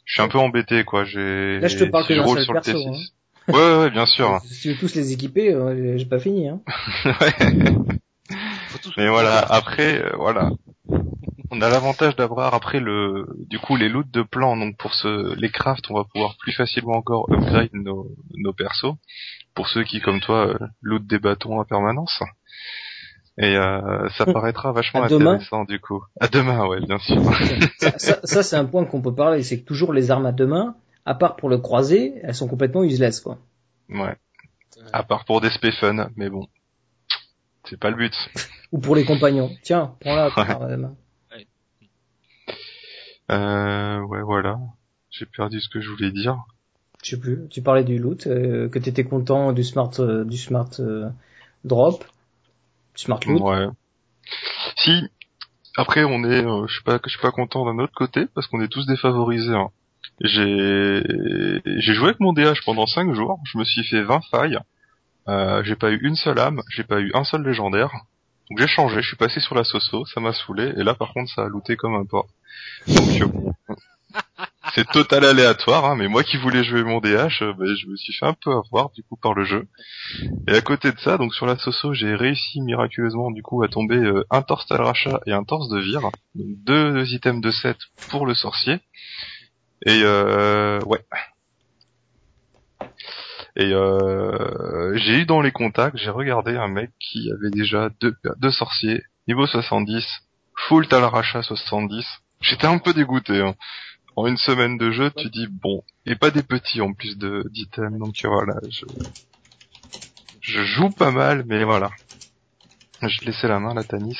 je suis un peu embêté quoi. J'ai Là, je te parle si que je d'un roule seul sur le perso, T6. hein. Ouais, ouais ouais bien sûr. Si tu veux tous les équiper, euh, j'ai pas fini. Hein. Ouais. Mais voilà, après euh, voilà. On a l'avantage d'avoir après le du coup les loots de plans donc pour ce les crafts on va pouvoir plus facilement encore upgrade nos nos persos pour ceux qui comme toi euh, lootent des bâtons en permanence. Et euh, ça Hmm. paraîtra vachement intéressant du coup. À demain ouais bien sûr. ça, ça, ça, c'est un point qu'on peut parler, c'est que toujours les armes à deux mains, à part pour le croisé, elles sont complètement useless quoi. ouais. À part pour des spé fun mais bon. C'est pas le but. Ou pour les compagnons. Tiens, prends-la. Emma. Euh, ouais, voilà. J'ai perdu ce que je voulais dire. Je sais plus. Tu parlais du loot, euh, que t'étais content du smart, euh, du smart euh, drop, du smart loot. Ouais. Si, après on est, euh, je suis pas, je suis pas content d'un autre côté parce qu'on est tous défavorisés. hein. J'ai, j'ai joué avec mon DH pendant 5 jours. Je me suis fait 20 failles. Euh, j'ai pas eu une seule âme. J'ai pas eu un seul légendaire. Donc j'ai changé. Je suis passé sur la Soso. Ça m'a saoulé. Et là par contre ça a looté comme un porc. Donc euh. C'est total aléatoire, hein, mais moi qui voulais jouer mon DH, euh, ben, je me suis fait un peu avoir du coup par le jeu. Et à côté de ça, donc sur la Soso, j'ai réussi miraculeusement du coup à tomber euh, un torse rachat et un torse de vire, deux items de 7 pour le sorcier. Et euh, ouais. Et j'ai eu dans les contacts, j'ai regardé un mec qui avait déjà deux, deux sorciers, niveau 70, full Talaracha 70. J'étais un peu dégoûté. Hein. En une semaine de jeu, tu dis bon, et pas des petits en plus d'items, donc voilà, je je joue pas mal, mais voilà. Je laissais la main à la Tanis.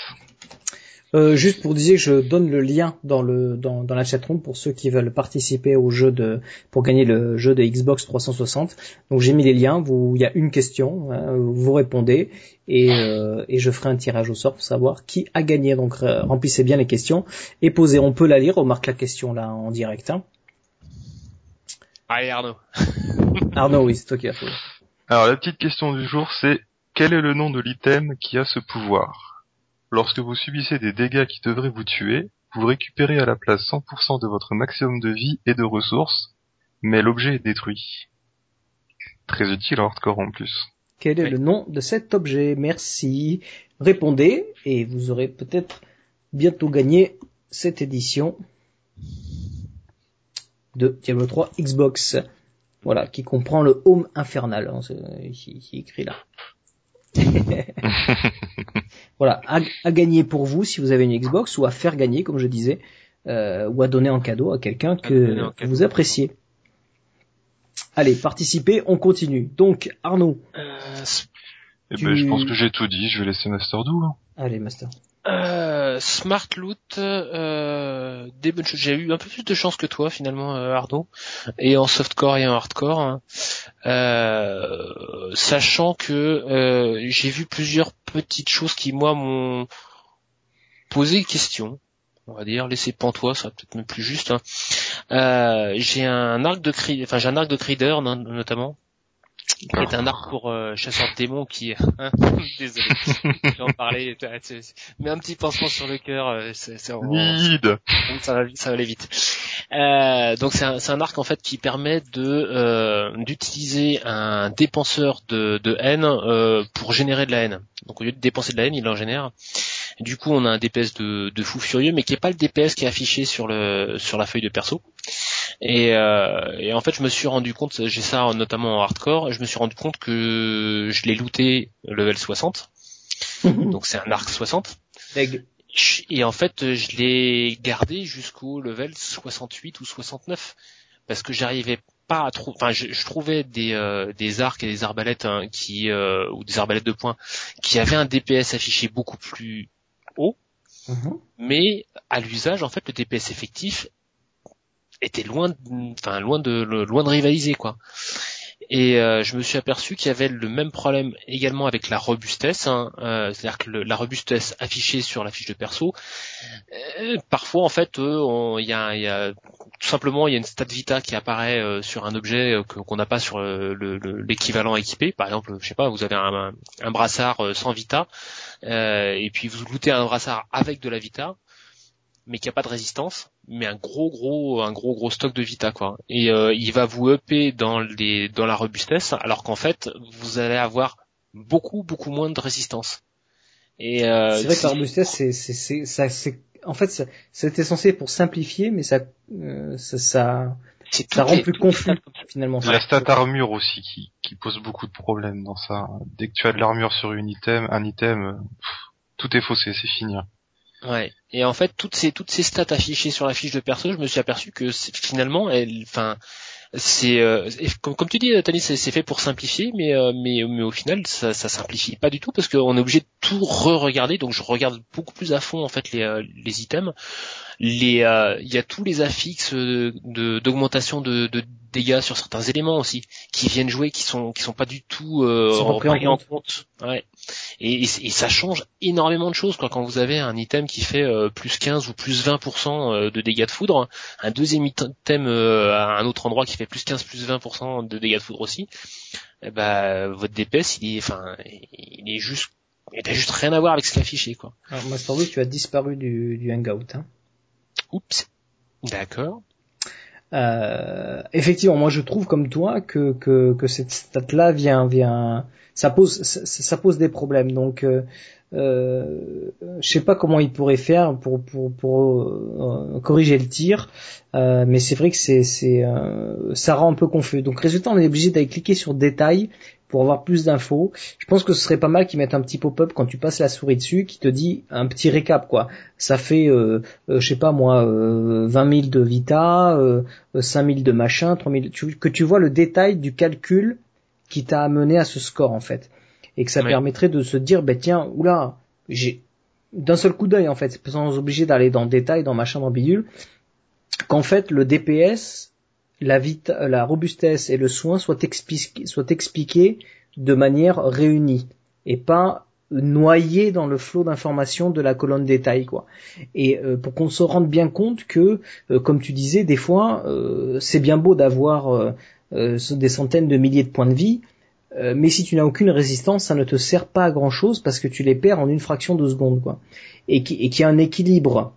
Euh, juste pour dire, je donne le lien dans le dans, dans la chatroom pour ceux qui veulent participer au jeu de pour gagner le jeu de Xbox 360. Donc j'ai mis les liens. Vous, il y a une question, hein, vous répondez et euh, et je ferai un tirage au sort pour savoir qui a gagné. Donc euh, remplissez bien les questions et posez. On peut la lire. On marque la question là en direct. Hein. Allez Arnaud. Arnaud, oui, c'est toi qui as fait. Alors la petite question du jour, c'est quel est le nom de l'item qui a ce pouvoir? Lorsque vous subissez des dégâts qui devraient vous tuer, vous récupérez à la place 100% de votre maximum de vie et de ressources, mais l'objet est détruit. Très utile en hardcore en plus. Quel est Oui. le nom de cet objet? Merci. Répondez et vous aurez peut-être bientôt gagné cette édition de Diablo 3 Xbox. Voilà, qui comprend le Home Infernal. hein, écrit là. voilà, à, à gagner pour vous si vous avez une Xbox ou à faire gagner, comme je disais, euh, ou à donner en cadeau à quelqu'un que vous appréciez. Allez, participez, on continue. Donc, Arnaud. Euh, Tu- ben je pense que j'ai tout dit, je vais laisser Master Do. hein. Allez, Master. Euh, Smart Loot, euh, des bonnes. J'ai eu un peu plus de chance que toi finalement, euh, Arnaud, et en softcore et en hardcore, hein. Euh, sachant que euh, j'ai vu plusieurs petites choses qui moi m'ont posé question. On va dire, laisser pantois, ça peut-être même plus juste. hein. J'ai un arc de cri, enfin j'ai un arc de Crider no- notamment, qui est un arc pour euh, chasseur de démons qui, hein, désolé, j'en c'est- c'est- mais un petit pansement sur le cœur, euh, c'est, ça va, ça va aller vite. Euh, donc c'est un, c'est un arc en fait qui permet de euh, d'utiliser un dépenseur de, de haine euh, pour générer de la haine. Donc au lieu de dépenser de la haine, il en génère. Du coup, on a un DPS de, de fou furieux, mais qui est pas le DPS qui est affiché sur le sur la feuille de perso. Et, euh, et en fait, je me suis rendu compte, j'ai ça notamment en hardcore, je me suis rendu compte que je l'ai looté level 60. Donc c'est un arc 60. Leg. Et en fait, je l'ai gardé jusqu'au level 68 ou 69 parce que j'arrivais pas à trouver. Enfin, je, je trouvais des euh, des arcs et des arbalètes hein, qui euh, ou des arbalètes de poing qui avaient un DPS affiché beaucoup plus haut, Mhm. mais à l'usage, en fait, le DPS effectif était loin, de, enfin loin de loin de rivaliser quoi. Et euh, je me suis aperçu qu'il y avait le même problème également avec la robustesse, hein, euh, c'est-à-dire que la robustesse affichée sur la fiche de perso, euh, parfois en fait, euh, il y, a, y a tout simplement il y a une stat vita qui apparaît euh, sur un objet euh, qu'on n'a pas sur le- le- l'équivalent équipé. Par exemple, je sais pas, vous avez un, un- brassard sans vita, et puis vous lootez un brassard avec de la vita, mais qui a pas de résistance, mais un gros gros un gros gros stock de vita quoi. Et euh, il va vous upper dans les dans la robustesse, alors qu'en fait vous allez avoir beaucoup beaucoup moins de résistance. Et euh, c'est vrai que la robustesse, c'est, c'est, c'est, ça, c'est, en fait, c'était censé pour simplifier, mais ça, euh, ça, ça, ça rend les- plus confus finalement. La stat armure aussi qui, qui pose beaucoup de problèmes dans ça. Dès que tu as de l'armure sur une item, un item, pff, tout est faussé, c'est fini. Ouais. Et en fait, toutes ces toutes ces stats affichées sur la fiche de perso, je me suis aperçu que finalement, elles, enfin, c'est euh, comme, comme tu dis, Tani, c'est c'est fait pour simplifier, mais euh, mais mais au final, ça, ça simplifie pas du tout parce qu'on est obligé de tout re-regarder. Donc je regarde beaucoup plus à fond en fait les euh, les items. Les euh, il y a tous les affixes euh, de d'augmentation de, de dégâts sur certains éléments aussi qui viennent jouer, qui sont qui sont pas du tout euh, en en compte. Ouais. Et, et, et ça change énormément de choses quoi. Quand vous avez un item qui fait euh, plus 15 ou plus 20% euh, de dégâts de foudre, un deuxième item euh, à un autre endroit qui fait plus 15 plus 20% de dégâts de foudre aussi, eh ben votre DPS il est enfin il est juste il a juste rien à voir avec ce qui est affiché quoi. Alors, Master Blue, tu as disparu du, du hangout. Hein. Oups. D'accord. Euh, effectivement, moi je trouve comme toi que que, que cette stat là vient vient ça pose ça, pose des problèmes. Donc euh, euh, je sais pas comment il pourrait faire pour pour pour euh, corriger le tir, euh, mais c'est vrai que c'est c'est ça rend un peu confus. Donc résultat, on est obligé d'aller cliquer sur détails pour avoir plus d'infos. Je pense que ce serait pas mal qu'ils mettent un petit pop-up quand tu passes la souris dessus qui te dit un petit récap quoi. Ça fait euh, euh, je sais pas moi euh, 20 000 de vita, euh, 5 000 de machin, 3 000 tu- que tu vois le détail du calcul qui t'a amené à ce score en fait et que ça Oui. permettrait de se dire ben tiens oula j'ai d'un seul coup d'œil en fait sans obliger d'aller dans le détail dans machin dans bidule qu'en fait le DPS la robustesse et le soin soient expliqués, de manière réunie et pas noyés dans le flot d'informations de la colonne détail quoi. Et euh, pour qu'on se rende bien compte que, euh, comme tu disais, des fois euh, c'est bien beau d'avoir des centaines de milliers de points de vie, mais si tu n'as aucune résistance, ça ne te sert pas à grand chose parce que tu les perds en une fraction de seconde quoi. Et qui- et qu'il a un équilibre.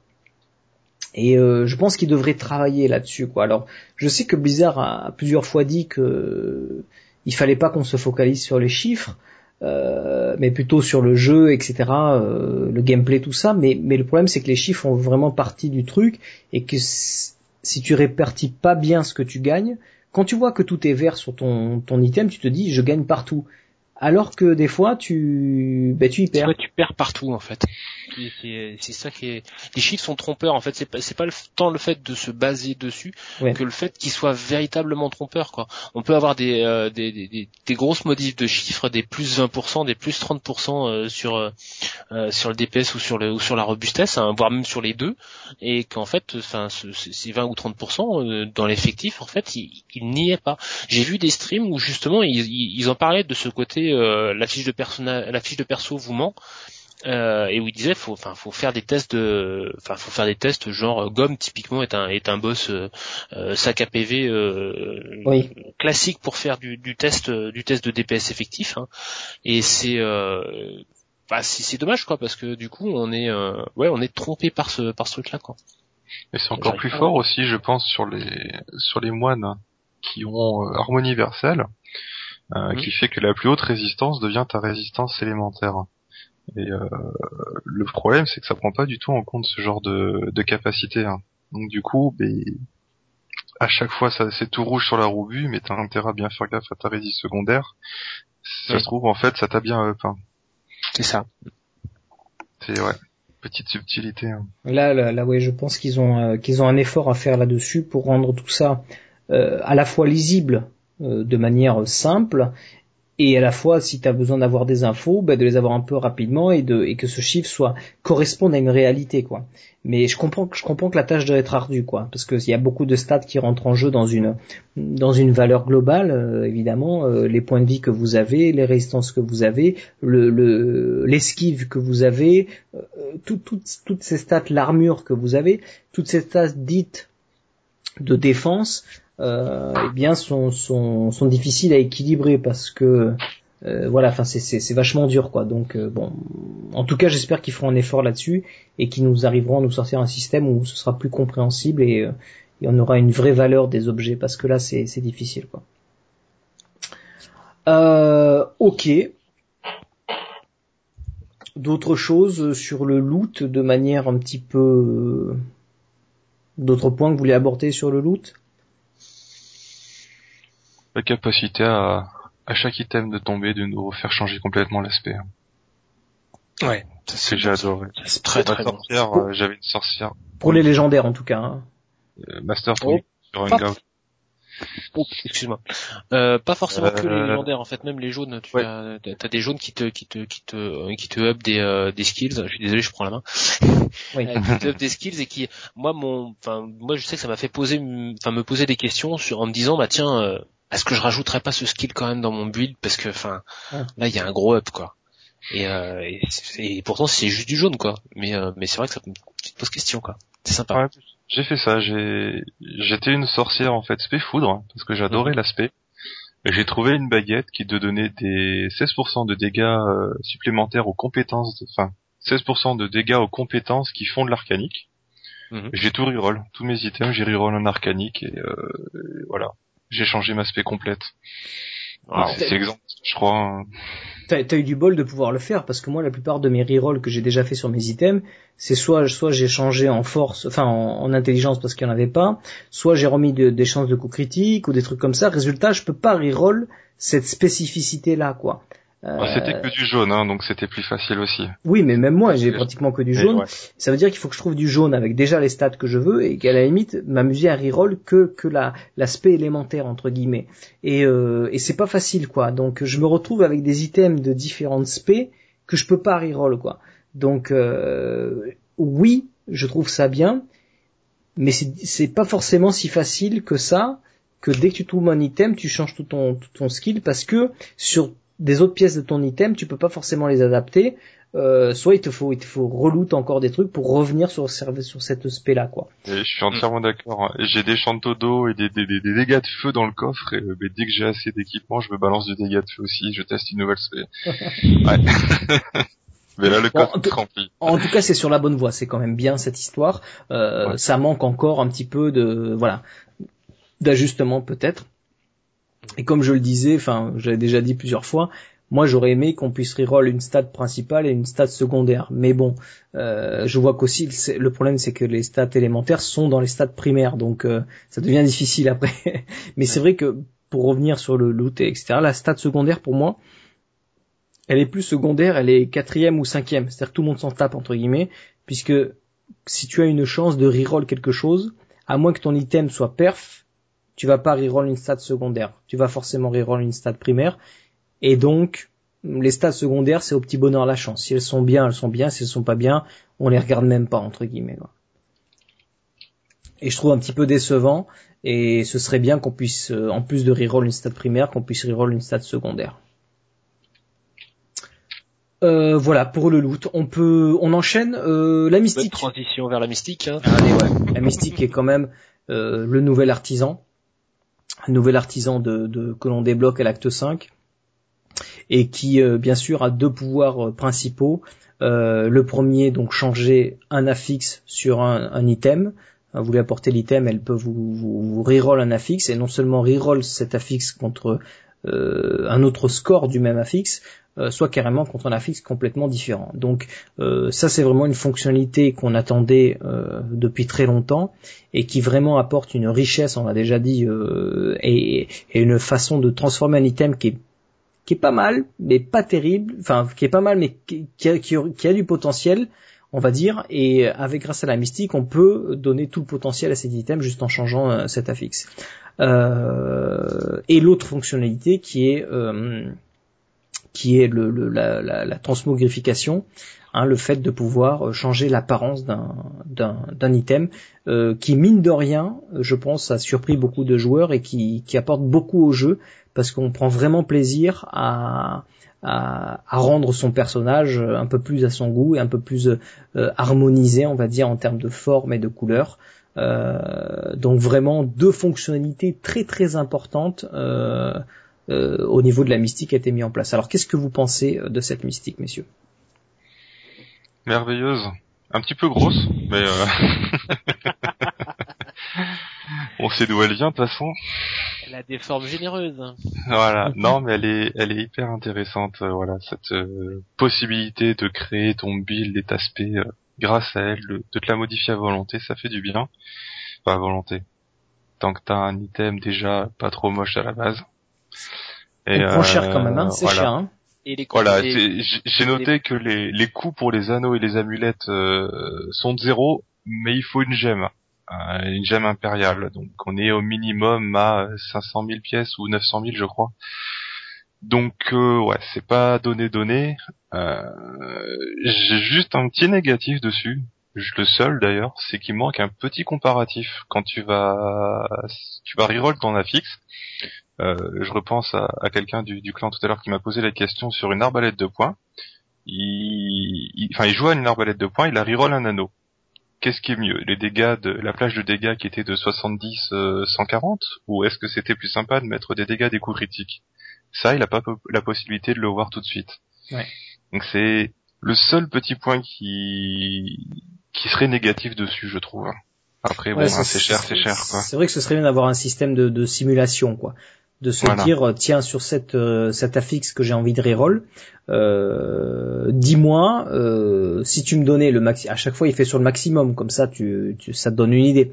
Et euh, je pense qu'il devrait travailler là-dessus quoi. Alors je sais que Blizzard a plusieurs fois dit que il fallait pas qu'on se focalise sur les chiffres, euh, mais plutôt sur le jeu, etc., euh, le gameplay, tout ça. Mais, mais le problème, c'est que les chiffres font vraiment partie du truc et que si tu répartis pas bien ce que tu gagnes, quand tu vois que tout est vert sur ton, ton item, tu te dis je gagne partout. Alors que des fois, tu, ben, tu y perds. Tu perds partout en fait. C'est c'est ça qui est. Les chiffres sont trompeurs en fait. C'est pas c'est pas le, tant le fait de se baser dessus Ouais. que le fait qu'ils soient véritablement trompeurs quoi. On peut avoir des euh, des, des, des- grosses modifs de chiffres, des plus 20%, des plus 30% euh, sur euh, euh, sur le DPS ou sur le ou sur la robustesse, hein, voire même sur les deux, et qu'en fait, enfin ce- ce- ces 20 ou 30% euh, dans l'effectif en fait, il, il n'y est pas. J'ai vu des streams où justement ils, ils, en parlaient de ce côté euh, la fiche de personnage, la fiche de perso vous ment. Euh, et où ils disaient faut enfin faut faire des tests de enfin faut faire des tests genre euh, gomme typiquement est un est un boss euh, euh, sac à PV euh, Oui. classique pour faire du, du test euh, du test de DPS effectif hein. et c'est euh, bah, c'est c'est dommage quoi parce que du coup on est euh, ouais on est trompé par ce par ce truc là quoi Et c'est encore plus fort aussi, je pense, sur les sur les moines qui ont euh, harmonie universelle, euh, Mhm. qui fait que la plus haute résistance devient ta résistance élémentaire. Et euh, le problème, c'est que ça prend pas du tout en compte ce genre de, de capacité. hein. Donc du coup, ben, à chaque fois, ça c'est tout rouge sur la roue mais t'as intérêt à bien faire gaffe à ta résistance secondaire. Si Ça se trouve, en fait, ça t'a bien up. hein. c'est ça C'est ouais, petite subtilité. hein. Là, là, là, ouais, je pense qu'ils ont euh, qu'ils ont un effort à faire là-dessus pour rendre tout ça euh, à la fois lisible euh, de manière simple et à la fois si tu as besoin d'avoir des infos, bah, de les avoir un peu rapidement et de et que ce chiffre soit corresponde à une réalité quoi. Mais je comprends que je comprends que la tâche doit être ardue quoi, parce qu'il y a beaucoup de stats qui rentrent en jeu dans une dans une valeur globale euh, évidemment, euh, les points de vie que vous avez, les résistances que vous avez, le le- l'esquive que vous avez, euh, tout- toutes- toutes ces stats, l'armure que vous avez, toutes ces stats dites de défense, eh bien sont, sont, sont difficiles à équilibrer parce que euh, voilà, enfin c'est, vachement dur quoi. Donc euh, bon, en tout cas j'espère qu'ils feront un effort là-dessus et qu'ils nous arriveront à nous sortir un système où ce sera plus compréhensible et, euh, et on aura une vraie valeur des objets parce que là c'est, difficile quoi. Euh, ok. D'autres choses sur le loot de manière un petit peu euh, d'autres points que vous voulez aborder sur le loot? La capacité à à chaque item de tomber, de nous faire changer complètement l'aspect. hein. ouais C'est que j'ai adoré. c'est très très bon euh, j'avais une sorcière pour les légendaires en tout cas. hein. euh, Master Oh. sur. Hangout. Oh, excuse-moi. Euh, pas forcément que les Euh, légendaires en fait, même les jaunes. Tu Ouais. as, t'as des jaunes qui te qui te qui te qui te up des euh, des skills. Je suis désolé, je prends la main. Oui. Qui te up des skills et qui, moi mon, enfin moi je sais que ça m'a fait poser, enfin me poser des questions sur en me disant bah tiens, euh, est-ce que je rajouterais pas ce skill quand même dans mon build parce que enfin Ouais. là il y a un gros up quoi. Et, euh, et, pourtant c'est juste du jaune quoi. Mais euh, mais c'est vrai que ça me tu te poses question quoi. C'est sympa. Ouais, j'ai fait ça. J'ai, j'étais une sorcière en fait spé foudre parce que j'adorais Mhm. l'aspect. Et j'ai trouvé une baguette qui te donnait des 16% de dégâts euh, supplémentaires aux compétences, de- enfin 16% de dégâts aux compétences qui font de l'arcanique. Mhm. J'ai tout reroll, tous mes items, j'ai reroll en arcanique et, euh, et voilà. J'ai changé ma spé complète. C'est je crois. T'as as eu du bol de pouvoir le faire parce que moi la plupart de mes rerolls que j'ai déjà fait sur mes items, c'est soit soit j'ai changé en force, enfin en, en intelligence parce qu'il n'y en avait pas, soit j'ai remis de- des chances de coup critique ou des trucs comme ça. Résultat, je peux pas reroll cette spécificité là quoi. Euh, Ouais, C'était que du jaune, hein, donc c'était plus facile aussi. Oui, mais même moi j'ai pratiquement que du jaune. ouais. Ça veut dire qu'il faut que je trouve du jaune avec déjà les stats que je veux et qu'à la limite m'amuser à reroll que que la l'aspect élémentaire entre guillemets. Et euh, et c'est pas facile quoi. Donc je me retrouve avec des items de différentes spé que je peux pas reroll quoi. Donc euh, oui, je trouve ça bien, mais c'est c'est pas forcément si facile que ça que dès que tu trouves un item, tu changes tout ton tout ton skill parce que sur des autres pièces de ton item, tu peux pas forcément les adapter. Euh, soit il te faut il te faut reloot encore des trucs pour revenir sur sur cet aspect là quoi. Et je suis entièrement d'accord. hein. J'ai des chanteaux d'eau et des, des, des, des dégâts de feu dans le coffre et euh, mais dès que j'ai assez d'équipement, je me balance du dégât de feu aussi. Je teste une nouvelle spé. Ouais. mais là, le Bon, coffre en tout- est rempli. En tout cas, c'est sur la bonne voie, c'est quand même bien cette histoire. Euh, Ouais. Ça manque encore un petit peu de voilà d'ajustement peut-être. Et comme je le disais, enfin, j'avais déjà dit plusieurs fois, moi j'aurais aimé qu'on puisse reroll une stat principale et une stat secondaire. Mais bon, euh, je vois qu'aussi le problème c'est que les stats élémentaires sont dans les stats primaires, donc euh, ça devient difficile après. Mais c'est vrai que pour revenir sur le loot et etc, la stat secondaire pour moi, elle est plus secondaire, elle est quatrième ou cinquième. C'est-à-dire que tout le monde s'en tape entre guillemets, puisque si tu as une chance de reroll quelque chose, à moins que ton item soit perf, tu vas pas reroll une stat secondaire. Tu vas forcément reroll une stat primaire. Et donc, les stats secondaires, c'est au petit bonheur la chance. Si elles sont bien, elles sont bien. Si elles sont pas bien, on les regarde même pas, entre guillemets. quoi. Et je trouve un petit peu décevant. Et ce serait bien qu'on puisse, euh, en plus de reroll une stat primaire, qu'on puisse reroll une stat secondaire. Euh, voilà pour le loot. On peut, on enchaîne euh, la Bonne mystique. transition vers la mystique. Hein. Allez, ouais. La mystique est quand même euh, le nouvel artisan, nouvel artisan de, que l'on débloque à l'acte 5 et qui euh, bien sûr a deux pouvoirs euh, principaux. Euh, le premier donc changer un affixe sur un, un item. Euh, Vous lui apportez l'item, elle peut vous, vous, vous reroll un affixe et non seulement reroll cet affixe contre euh, un autre score du même affixe, euh, soit carrément contre un affixe complètement différent. Donc euh, ça c'est vraiment une fonctionnalité qu'on attendait euh, depuis très longtemps et qui vraiment apporte une richesse, on l'a déjà dit, et, une façon de transformer un item qui est qui est pas mal, mais pas terrible, enfin qui est pas mal, mais qui a du potentiel, on va dire, et avec grâce à la mystique, on peut donner tout le potentiel à cet item juste en changeant euh, cet affixe. Euh, et l'autre fonctionnalité qui est euh, qui est la, transmogrification, hein, le fait de pouvoir changer l'apparence d'un item, qui mine de rien, je pense, a surpris beaucoup de joueurs et qui, qui apporte beaucoup au jeu parce qu'on prend vraiment plaisir à, à, à rendre son personnage un peu plus à son goût et un peu plus euh, harmonisé, on va dire, en termes de forme et de couleur. Euh, donc vraiment deux fonctionnalités très très importantes euh, euh, au niveau de la mystique a été mis en place. Alors qu'est-ce que vous pensez de cette mystique, messieurs? Merveilleuse. Un petit peu grosse, mais euh... on sait d'où elle vient de toute façon. Elle a des formes généreuses. Voilà. Non, mais elle est, elle est hyper intéressante. euh, voilà, cette euh, possibilité de créer ton build et ta spé euh, grâce à elle, de, de te la modifier à volonté, ça fait du bien. Pas à volonté. Tant que t'as un item déjà pas trop moche à la base. On prend cher quand même, hein, euh, c'est voilà. cher. Hein Et les Voilà, j'ai noté que les, les coûts pour les anneaux et les amulettes euh, sont de zéro, mais il faut une gemme. Une gemme impériale. Donc on est au minimum à 500 000 pièces ou 900 000 je crois. Donc euh, ouais, c'est pas donné donné. Euh, J'ai juste un petit négatif dessus. Le seul d'ailleurs, c'est qu'il manque un petit comparatif quand tu vas tu vas reroll ton affixe. Euh, je repense à, quelqu'un du, clan tout à l'heure qui m'a posé la question sur une arbalète de poing. Il, enfin, il joue à une arbalète de poing, il a reroll un anneau. Qu'est-ce qui est mieux Les dégâts de la plage de dégâts qui était de 70 euh, 140 ou est-ce que c'était plus sympa de mettre des dégâts des coups critiques? Ça, il a pas la possibilité de le voir tout de suite. Ouais. Donc c'est le seul petit point qui qui serait négatif dessus, je trouve. Après, bon, hein, c'est cher, c'est cher. C'est vrai que ce serait bien d'avoir un système de, de simulation, quoi. De se Voilà. dire, euh, tiens, sur cette, euh, cet affixe que j'ai envie de reroll, euh, dis-moi euh, si tu me donnais le maxi. À chaque fois, il fait sur le maximum, comme ça, tu, tu- ça te donne une idée.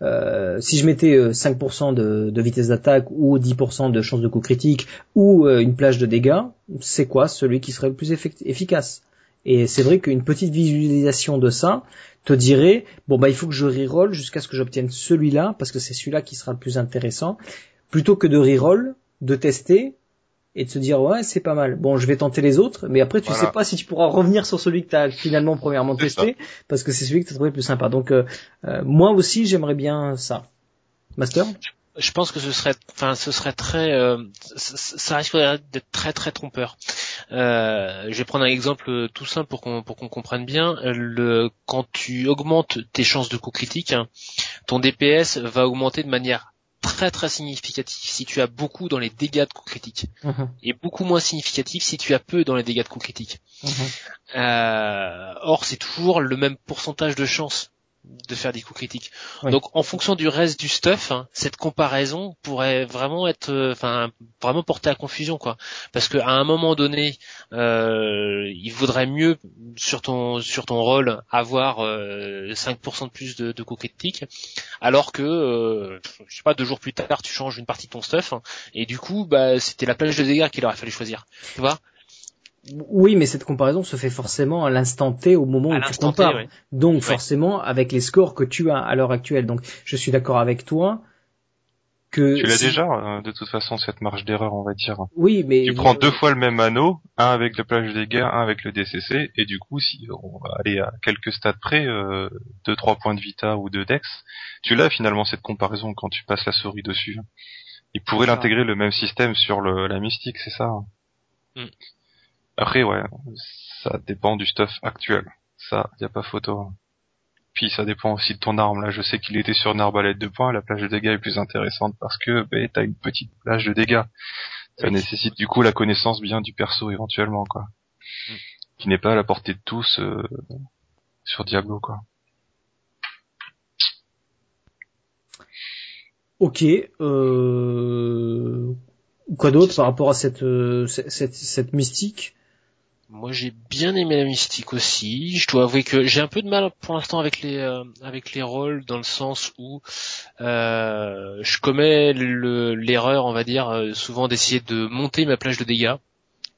Euh, si je mettais euh, 5% de, de vitesse d'attaque ou 10% de chance de coup critique ou euh, une plage de dégâts, c'est quoi celui qui serait le plus efficace? Et c'est vrai qu'une petite visualisation de ça te dirait bon bah il faut que je reroll jusqu'à ce que j'obtienne celui-là parce que c'est celui-là qui sera le plus intéressant plutôt que de reroll, de tester et de se dire ouais c'est pas mal. Bon je vais tenter les autres mais après tu Voilà. sais pas si tu pourras revenir sur celui que tu as finalement premièrement testé parce que c'est celui que tu as trouvé le plus sympa. Donc euh, euh, moi aussi j'aimerais bien ça. Master? Je pense que ce serait, enfin, ce serait très, euh, ça, ça risquerait d'être très très trompeur. Euh, je vais prendre un exemple tout simple pour qu'on pour qu'on comprenne bien. Le, quand tu augmentes tes chances de coup critique, hein, ton DPS va augmenter de manière très très significative si tu as beaucoup dans les dégâts de coup critique Mhm, et beaucoup moins significatif si tu as peu dans les dégâts de coup critique. mhm. Euh, or, c'est toujours le même pourcentage de chances de faire des coups critiques. Oui. Donc, en fonction du reste du stuff, hein, cette comparaison pourrait vraiment être, euh, enfin, vraiment porter à confusion, quoi. Parce qu'à un moment donné, euh, il vaudrait mieux sur ton sur ton rôle avoir euh, 5% de plus de, de coups critiques, alors que, euh, je sais pas, deux jours plus tard, tu changes une partie de ton stuff, hein, et du coup, bah, c'était la plage de dégâts qu'il aurait fallu choisir. Tu vois? Oui, mais cette comparaison se fait forcément à l'instant T au moment À où tu compares. ouais. Donc Ouais. forcément avec les scores que tu as à l'heure actuelle. Donc je suis d'accord avec toi que Tu l'as si- déjà, euh, de toute façon, cette marge d'erreur, on va dire. Oui, mais Tu prends deux fois le même anneau, un avec le plage des dégâts, un avec le DCC, et du coup, si on va aller à quelques stades près, euh, deux trois points de vita ou de dex, tu l'as finalement cette comparaison quand tu passes la souris dessus. Il pourrait C'est ça. l'intégrer le même système sur le, la mystique, c'est ça. Mm. Après, ouais, ça dépend du stuff actuel. Ça, y a pas photo. Puis ça dépend aussi de ton arme. Là, je sais qu'il était sur une arbalète de poing. La plage de dégâts est plus intéressante parce que ben, t'as une petite plage de dégâts. Ça Oui. nécessite du coup la connaissance bien du perso éventuellement, quoi. Mm. Qui n'est pas à la portée de tous euh, sur Diablo, quoi. ok. Euh... Quoi d'autre par rapport à cette euh, cette, cette, cette mystique? Moi, j'ai bien aimé la mystique aussi. Je dois avouer que j'ai un peu de mal pour l'instant avec les euh, avec les rôles dans le sens où euh, je commets le- l'erreur, on va dire, euh, souvent d'essayer de monter ma plage de dégâts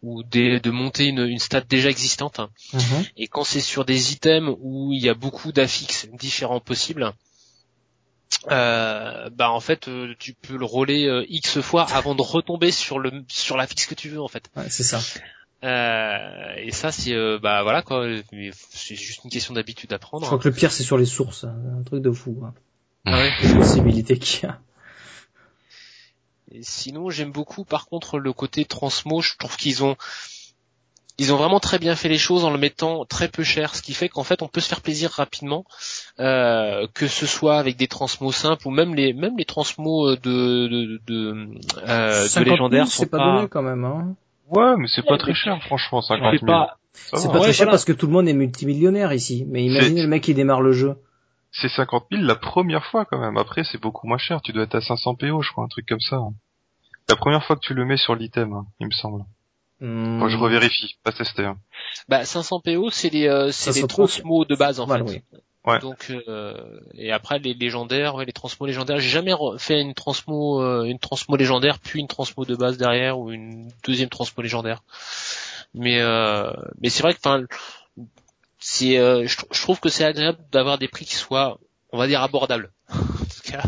ou de monter une, une stat déjà existante. Et quand c'est sur des items où il y a beaucoup d'affixes différents possibles, euh, bah en fait euh, tu peux le roller euh, x fois avant de retomber sur le sur l'affixe que tu veux en fait. Ouais, c'est ça. Euh, et ça c'est euh, bah voilà quoi, c'est juste une question d'habitude à Je prendre. crois que le pire c'est sur les sources, hein. un truc de fou. Hein. Ah ouais. Les possibilités qu'il y a. Et sinon j'aime beaucoup par contre le côté transmo, je trouve qu'ils ont ils ont vraiment très bien fait les choses en le mettant très peu cher, ce qui fait qu'en fait on peut se faire plaisir rapidement, euh, que ce soit avec des transmos simples ou même les même les transmos de de de, euh, de 50 000, légendaires sont c'est pas, donné quand même. Hein. Ouais, mais c'est pas très cher, franchement, 50 C'est 000. pas Ça C'est pas Ouais, très cher voilà. parce que tout le monde est multimillionnaire ici. Mais imaginez le mec qui démarre le jeu. C'est 50 000 la première fois quand même. Après, c'est beaucoup moins cher. Tu dois être à 500 PO, je crois, un truc comme ça. La première fois que tu le mets sur l'item, hein, il me semble. Que je revérifie, pas testé. Hein. bah 500 PO c'est les euh, c'est 500 les transmos de base en Voilà, fait. oui. Donc euh, et après les légendaires, ouais, les transmos légendaires, j'ai jamais fait une transmo euh, une transmo légendaire puis une transmo de base derrière ou une deuxième transmo légendaire. Mais euh, mais c'est vrai que enfin c'est euh, je, je trouve que c'est agréable d'avoir des prix qui soient on va dire abordables. en tout cas,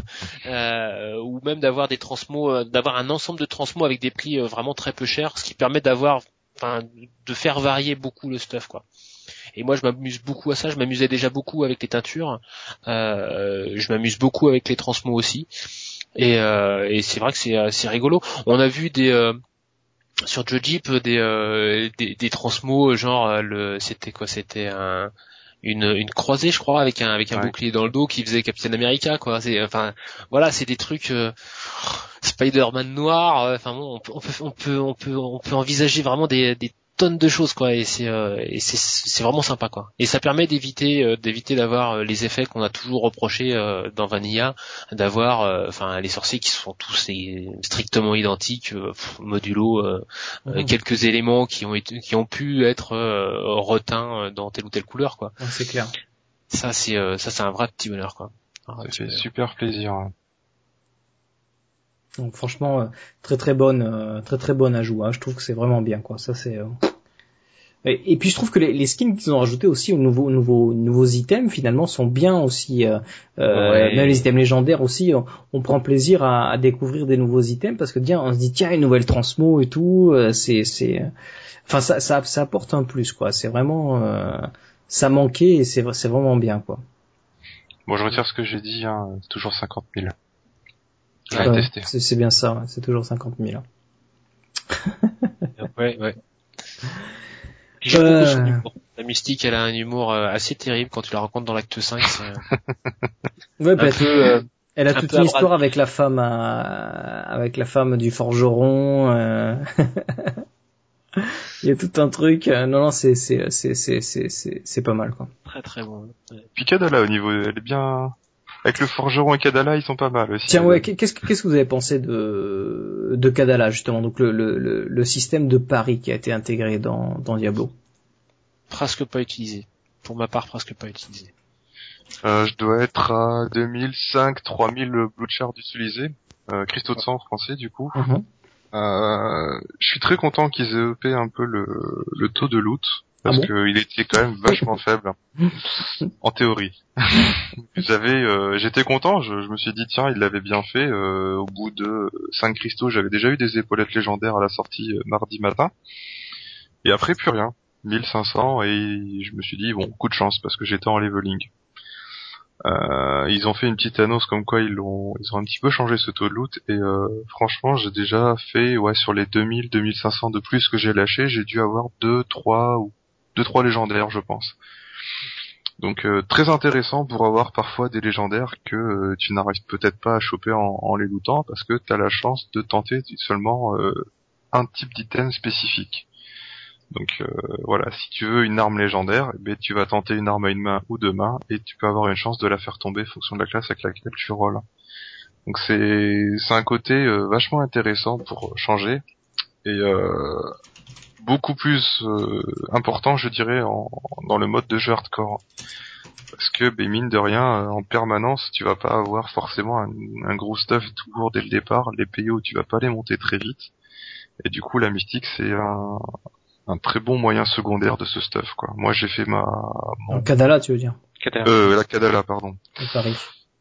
euh, ou même d'avoir des transmos, euh, d'avoir un ensemble de transmos avec des prix vraiment très peu chers, ce qui permet d'avoir, enfin, de faire varier beaucoup le stuff, quoi. Et moi, je m'amuse beaucoup à ça. Je m'amusais déjà beaucoup avec les teintures. Euh, je m'amuse beaucoup avec les transmos aussi. Et, euh, et c'est vrai que c'est c'est rigolo. On a vu des euh, sur Joe Jeep des, euh, des des transmos genre euh, le c'était quoi? C'était un une, une croisée je crois avec un avec un Ouais. bouclier dans le dos qui faisait Captain America quoi c'est enfin voilà c'est des trucs euh, Spider-Man noir euh, enfin bon on peut on peut on peut on peut on peut envisager vraiment des des tonnes de choses quoi et c'est euh, et c'est c'est vraiment sympa quoi et ça permet d'éviter euh, d'éviter d'avoir euh, les effets qu'on a toujours reproché euh, dans Vanilla d'avoir euh, enfin les sorciers qui sont tous strictement identiques euh, pff, modulo euh, euh, Mhm. quelques éléments qui ont été qui ont pu être euh, reteints dans telle ou telle couleur quoi Ouais, c'est clair. ça c'est euh, ça c'est un vrai petit bonheur quoi Ça fait bonheur. super plaisir. Donc franchement, euh, très très bonne, euh, très très bonne ajout. Hein. Je trouve que c'est vraiment bien quoi. Ça c'est. euh, Et, puis je trouve que les, les skins qu'ils ont rajoutés aussi aux nouveaux nouveaux nouveaux items finalement sont bien aussi. euh, euh, Ouais. Même les items légendaires aussi, on, on prend plaisir à, à découvrir des nouveaux items parce que tiens, on se dit tiens une nouvelle transmo et tout. euh, c'est c'est. Enfin ça, ça ça apporte un plus quoi. C'est vraiment euh, ça manquait et c'est c'est vraiment bien quoi. Bon, je retire ce que j'ai dit, hein, c'est toujours 50 000. Ouais, tester. c'est bien ça. ouais. C'est toujours 50 000. ouais ouais Puis j'aime Euh. beaucoup son humour. La mystique, elle a un humour euh, assez terrible quand tu la rencontres dans l'acte 5. C'est euh, Ouais, bah, peu, euh, Elle a Un toute une histoire avec la femme à- avec la femme du forgeron. euh. Il y a tout un truc. euh, Non, non, c'est c'est c'est c'est c'est c'est pas mal quoi. très très bon. Ouais. Kadala, au niveau, elle est bien... Avec le forgeron et Kadala, ils sont pas mal aussi. Tiens, ouais, qu'est-ce que qu'est-ce que vous avez pensé de de Kadala justement, donc le le le, le système de pari qui a été intégré dans dans Diablo? Presque pas utilisé. Pour ma part, presque pas utilisé. Euh, je dois être à 2005, 3000 blood shards utilisés. Euh, cristaux de sang français, du coup. Mhm. Euh, je suis très content qu'ils aient EP un peu le, le taux de loot. Parce Ah bon qu'il était quand même vachement faible. En théorie. J'avais, euh, j'étais content, je, je me suis dit tiens, il l'avait bien fait. euh, au bout de 5 cristaux, j'avais déjà eu des épaulettes légendaires à la sortie euh, mardi matin. Et après, plus rien. 1500 et je me suis dit bon, coup de chance parce que j'étais en leveling. Euh, ils ont fait une petite annonce comme quoi ils l'ont, ils ont un petit peu changé ce taux de loot et euh, franchement j'ai déjà fait ouais sur les 2000, 2500 de plus que j'ai lâché, j'ai dû avoir deux, trois ou deux trois légendaires je pense. Donc euh, très intéressant pour avoir parfois des légendaires que euh, tu n'arrives peut-être pas à choper en, les lootant parce que tu as la chance de tenter seulement euh, un type d'item spécifique. Donc voilà, si tu veux une arme légendaire, eh ben, tu vas tenter une arme à une main ou deux mains et tu peux avoir une chance de la faire tomber en fonction de la classe avec laquelle tu rolls. Donc c'est c'est un côté vachement intéressant pour changer et beaucoup plus euh, important, je dirais, en, dans le mode de jeu hardcore. Parce que ben, mine de rien, euh, en permanence, tu vas pas avoir forcément un, un gros stuff toujours dès le départ. Les PO, tu vas pas les monter très vite. Et du coup, la mystique, c'est un, un très bon moyen secondaire de ce stuff, quoi. Moi, j'ai fait ma, mon- Donc Kadala, tu veux dire? Euh, la Kadala, pardon.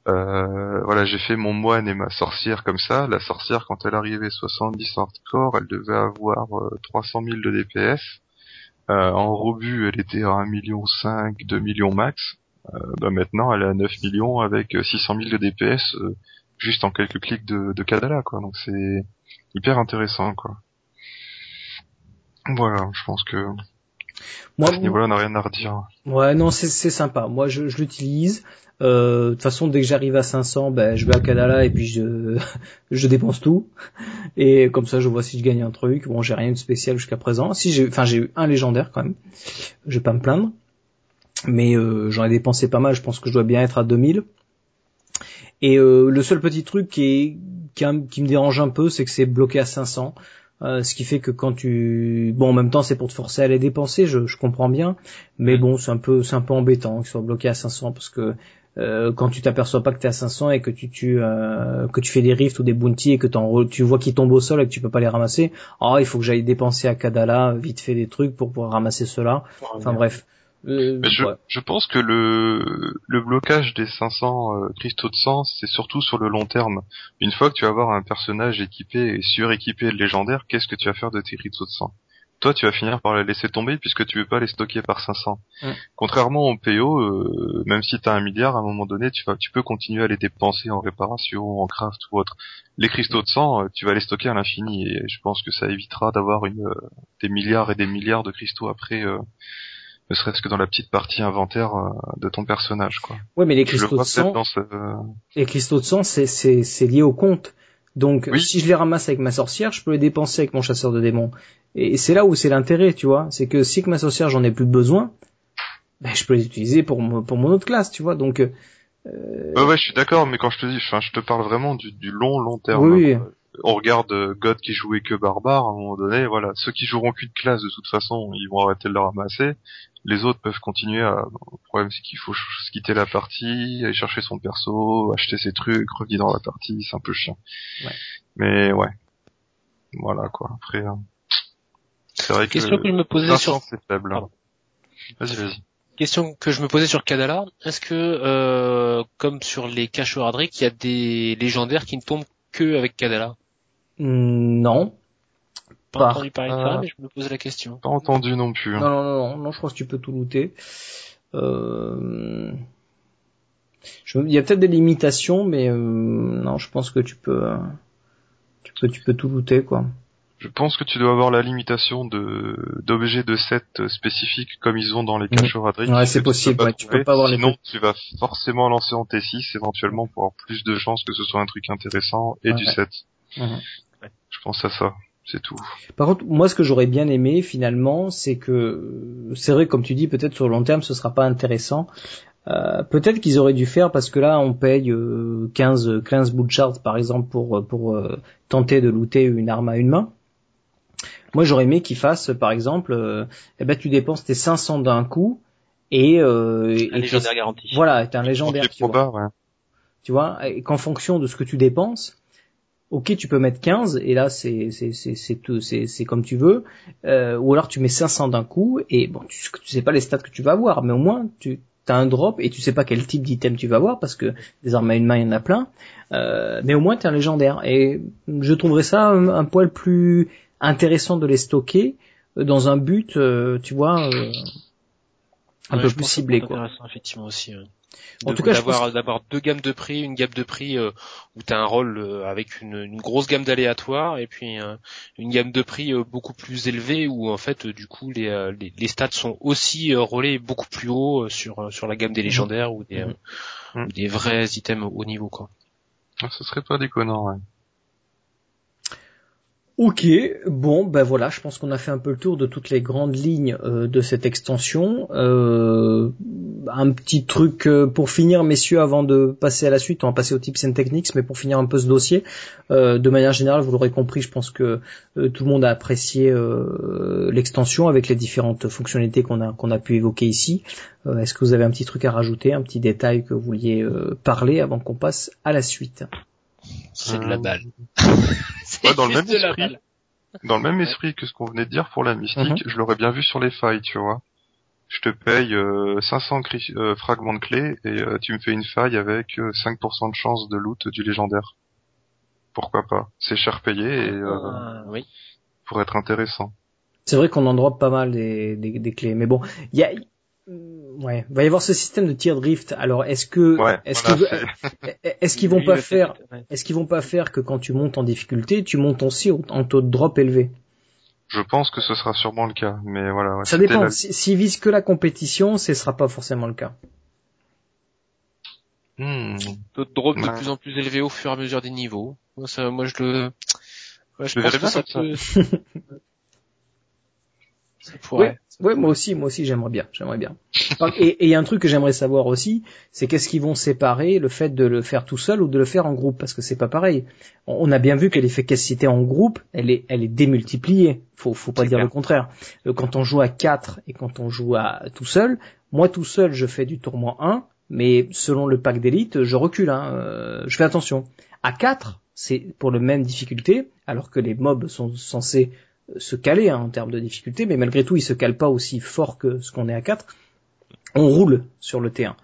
Euh, voilà, j'ai fait mon moine et ma sorcière comme ça. La sorcière, quand elle arrivait 70 hardcore, elle devait avoir euh, 300 000 de DPS. Euh, en rebut, elle était à 1 million 5, 2 millions max. Euh, bah maintenant, elle est à 9 millions avec euh, 600 000 de DPS euh, juste en quelques clics de, de Kadala, quoi. Donc c'est hyper intéressant, quoi. Voilà, je pense que Moi, à ce niveau-là, on n'a rien à redire. Ouais, non, c'est sympa. Moi, je, je l'utilise. Euh, de toute façon, dès que j'arrive à 500, ben, je vais à Kadala et puis je, je dépense tout. Et comme ça, je vois si je gagne un truc. Bon, j'ai rien de spécial jusqu'à présent. Si j'ai, enfin, j'ai eu un légendaire quand même. Je vais pas me plaindre. Mais euh, j'en ai dépensé pas mal. Je pense que je dois bien être à 2000. Et euh, le seul petit truc qui, est, qui, qui me dérange un peu, c'est que c'est bloqué à 500. Euh, ce qui fait que quand tu bon en même temps c'est pour te forcer à les dépenser je, je comprends bien. Mais bon c'est un peu c'est un peu embêtant qu'ils soient bloqués à 500 parce que euh, quand tu t'aperçois pas que t'es à 500 et que tu tu euh, que tu fais des rifts ou des bounties et que t'en- tu vois qu'ils tombent au sol et que tu peux pas les ramasser ah il faut que j'aille dépenser à Kadala vite fait des trucs pour pouvoir ramasser cela. Enfin bref Euh, Mais je, ouais. je pense que le, le blocage des 500 euh, cristaux de sang, c'est surtout sur le long terme. Une fois que tu vas avoir un personnage équipé et suréquipé de légendaire, qu'est-ce que tu vas faire de tes cristaux de sang? Toi, tu vas finir par les laisser tomber puisque tu veux pas les stocker par 500. Mm. Contrairement au PO, euh, même si tu as un milliard, à un moment donné, tu, vas, tu peux continuer à les dépenser en réparation, en craft ou autre. Les cristaux de sang, euh, tu vas les stocker à l'infini et je pense que ça évitera d'avoir une, des milliards et des milliards de cristaux après... euh, ne serait-ce que dans la petite partie inventaire euh, de ton personnage quoi. Ouais, mais les le cristaux de sang, ce les cristaux de sang, c'est c'est c'est lié au compte. Donc, Oui. si je les ramasse avec ma sorcière, je peux les dépenser avec mon chasseur de démons. Et c'est là où c'est l'intérêt, tu vois. C'est que si avec ma sorcière j'en ai plus besoin, ben, je peux les utiliser pour mon, pour mon autre classe, tu vois. Donc, euh, Ouais ouais, je suis d'accord mais quand je te dis enfin je te parle vraiment du, du long long terme. Oui, oui. On regarde euh, God qui jouait que barbare à un moment donné, voilà, ceux qui joueront qu'une classe de toute façon, ils vont arrêter de le ramasser. Les autres peuvent continuer à le problème c'est qu'il faut quitter la partie, aller chercher son perso, acheter ses trucs, revenir dans la partie, c'est un peu chiant. Ouais. Mais ouais. Voilà quoi. Après euh, c'est vrai que Question que je me posais 500, sur c'est faible. Pardon. Vas-y vas-y. question que je me posais sur Kadala, est-ce que euh, comme sur les caches Radric, il y a des légendaires qui ne tombent que avec Kadala? Non. Pas entendu parler de ça, mais je me posais la question. Pas entendu non plus. hein. Non, non, non, non, non, je pense que tu peux tout looter. Euh... je- Il y a peut-être des limitations, mais euh, non, je pense que tu peux, euh, tu peux, tu peux tout looter, quoi. Je pense que tu dois avoir la limitation de d'objets de set spécifiques comme ils ont dans les caches Radric. Ouais, c'est tu possible, peux ouais, tu peux pas avoir les Sinon, tu vas forcément lancer en T6 éventuellement pour avoir plus de chances que ce soit un truc intéressant et Ouais, du set. Mhm. Pense à ça. C'est tout. Par contre, moi, ce que j'aurais bien aimé, finalement, c'est que, euh, c'est vrai, comme tu dis, peut-être sur le long terme, ce sera pas intéressant. Euh, peut-être qu'ils auraient dû faire parce que là, on paye euh, 15, 15 bouts de charts, par exemple, pour pour euh, tenter de looter une arme à une main. Moi, j'aurais aimé qu'ils fassent, par exemple, euh, eh ben, tu dépenses tes 500 d'un coup et, euh, et- Un et légendaire garanti. voilà, t'es un légendaire. Tu vois ouais. tu vois, et qu'en fonction de ce que tu dépenses, ok, tu peux mettre 15 et là c'est c'est c'est c'est tout, c'est c'est comme tu veux, euh, ou alors tu mets 500 d'un coup et bon, tu, tu sais pas les stats que tu vas avoir, mais au moins tu as un drop et tu sais pas quel type d'item tu vas avoir parce que des armes à une main il y en a plein, euh, mais au moins tu es un légendaire et je trouverais ça un, un poil plus intéressant de les stocker euh, dans un but, euh, tu vois, euh, un Ouais, peu plus ciblé quoi. intéressant, effectivement aussi. ouais. En De- tout cas, je d'avoir pense d'avoir deux gammes de prix, une gamme de prix euh, où tu as un rôle euh, avec une, une grosse gamme d'aléatoires et puis euh, une gamme de prix euh, beaucoup plus élevée où en fait euh, du coup les, euh, les, les stats sont aussi euh, relais beaucoup plus haut euh, sur euh, sur la gamme des Mhm. légendaires ou des euh, Mhm. ou des vrais items au niveau quoi. Ah, Ce serait pas déconnant, ouais. Ok, bon, ben voilà, je pense qu'on a fait un peu le tour de toutes les grandes lignes euh, de cette extension. Euh, un petit truc euh, pour finir, messieurs, avant de passer à la suite, on va passer aux tips and techniques, mais pour finir un peu ce dossier, de manière générale, vous l'aurez compris, je pense que tout le monde a apprécié l'extension avec les différentes fonctionnalités qu'on a pu évoquer ici. Est-ce que vous avez un petit truc à rajouter, un petit détail que vous vouliez parler avant qu'on passe à la suite? C'est de la Euh, balle. Ouais, dans le même esprit. Dans le même esprit que ce qu'on venait de dire pour la mystique, Mhm. je l'aurais bien vu sur les failles, tu vois. Je te paye euh, 500 cri- euh, fragments de clés et euh, tu me fais une faille avec euh, 5% de chance de loot du légendaire. Pourquoi pas? C'est cher payé et euh, Ah, oui. pour être intéressant. C'est vrai qu'on en drop pas mal des, des, des clés, mais bon, il y a, ouais, va y avoir ce système de tier drift. Alors, est-ce que, Ouais, est-ce voilà, qu'ils, est-ce qu'ils vont pas faire, est-ce qu'ils vont pas faire que quand tu montes en difficulté, tu montes aussi au- en taux de drop élevé? Je pense que ce sera sûrement le cas, mais voilà. ouais, Ça dépend. la- Si- S'ils visent que la compétition, ce sera pas forcément le cas. Hmm. D'autres drops de Ouais. plus en plus élevés au fur et à mesure des niveaux. Moi, ça, moi je le, ouais, je le pense que ça peut, Ouais, moi aussi, moi aussi, j'aimerais bien, j'aimerais bien. Et il y a un truc que j'aimerais savoir aussi, c'est qu'est-ce qu'ils vont séparer le fait de le faire tout seul ou de le faire en groupe, parce que c'est pas pareil. On a bien vu que l'efficacité en groupe, elle est, elle est démultipliée. Faut, faut pas dire clair. le contraire. Euh, Quand on joue à 4 et quand on joue à tout seul, moi tout seul, je fais du tourment 1, mais selon le pack d'élite, je recule. Hein, euh, je fais attention. À 4, c'est pour le même difficulté, alors que les mobs sont censés se caler hein, en termes de difficulté, mais malgré tout, ils se calent pas aussi fort que ce qu'on est à 4. on roule sur le terrain.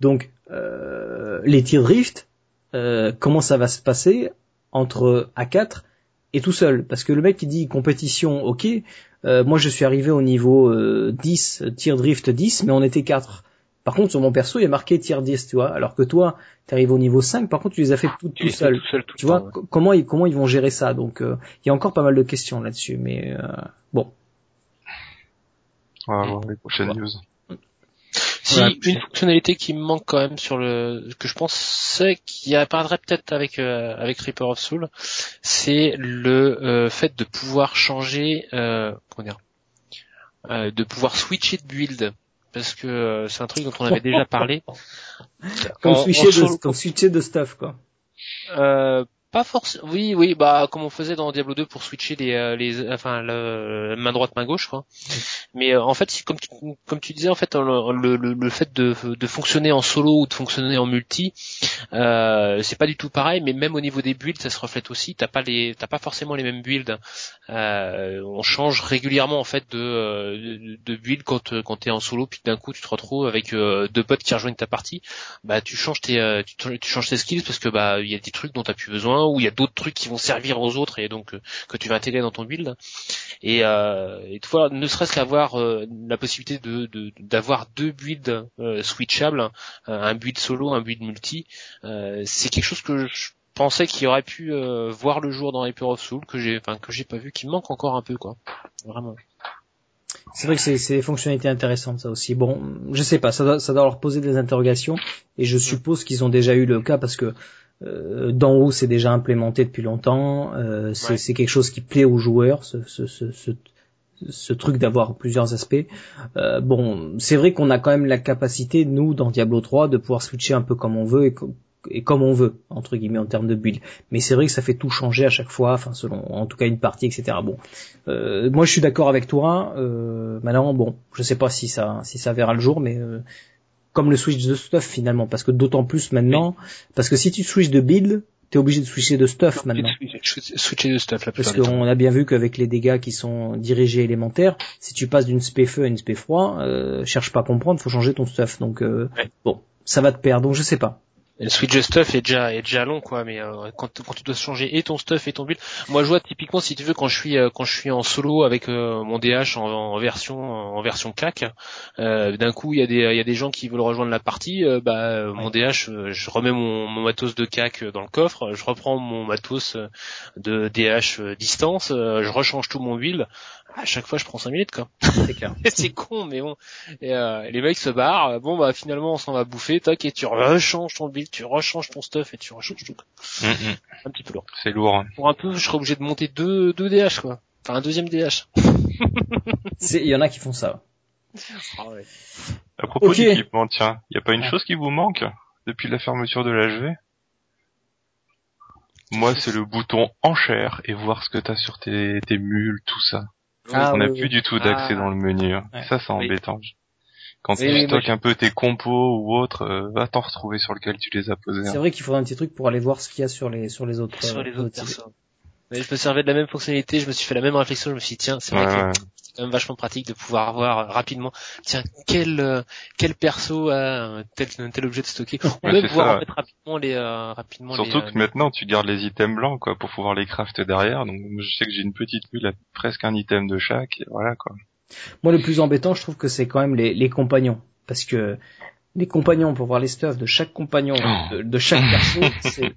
Donc euh, les tirs drift, euh, comment ça va se passer entre A4 et tout seul? Parce que le mec qui dit compétition, ok, euh, moi je suis arrivé au niveau 10, tir drift 10, mais on était 4. Par contre, sur mon perso, il y a marqué tir 10, tu vois. Alors que toi, tu arrives au niveau 5, par contre, tu les as fait tout, tout seul. tu vois, comment ils, comment ils vont gérer ça? Donc, il y a encore pas mal de questions là-dessus, mais bon. On va voir les prochaines news. Si une fonctionnalité qui me manque quand même sur le que je pensais qui apparaîtrait peut-être avec euh, avec Reaper of Soul, c'est le euh, fait de pouvoir changer euh, comment dire euh, de pouvoir switcher de build parce que c'est un truc dont on avait déjà parlé. comme, switcher de, comme switcher de stuff quoi. Euh, pas forcément. Oui, oui, bah comme on faisait dans Diablo 2 pour switcher les, euh, les, enfin le, main droite, main gauche, quoi. Mais euh, en fait, comme tu, comme tu disais, en fait, le, le, le fait de, de fonctionner en solo ou de fonctionner en multi, euh, c'est pas du tout pareil. Mais même au niveau des builds, ça se reflète aussi. T'as pas les, t'as pas forcément les mêmes builds. Euh, on change régulièrement en fait de, de, de build quand quand t'es en solo, puis d'un coup tu te retrouves avec deux potes qui rejoignent ta partie. Bah tu changes tes, tu, tu changes tes skills parce que bah il y a des trucs dont t'as plus besoin où il y a d'autres trucs qui vont servir aux autres et donc euh, que tu vas intégrer dans ton build. Et, euh, et fois, ne serait-ce qu'avoir euh, la possibilité de d'avoir deux builds euh, switchables, un build solo, un build multi, c'est quelque chose que je pensais qu'il aurait pu voir le jour dans Hyper of Soul que j'ai enfin que j'ai pas vu qui manque encore un peu quoi vraiment c'est vrai que c'est des fonctionnalités intéressantes ça aussi. Bon, je sais pas, ça doit, ça doit leur poser des interrogations et je suppose qu'ils ont déjà eu le cas parce que euh, d'en haut c'est déjà implémenté depuis longtemps. Euh, c'est quelque chose qui plaît aux joueurs, ce, ce, ce, ce truc d'avoir plusieurs aspects. Euh, bon, c'est vrai qu'on a quand même la capacité, nous, dans Diablo 3, de pouvoir switcher un peu comme on veut et, et comme on veut, entre guillemets, en termes de build. Mais c'est vrai que ça fait tout changer à chaque fois, enfin, selon, en tout cas, une partie, etc. Bon, euh, moi, je suis d'accord avec toi. Euh, maintenant, bon, je sais pas si ça, si ça verra le jour, mais euh, comme le switch de stuff finalement, parce que d'autant plus maintenant, parce que si tu switches de build, t'es obligé de switcher de stuff maintenant. Switcher de stuff la Parce qu'on a bien vu qu'avec les dégâts qui sont dirigés élémentaires, si tu passes d'une spé feu à une spé froid, euh, cherche pas à comprendre, faut changer ton stuff. Donc euh, bon, ça va te perdre. Donc je sais pas le switch de stuff est déjà est déjà long quoi mais euh, quand, quand tu dois changer et ton stuff et ton build moi je vois typiquement si tu veux quand je suis euh, quand je suis en solo avec euh, mon DH en, version en version CAC d'un coup il y a des il y a des gens qui veulent rejoindre la partie bah mon DH je remets mon, mon, matos de CAC dans le coffre je reprends mon matos de DH distance je rechange tout mon build à chaque fois je prends 5 minutes quoi. C'est clair. c'est con mais bon. Et, euh, les mecs se barrent, bon bah finalement on s'en va bouffer, tac et tu rechanges ton build, tu rechanges ton stuff et tu rechanges tout. Mm, mm. Un petit peu lourd. C'est lourd. Hein. Pour un peu je serais obligé de monter deux, deux DH quoi. Enfin un deuxième DH. Il y en a qui font ça. Ah ouais. À propos d'équipement, tiens, il y a pas une chose qui vous manque depuis la fermeture de l'HV Moi, c'est le bouton enchère et voir ce que t'as sur tes, tes mules, tout ça. Ah, on n'a plus du tout d'accès ah. dans le menu. Ça, c'est embêtant. Quand tu stockes un peu tes compos ou autres, euh, va t'en retrouver sur lequel tu les as posés. C'est hein. vrai qu'il faudrait un petit truc pour aller voir ce qu'il y a sur les sur les autres. Sur les euh, autres, mais je me servais de la même fonctionnalité, je me suis fait la même réflexion, je me suis dit tiens, c'est vrai que c'est quand même vachement pratique de pouvoir voir rapidement tiens quel euh, quel perso a tel tel objet de stocker ou même pouvoir en mettre rapidement les euh, rapidement Surtout que euh, maintenant tu gardes les items blancs quoi pour pouvoir les craft derrière. Donc je sais que j'ai une petite mule presque un item de chaque et voilà quoi. Moi le plus embêtant, je trouve que c'est quand même les les compagnons parce que les compagnons pour voir les stuffs de chaque compagnon oh. de, chaque perso,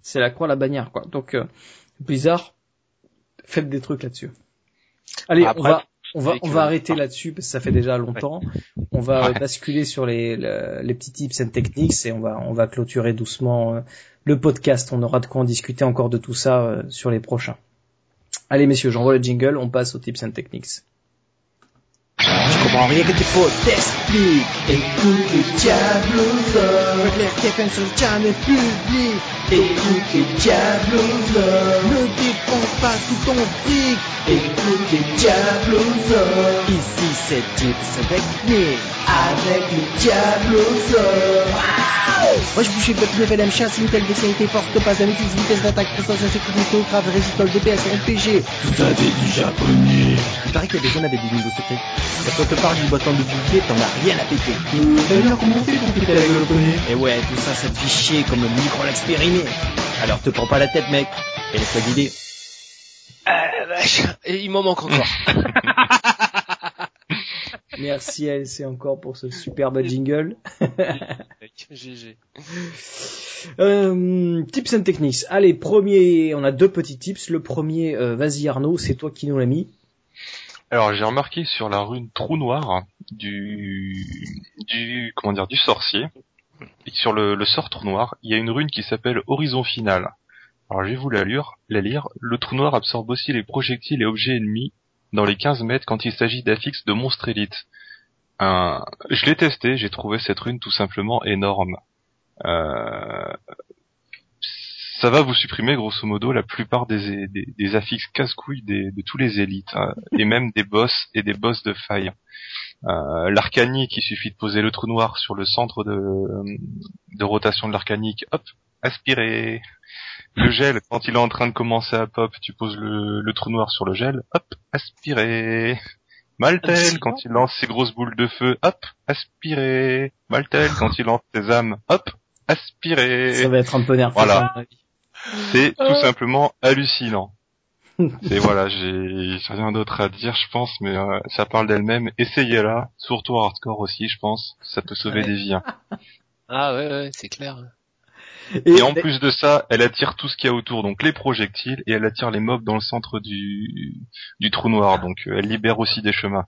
c'est la croix la bannière quoi. Donc bizarre faites des trucs là-dessus. Allez, on va on va on va arrêter là-dessus parce que ça fait déjà longtemps. On va basculer sur les, les petits tips and techniques et on va on va clôturer doucement euh, le podcast. On aura de quoi en discuter encore de tout ça euh, sur les prochains. Allez messieurs, j'envoie le jingle, on passe aux tips and techniques. Je comprends rien que tes fautes t'expliquent Écoute le Diablo Love Claire sur le channel public Écoute le Diablo Love dépense pas tout ton fric. Écoute les Diablosaures. Ici c'est Tips Technique avec les Diablosaures. Moi je bouge votre level M chasse, Intel, dextérité forte, topaz, maîtrise, vitesse d'attaque, puissance, sécurité, grave, résistol, DPS, RPG. Tout avait du japonais. Il paraît que les gens avaient des niveaux secrets. Quand on te parle du bâton de bouclier, t'en as rien à péter. D'ailleurs, comment on fait pour péter la gueule au Et ouais, tout ça, ça te fait chier comme le micro l'expérimé. Alors te prends pas la tête, mec. Et laisse-toi guider. Ah. Et il m'en manque encore. Merci LC encore pour ce superbe jingle. GG. Euh, tips and techniques. Allez, premier, on a deux petits tips. Le premier, euh, vas-y Arnaud, c'est toi qui nous l'as mis. Alors j'ai remarqué sur la rune trou noir du du comment dire du sorcier et sur le, le sort trou noir, il y a une rune qui s'appelle horizon final. Alors je vais vous la lire, la lire. Le trou noir absorbe aussi les projectiles et objets ennemis dans les 15 mètres quand il s'agit d'affixes de monstres élites. Je l'ai testé, j'ai trouvé cette rune tout simplement énorme. Euh, ça va vous supprimer grosso modo la plupart des, des, des affixes casse-couilles de tous les élites, hein, et même des boss et des boss de faille. Euh, l'arcanique, il suffit de poser le trou noir sur le centre de, de rotation de l'arcanique, hop, aspiré. Le gel, quand il est en train de commencer à pop, tu poses le, le trou noir sur le gel, hop, aspiré. Maltel, quand il lance ses grosses boules de feu, hop, aspiré. Maltel, quand il lance ses âmes, hop, aspiré. Ça va être un peu nerveux. Voilà. C'est tout simplement hallucinant. Et voilà, j'ai rien d'autre à dire, je pense, mais euh, ça parle d'elle-même. Essayez-la, surtout en hardcore aussi, je pense. Ça peut sauver Ouais. des vies. hein. Ah ouais, ouais, c'est clair. Et en plus de ça, elle attire tout ce qu'il y a autour, donc les projectiles, et elle attire les mobs dans le centre du, du trou noir, donc euh, elle libère aussi des chemins.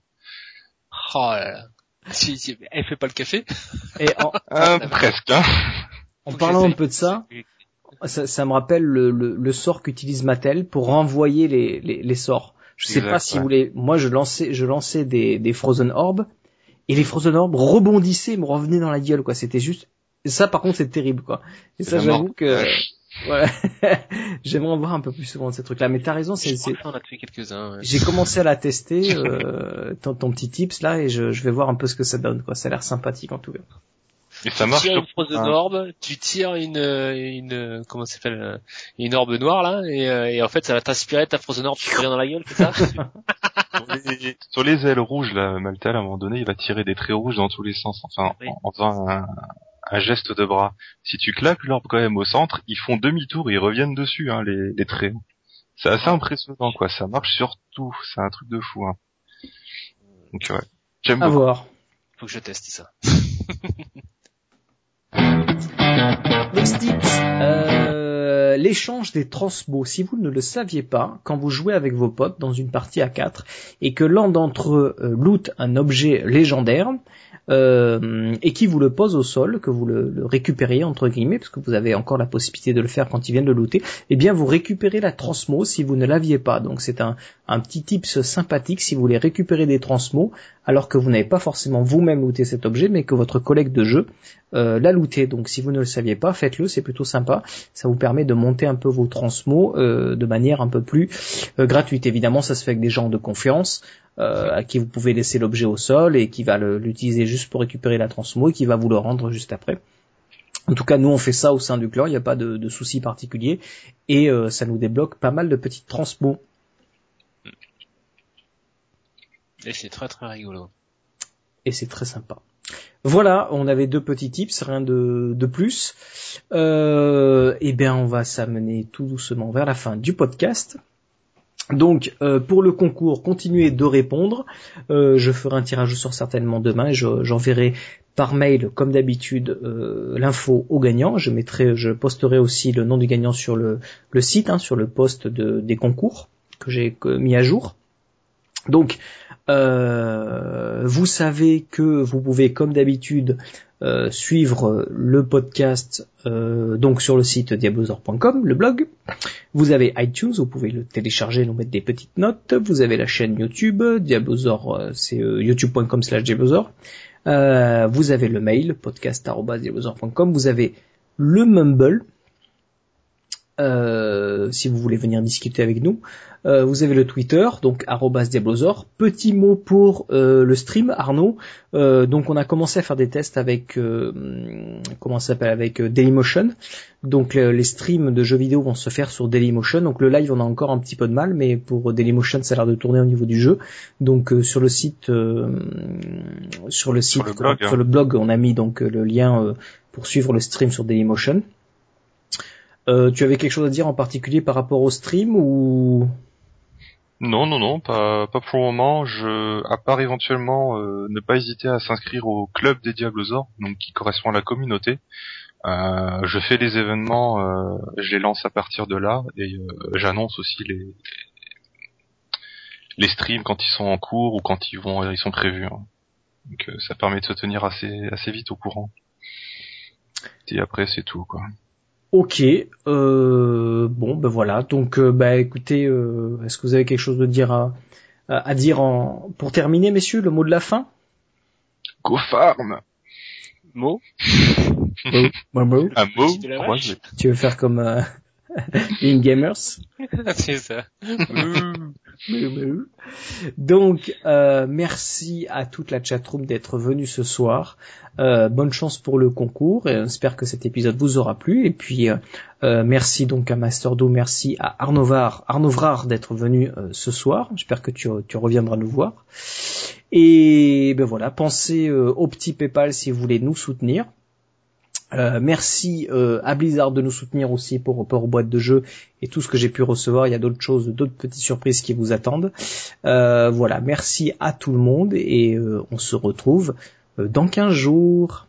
Oh là là. Si, si, elle fait pas le café Et en, Euh, presque, hein. en parlant un peu de ça, ça, ça me rappelle le, le, le sort qu'utilise Mattel pour renvoyer les, les, les sorts. Je sais Exact, pas si ouais. vous voulez. Moi, je lançais, je lançais des, des Frozen Orbs et les Frozen Orbs rebondissaient, me revenaient dans la gueule, quoi. C'était juste. Et Ça, par contre, c'est terrible, quoi. Et ça, j'avoue que. Ouais. J'aimerais en voir un peu plus souvent de ces trucs-là. Mais t'as raison, c'est, a quelques-uns. ouais. j'ai commencé à la tester, euh, ton, ton petit tips là, et je, je vais voir un peu ce que ça donne, quoi. Ça a l'air sympathique en tout cas. Et ça tu marche tires une frozen hein. orbe, tu tires une, euh, une, euh, comment ça s'appelle, euh, une orbe noire là, et, euh, et en fait ça va t'inspirer ta frozen orbe, tu te reviens dans la gueule, c'est ça? Sur les, sur les ailes rouges, là, Maltal, à un moment donné, il va tirer des traits rouges dans tous les sens, enfin, Oui. en, en faisant un, un geste de bras. Si tu claques l'orbe quand même au centre, ils font demi-tour et ils reviennent dessus, hein, les, les traits. C'est assez impressionnant, quoi. Ça marche sur tout. C'est un truc de fou, hein. Donc, ouais. J'aime beaucoup. voir. Faut que je teste ça. Next tips, euh, l'échange des transmos. Si vous ne le saviez pas, quand vous jouez avec vos potes dans une partie à 4 et que l'un d'entre eux euh, loot un objet légendaire euh, et qui vous le pose au sol, que vous le, récupérez entre guillemets, parce que vous avez encore la possibilité de le faire quand il vient de le looter, eh bien vous récupérez la transmo si vous ne l'aviez pas. Donc c'est un, petit tips sympathique si vous voulez récupérer des transmos alors que vous n'avez pas forcément vous-même looté cet objet, mais que votre collègue de jeu euh, l'a looté. Donc si vous ne le saviez pas, faites-le, c'est plutôt sympa. Ça vous permet de monter un peu vos transmos euh, de manière un peu plus gratuite. Évidemment, ça se fait avec des gens de confiance à qui vous pouvez laisser l'objet au sol et qui va l'utiliser juste pour récupérer la transmo et qui va vous le rendre juste après. En tout cas, nous on fait ça au sein du clan, il n'y a pas de, de souci particulier et euh, ça nous débloque pas mal de petites transmos. Et c'est très très rigolo. et c'est très sympa. Voilà, on avait deux petits tips, rien de, de plus. Euh, eh bien, on va s'amener tout doucement vers la fin du podcast. Donc, euh, pour le concours, continuez de répondre. Euh, je ferai un tirage au sort certainement demain et je- j'enverrai par mail, comme d'habitude, euh, l'info au gagnant. Je mettrai, je posterai aussi le nom du gagnant sur le, site, hein, sur le poste de, des concours que j'ai mis à jour. Donc, euh, vous savez que vous pouvez, comme d'habitude, euh, suivre le podcast euh, donc sur le site diablosor.com, le blog. Vous avez iTunes, vous pouvez le télécharger, nous mettre des petites notes. Vous avez la chaîne YouTube, Diablosor, euh, c'est euh, youtube.com slash Diablosor. Euh, vous avez le mail, podcast.diablosor.com. Vous avez le Mumble, euh, si vous voulez venir discuter avec nous. Euh, vous avez le Twitter, donc @diablosor. Petit mot pour euh, le stream, Arnaud. Euh, donc on a commencé à faire des tests avec comment ça s'appelle avec Dailymotion. Donc les streams de jeux vidéo vont se faire sur Dailymotion. Donc le live on a encore un petit peu de mal, mais pour Dailymotion ça a l'air de tourner au niveau du jeu. Donc sur le site, sur le site, Sur le blog, hein. sur le blog, on a mis donc le lien pour suivre le stream sur Dailymotion. Euh, tu avais quelque chose à dire en particulier par rapport au stream ou? Non, non, non, pas, pas pour le moment. Je, à part éventuellement euh, ne pas hésiter à s'inscrire au club des Diablosaures, donc qui correspond à la communauté. Euh, je fais les événements, euh, je les lance à partir de là et euh, j'annonce aussi les les streams quand ils sont en cours ou quand ils vont ils sont prévus. hein. Donc ça permet de se tenir assez assez vite au courant. Et après c'est tout quoi. Ok, euh, bon ben voilà. Donc euh, bah écoutez, euh, est-ce que vous avez quelque chose de dire à, à dire en pour terminer, messieurs, le mot de la fin? Go farm Mot. Un mot. La croisé. Tu veux faire comme euh, In Gamers C'est ça. Donc, euh, merci à toute la chatroom d'être venue ce soir. Euh, bonne chance pour le concours et j'espère que cet épisode vous aura plu. Et puis, euh, euh, merci donc à Masterdo, merci à Arnovar, Arnovrard d'être venu euh, ce soir. J'espère que tu, tu reviendras nous voir. Et ben voilà, pensez euh, au petit PayPal si vous voulez nous soutenir. Euh, merci euh, à Blizzard de nous soutenir aussi pour pour boîte de jeu et tout ce que j'ai pu recevoir. Il y a d'autres choses, d'autres petites surprises qui vous attendent. Euh, voilà, merci à tout le monde et euh, on se retrouve euh, dans 15 jours.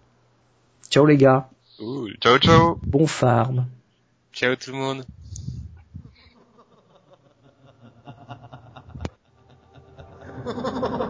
Ciao les gars. Ciao ciao bon farm. Ciao tout le monde.